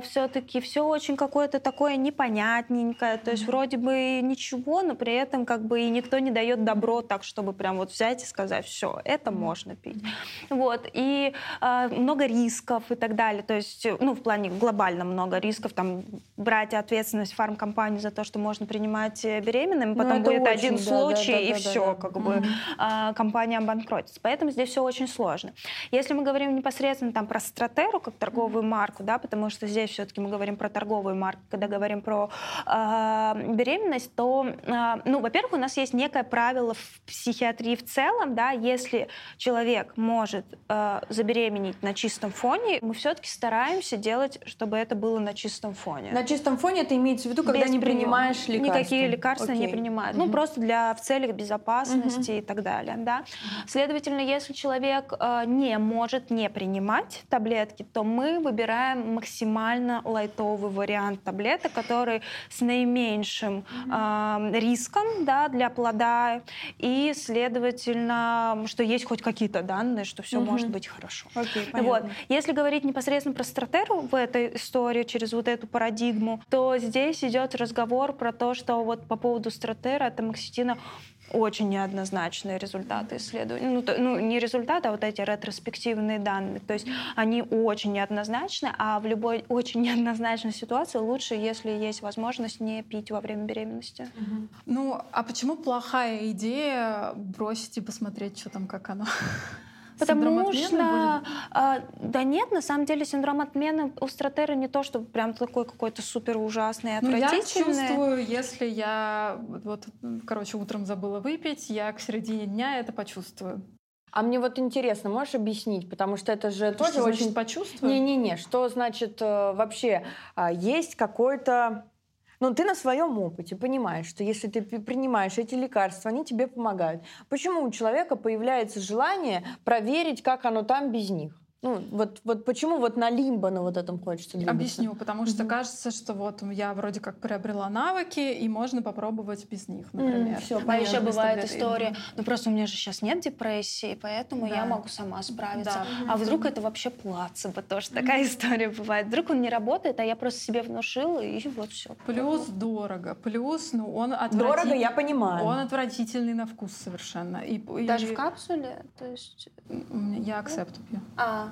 все-таки все очень какое-то такое непонятненькое. То есть вроде бы ничего, но при этом как бы и никто не дает добро так, чтобы прям вот взять и сказать, все, это можно пить. Вот. И а, много рисков и так далее. То есть, э, ну, в плане глобально много рисков. Там брать ответственность фармкомпании за то, что можно принимать э, беременным, Ну, потом будет очень, один да, случай, да, да, и да, все, да. как бы Мгм. а, компания обанкротится. Поэтому здесь все очень сложно. Если мы говорим непосредственно там про стратеру как торговую марку, да, потому что здесь все-таки мы говорим про торговую марку, когда говорим про а, беременность, то, а, ну, во-первых, у нас есть некое правило в психиатрии в целом, да, если человек может а, забеременеть на чистом фоне, мы все-таки стараемся делать, чтобы это было на чистом фоне. На чистом фоне это имеется в виду, когда Без не приема. принимаешь лекарства. Никакие лекарства не Окей. принимают. Ну, Мгм. просто для в целях безопасности и так далее. Да? Следовательно, если человек э, не может не принимать таблетки, то мы выбираем максимально лайтовый вариант таблеток, который с наименьшим э, риском да, для плода, и, следовательно, что есть хоть какие-то данные, что все Мгм. может быть хорошо. Окей, Вот. Если говорить непосредственно про стратеру в этой истории, через вот эту парадигму, то здесь идет разговор про то, что вот по поводу стратера от амоксетина очень неоднозначные результаты исследований. Ну, то- ну, не результаты, а вот эти ретроспективные данные. То есть они очень неоднозначны, а в любой очень неоднозначной ситуации лучше, если есть возможность, не пить во время беременности. Ну, а почему плохая идея бросить и посмотреть, что там, как оно? Потому что, будет? а, да нет, на самом деле синдром отмены у стратера не то, что прям такой какой-то супер ужасный, Ну, я отвратительный. чувствую, если я вот, короче, утром забыла выпить, я к середине дня это почувствую. А мне вот интересно, можешь объяснить, потому что это же тоже Что значит очень почувствую? Не-не-не, что значит э, вообще а, есть какой-то... Ну, ты на своем опыте понимаешь, что если ты принимаешь эти лекарства, они тебе помогают. Почему у человека появляется желание проверить, как оно там без них? Ну, вот, вот почему вот на лимбо на вот этом хочется двигаться? Объясню, потому что Мгм. кажется, что вот я вроде как приобрела навыки, и можно попробовать без них, например. всё, А понятно. еще бывает история, ну просто у меня же сейчас нет депрессии, поэтому Да. я могу сама справиться. Да. А вдруг это вообще плацебо, тоже такая история бывает. Вдруг он не работает, а я просто себе внушила, и вот все. Плюс дорого, плюс, ну, он отвратитель- Дорого, я понимаю. Он отвратительный на вкус совершенно. И, и- Даже в капсуле? То есть... Я акцепт пью. А,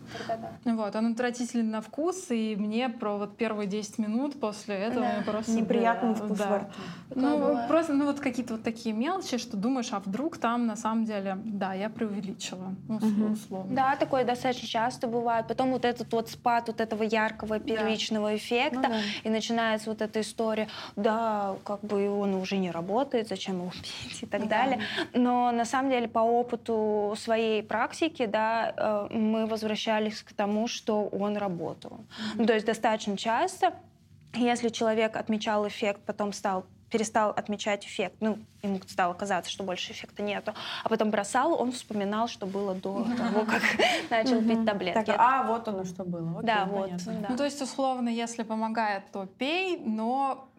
тогда да. Вот, он отвратительный на вкус, и мне про вот первые 10 минут после этого Да. просто... Неприятный да, вкус да. во рту. Ну, бывает. просто, ну, вот какие-то вот такие мелочи, что думаешь, а вдруг там на самом деле, да, я преувеличила, ну, условно. Да, такое достаточно часто бывает. Потом вот этот вот спад вот этого яркого первичного эффекта, Ну да. и начинается вот эта история, да, как бы он уже не работает, зачем его пить и так Да. далее. Но на самом деле по опыту своей практики, да, э, мы возвращались к тому, что он работал. Ну, то есть достаточно часто, если человек отмечал эффект, потом стал перестал отмечать эффект. Ну, ему стало казаться, что больше эффекта нету. А потом бросал, он вспоминал, что было до того, как начал пить таблетки. а вот оно что было. Да, вот. Ну, то есть, условно, если помогает, то пей, но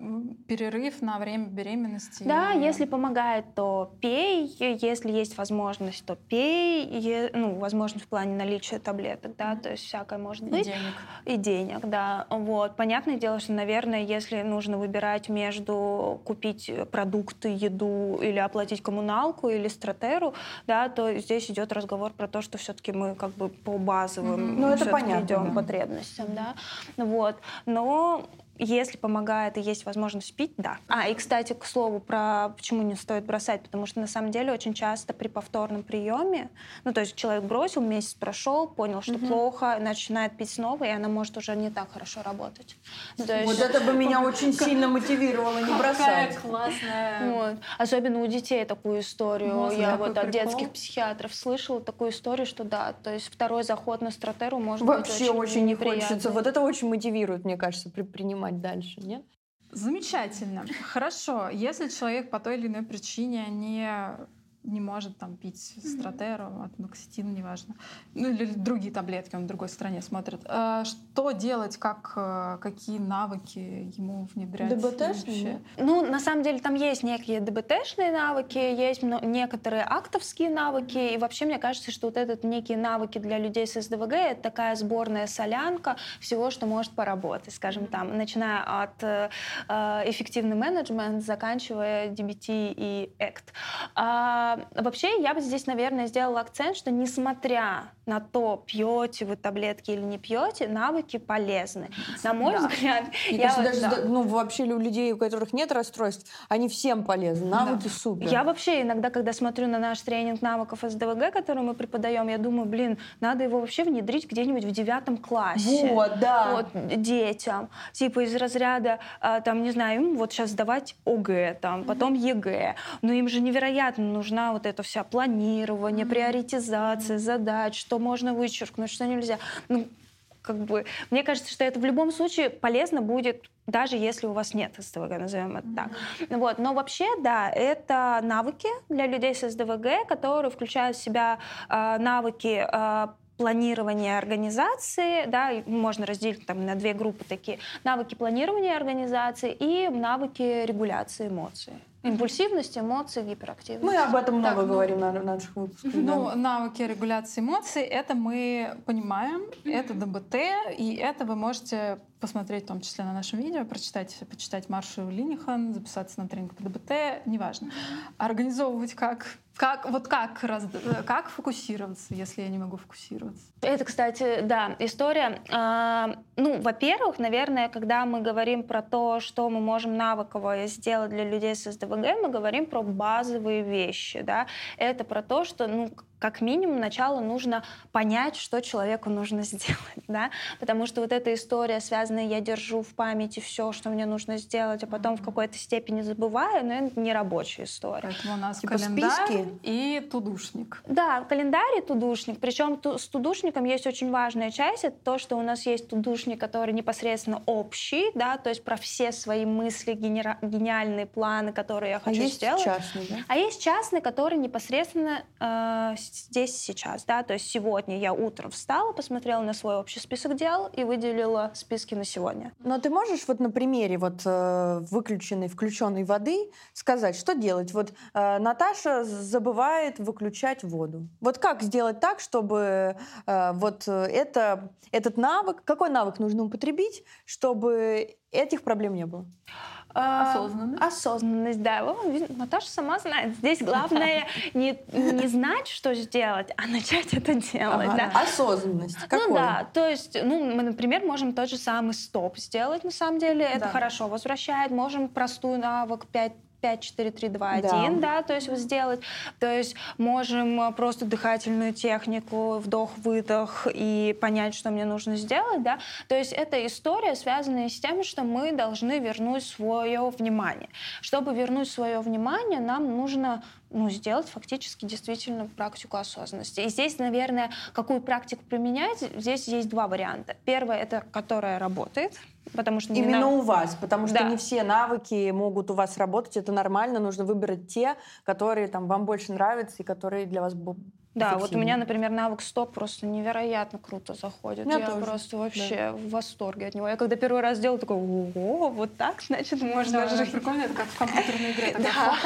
перерыв на время беременности. Да, если помогает, то пей. Если есть возможность, то пей. Ну, возможность в плане наличия таблеток, да, то есть всякое может быть. И денег. И денег, да. Вот. Понятное дело, что, наверное, если нужно выбирать между купить продукты, еду или оплатить коммуналку или стратеру, да, то здесь идет разговор про то, что все-таки мы как бы по базовым mm-hmm. ну, это понятно, идем да. потребностям, да. Вот. Но если помогает и есть возможность пить, да. А, и, кстати, к слову, про почему не стоит бросать, потому что на самом деле очень часто при повторном приеме, ну, то есть человек бросил, месяц прошел, понял, что угу. плохо, начинает пить снова, и она может уже не так хорошо работать. То есть... Вот это бы меня очень сильно мотивировало не бросать. Какая классная. Вот. Особенно у детей такую историю. Мозг, Я вот от детских психиатров слышала такую историю, что да, то есть второй заход на стратеру может Вообще быть очень, очень не хочется. Вот это очень мотивирует, мне кажется, предпринимать принимать дальше, нет? Замечательно. Хорошо. Если человек по той или иной причине не не может там пить стратеру, атмоксетин, неважно. Ну или другие таблетки, он в другой стране смотрит. А что делать, как, э, какие навыки ему внедрять? ДБТшные? Ну, на самом деле там есть некие ДБТшные навыки, есть некоторые актовские навыки, и вообще мне кажется, что вот этот некие навыки для людей с СДВГ — это такая сборная солянка всего, что может поработать, скажем там, начиная от э, э эффективный менеджмент, заканчивая DBT и ACT. А, вообще я бы здесь, наверное, сделала акцент, что несмотря на то, пьете вы таблетки или не пьете, навыки полезны. На мой да. взгляд, Мне я кажется, вот, даже да. ну, вообще у людей, у которых нет расстройств, они всем полезны. Навыки да. супер. Я вообще иногда, когда смотрю на наш тренинг навыков СДВГ, который мы преподаем, я думаю, блин, надо его вообще внедрить где-нибудь в девятом классе. Вот, да. Вот, детям. Типа из разряда, а, там, не знаю, им вот сейчас сдавать ОГЭ, там, потом ЕГЭ. Но им же невероятно нужна вот эта вся планирование, приоритизация задач, что можно вычеркнуть, что нельзя. Ну, как бы, мне кажется, что это в любом случае полезно будет даже если у вас нет СДВГ, назовем это так. Вот. Но вообще, да, это навыки для людей с СДВГ, которые включают в себя э, навыки э, планирования организации, да, можно разделить там на две группы такие, навыки планирования организации и навыки регуляции эмоций. Импульсивность, эмоции, гиперактивность. Мы об этом много так, ну, говорим на наших выпусках. Ну, да. навыки регуляции эмоций, это мы понимаем, это ДБТ, и это вы можете посмотреть в том числе на нашем видео, прочитать, почитать Маршу Линихан, записаться на тренинг по ДБТ, неважно. Организовывать как как, вот как, раз, как фокусироваться, если я не могу фокусироваться? Это, кстати, да, история. А, ну, во-первых, наверное, когда мы говорим про то, что мы можем навыковое сделать для людей с СДВГ, мы говорим про базовые вещи, да. Это про то, что, ну, как минимум, сначала нужно понять, что человеку нужно сделать, да, потому что вот эта история, связанная, я держу в памяти все, что мне нужно сделать, а потом в какой-то степени забываю, но это не рабочая история. Поэтому у нас типа календарь списки? и тудушник. Да, календарь и тудушник. Причем с тудушником есть очень важная часть, это то, что у нас есть тудушник, который непосредственно общий, да, то есть про все свои мысли, генера... гениальные планы, которые я а хочу а есть сделать. Частный, да? А есть частный, который непосредственно э, здесь сейчас, да, то есть сегодня я утром встала, посмотрела на свой общий список дел и выделила списки на сегодня. Но ты можешь вот на примере вот э, выключенной, включенной воды сказать, что делать? Вот э, Наташа забывает выключать воду. Вот как сделать так, чтобы э, вот это, этот навык, какой навык нужно употребить, чтобы этих проблем не было? А, осознанность. Осознанность, да. О, Наташа сама знает. Здесь главное не, не знать, что сделать, а начать это делать. Ага. Да. Осознанность. Ну Какой? Ну да, то есть, ну, мы, например, можем тот же самый стоп сделать, на самом деле. Это да. хорошо возвращает. Можем простую навык 5 5, 4, 3, 2, 1, да, да то есть вот сделать. То есть можем э, просто дыхательную технику, вдох-выдох и понять, что мне нужно сделать, да. То есть это история, связанная с тем, что мы должны вернуть свое внимание. Чтобы вернуть свое внимание, нам нужно ну, сделать фактически действительно практику осознанности. И здесь, наверное, какую практику применять, здесь есть два варианта. Первое — это которая работает — Потому что Именно нав... у вас, потому что да. не все навыки могут у вас работать, это нормально, нужно выбрать те, которые там вам больше нравятся и которые для вас да, вот у меня, например, навык стоп просто невероятно круто заходит. Я, я тоже. просто вообще да. в восторге от него. Я когда первый раз сделала, такой, ого, вот так, значит, можно да, жить. Прикольно, это как в компьютерной игре. Да.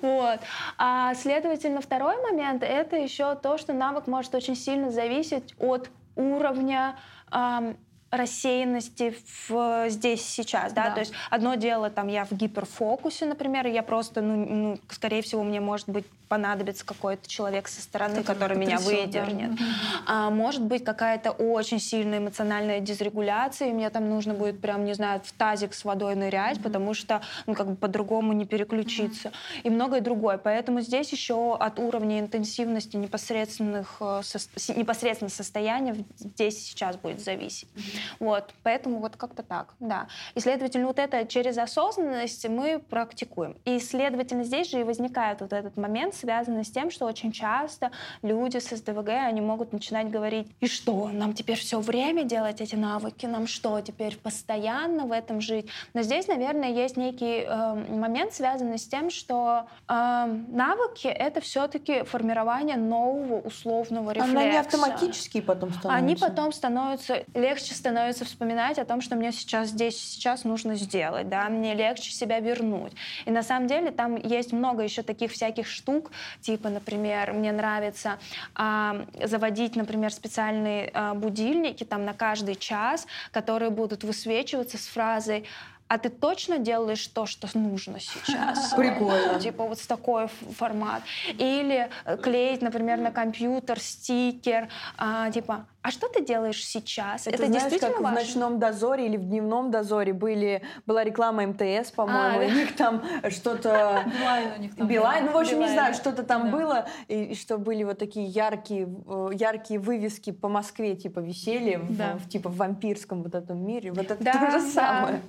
Вот. А, следовательно, второй момент — это еще то, что навык может очень сильно зависеть от уровня эм, рассеянности в, здесь сейчас, да? да, то есть одно дело, там, я в гиперфокусе, например, я просто, ну, ну, скорее всего, мне может быть понадобится какой-то человек со стороны, который, который меня выдернет. Да. А, может быть какая-то очень сильная эмоциональная дезрегуляция, и мне там нужно будет прям, не знаю, в тазик с водой нырять, mm-hmm. потому что, ну, как бы по-другому не переключиться. Mm-hmm. И многое другое. Поэтому здесь еще от уровня интенсивности непосредственных, э, со, непосредственно состояния здесь сейчас будет зависеть. Mm-hmm. Вот. Поэтому вот как-то так, да. И, следовательно, вот это через осознанность мы практикуем. И, следовательно, здесь же и возникает вот этот момент, связано с тем, что очень часто люди с СДВГ, они могут начинать говорить, и что, нам теперь все время делать эти навыки, нам что, теперь постоянно в этом жить? Но здесь, наверное, есть некий э, момент, связанный с тем, что э, навыки — это все-таки формирование нового условного рефлекса. Они автоматические потом становятся. Они потом становятся, легче становится вспоминать о том, что мне сейчас здесь, сейчас нужно сделать, да, мне легче себя вернуть. И на самом деле там есть много еще таких всяких штук, Типа, например, мне нравится а, заводить, например, специальные а, будильники там на каждый час, которые будут высвечиваться с фразой а ты точно делаешь то, что нужно сейчас? Прикольно. Типа вот с такой формат. Или э, клеить, например, на компьютер стикер, а, типа, а что ты делаешь сейчас? Это, Это знаешь, действительно как важно? в «Ночном дозоре» или в «Дневном дозоре» были, была реклама МТС, по-моему, а, у них там что-то... Билайн у них там. Билайн, ну, в общем, не знаю, что-то там было, и, что были вот такие яркие, э, яркие вывески по Москве, типа, висели, в, типа, в вампирском вот этом мире. Вот это то же самое.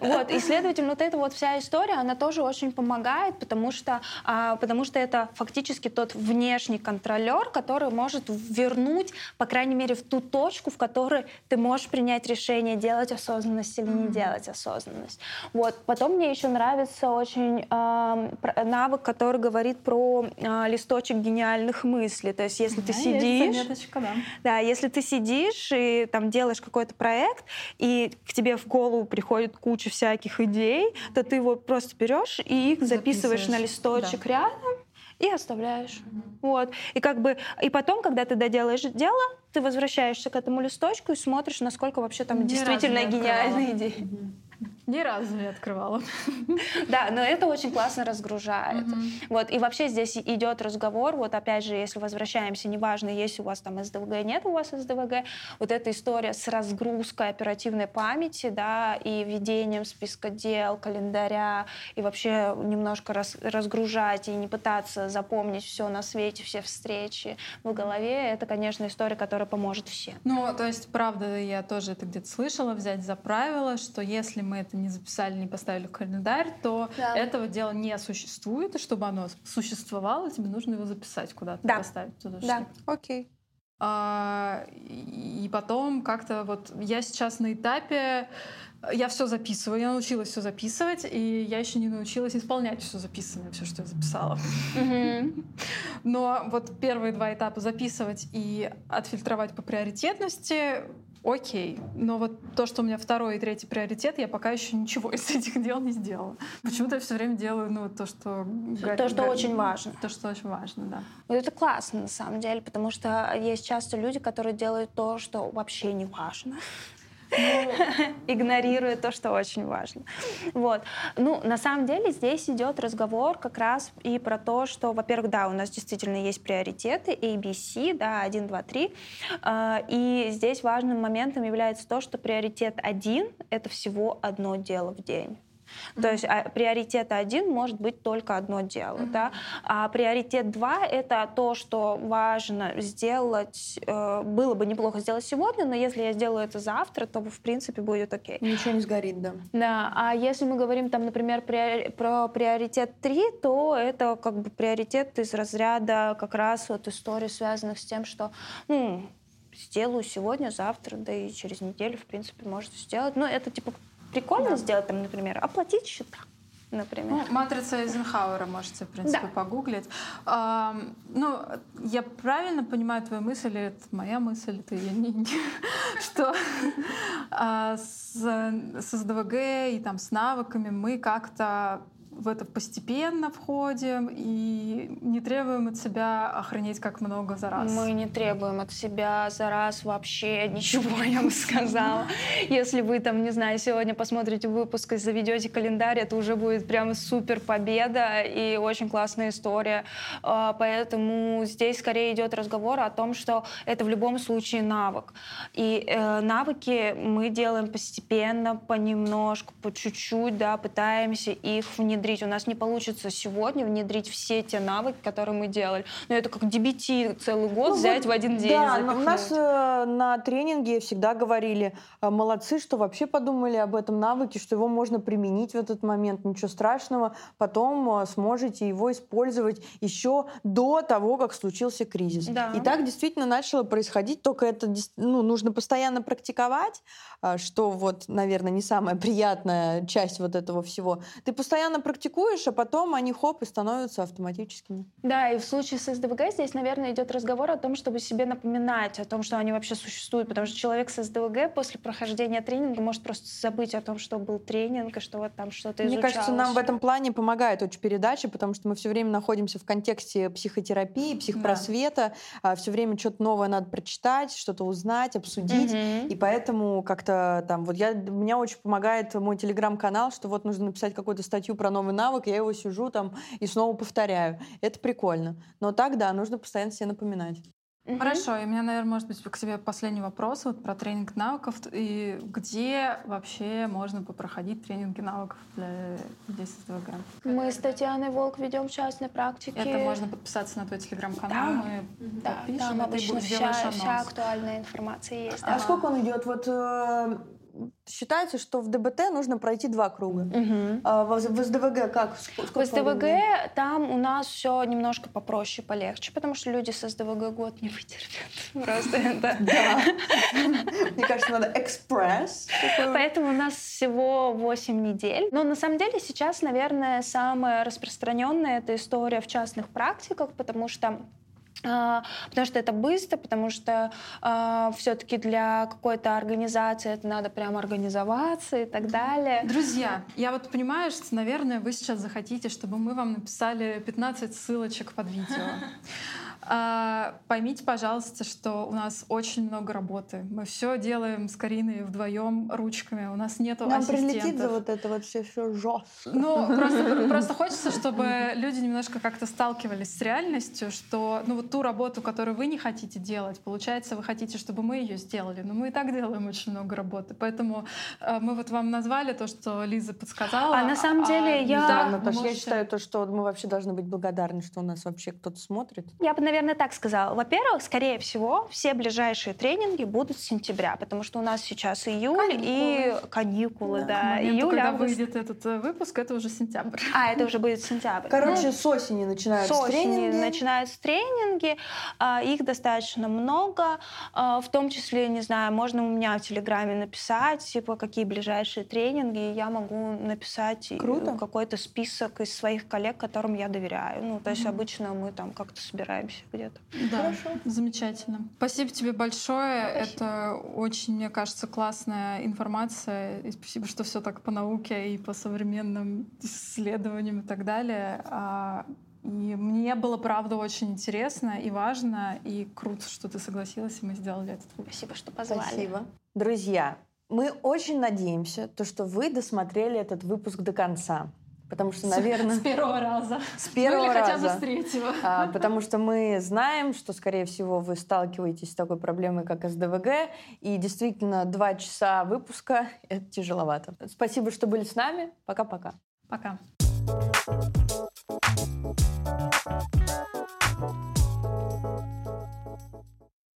Вот, и, следовательно, вот эта вот вся история, она тоже очень помогает, потому что, а, потому что это фактически тот внешний контролер, который может вернуть, по крайней мере, в ту точку, в которой ты можешь принять решение, делать осознанность или не делать осознанность. Вот. Потом мне еще нравится очень э, навык, который говорит про э, листочек гениальных мыслей. То есть, если да, ты сидишь... Заметочка, да. да, если ты сидишь и там делаешь какой-то проект, и к тебе в голову приходит приходит куча всяких идей, то ты его просто берешь и их записываешь на листочек да. рядом и оставляешь. mm Вот. И как бы и потом, когда ты доделаешь дело, ты возвращаешься к этому листочку и смотришь, насколько вообще там Ни действительно гениальные идеи. mm ни разу не открывала. Да, но это очень классно разгружает. Вот, и вообще здесь идет разговор, вот опять же, если возвращаемся, неважно, есть у вас там СДВГ, нет у вас СДВГ, вот эта история с разгрузкой оперативной памяти, да, и ведением списка дел, календаря, и вообще немножко раз, разгружать и не пытаться запомнить все на свете, все встречи в голове, это, конечно, история, которая поможет всем. Ну, то есть, правда, я тоже это где-то слышала, взять за правило, что если мы это не записали, не поставили в календарь, то да. этого дела не существует, и чтобы оно существовало, тебе нужно его записать куда-то, да. поставить туда. Да, окей. А, и потом как-то вот я сейчас на этапе я все записываю, я научилась все записывать, и я еще не научилась исполнять все записанное, все, что я записала. Но вот первые два этапа записывать и отфильтровать по приоритетности окей. Но вот то, что у меня второй и третий приоритет, я пока еще ничего из этих дел не сделала. Почему-то я все время делаю ну, то, что... То, что очень важно. То, что очень важно, да. Ну, это классно, на самом деле, потому что есть часто люди, которые делают то, что вообще не важно. Игнорируя то, что очень важно. Вот. Ну, на самом деле здесь идет разговор как раз и про то, что, во-первых, да, у нас действительно есть приоритеты ABC, да, 1, 2, 3. И здесь важным моментом является то, что приоритет один — это всего одно дело в день. Mm-hmm. То есть а, приоритет один может быть только одно дело, mm-hmm. да. А приоритет два это то, что важно сделать, э, было бы неплохо сделать сегодня, но если я сделаю это завтра, то в принципе будет окей. Ничего не сгорит, да. Да. А если мы говорим там, например, при, про приоритет три, то это как бы приоритет из разряда как раз вот историй, связанных с тем, что ну, сделаю сегодня, завтра, да и через неделю, в принципе, можно сделать. Ну, это типа прикольно да. сделать, там, например, оплатить счета например. Ну, матрица Эйзенхауэра можете, в принципе, да. погуглить. А, ну, я правильно понимаю твою мысль, или это моя мысль, это я не, что а, с СДВГ и там с навыками мы как-то в это постепенно входим и не требуем от себя охранять как много за раз. Мы не требуем от себя за раз вообще ничего, я бы сказала. Если вы там, не знаю, сегодня посмотрите выпуск и заведете календарь, это уже будет прям супер победа и очень классная история. А, поэтому здесь скорее идет разговор о том, что это в любом случае навык. И э, навыки мы делаем постепенно, понемножку, по чуть-чуть, да, пытаемся их внедрить внедрить. У нас не получится сегодня внедрить все те навыки, которые мы делали. Но это как DBT целый год ну, взять вот, в один день. Да, но у нас э, на тренинге всегда говорили, э, молодцы, что вообще подумали об этом навыке, что его можно применить в этот момент, ничего страшного. Потом э, сможете его использовать еще до того, как случился кризис. Да. И так действительно начало происходить, только это ну, нужно постоянно практиковать, э, что вот, наверное, не самая приятная часть вот этого всего. Ты постоянно практикуешь, а потом они хоп и становятся автоматическими. Да, и в случае с СДВГ здесь, наверное, идет разговор о том, чтобы себе напоминать о том, что они вообще существуют, потому что человек с СДВГ после прохождения тренинга может просто забыть о том, что был тренинг и что вот там что-то изучалось. Мне кажется, нам в этом плане помогает очень передача, потому что мы все время находимся в контексте психотерапии, психпросвета, да. все время что-то новое надо прочитать, что-то узнать, обсудить, угу. и поэтому как-то там вот я меня очень помогает мой телеграм-канал, что вот нужно написать какую-то статью про новый навык, я его сижу там и снова повторяю. Это прикольно. Но так, да, нужно постоянно себе напоминать. Хорошо, и у меня, наверное, может быть к тебе последний вопрос вот про тренинг навыков. И где вообще можно попроходить тренинги навыков для людей с СДВГ? Мы с Татьяной Волк ведем частной практики. Это можно подписаться на твой телеграм-канал, да. мы да, подпишем, там обычно вся, вся актуальная информация есть. А, а сколько он идет? Вот э, считается, что в ДБТ нужно пройти два круга. Угу. А в, в СДВГ как? В СДВГ там у нас все немножко попроще, полегче, потому что люди с СДВГ год не вытерпят. Просто это... Да. Мне кажется, надо экспресс. Поэтому у нас всего 8 недель. Но на самом деле сейчас, наверное, самая распространенная эта история в частных практиках, потому что потому что это быстро, потому что э, все-таки для какой-то организации это надо прямо организоваться и так далее. Друзья, я вот понимаю, что, наверное, вы сейчас захотите, чтобы мы вам написали 15 ссылочек под видео. А, поймите, пожалуйста, что у нас очень много работы. Мы все делаем с Кариной вдвоем ручками. У нас нету Нам прилетит за вот это вот все, все жестко. Ну, просто, просто хочется, чтобы люди немножко как-то сталкивались с реальностью, что ну вот ту работу, которую вы не хотите делать, получается, вы хотите, чтобы мы ее сделали. Но мы и так делаем очень много работы. Поэтому э, мы вот вам назвали то, что Лиза подсказала. А на самом деле а, я... Да, Наташа, можете... я считаю то, что мы вообще должны быть благодарны, что у нас вообще кто-то смотрит. Я бы, наверное, так сказала. Во-первых, скорее всего, все ближайшие тренинги будут с сентября, потому что у нас сейчас июль каникулы. и каникулы, да. да. Моменту, июль, когда август. выйдет этот э, выпуск, это уже сентябрь. А, это уже будет сентябрь. Короче, ну, с осени начинаются с осени тренинги. начинаются тренинги. А, их достаточно много. А, в том числе, не знаю, можно у меня в Телеграме написать, типа, какие ближайшие тренинги. И я могу написать какой-то список из своих коллег, которым я доверяю. Ну, то есть mm-hmm. обычно мы там как-то собираемся где-то. Да, Хорошо. замечательно. Спасибо тебе большое. Спасибо. Это очень, мне кажется, классная информация. И спасибо, что все так по науке и по современным исследованиям и так далее. А, и мне было, правда, очень интересно и важно, и круто, что ты согласилась, и мы сделали выпуск. Спасибо, что позвали. Спасибо. Друзья, мы очень надеемся, то, что вы досмотрели этот выпуск до конца потому что, наверное... С первого раза. С первого ну, или раза. хотя бы с третьего. А, потому что мы знаем, что, скорее всего, вы сталкиваетесь с такой проблемой, как СДВГ, и действительно два часа выпуска — это тяжеловато. Спасибо, что были с нами. Пока-пока. Пока. -пока. Пока.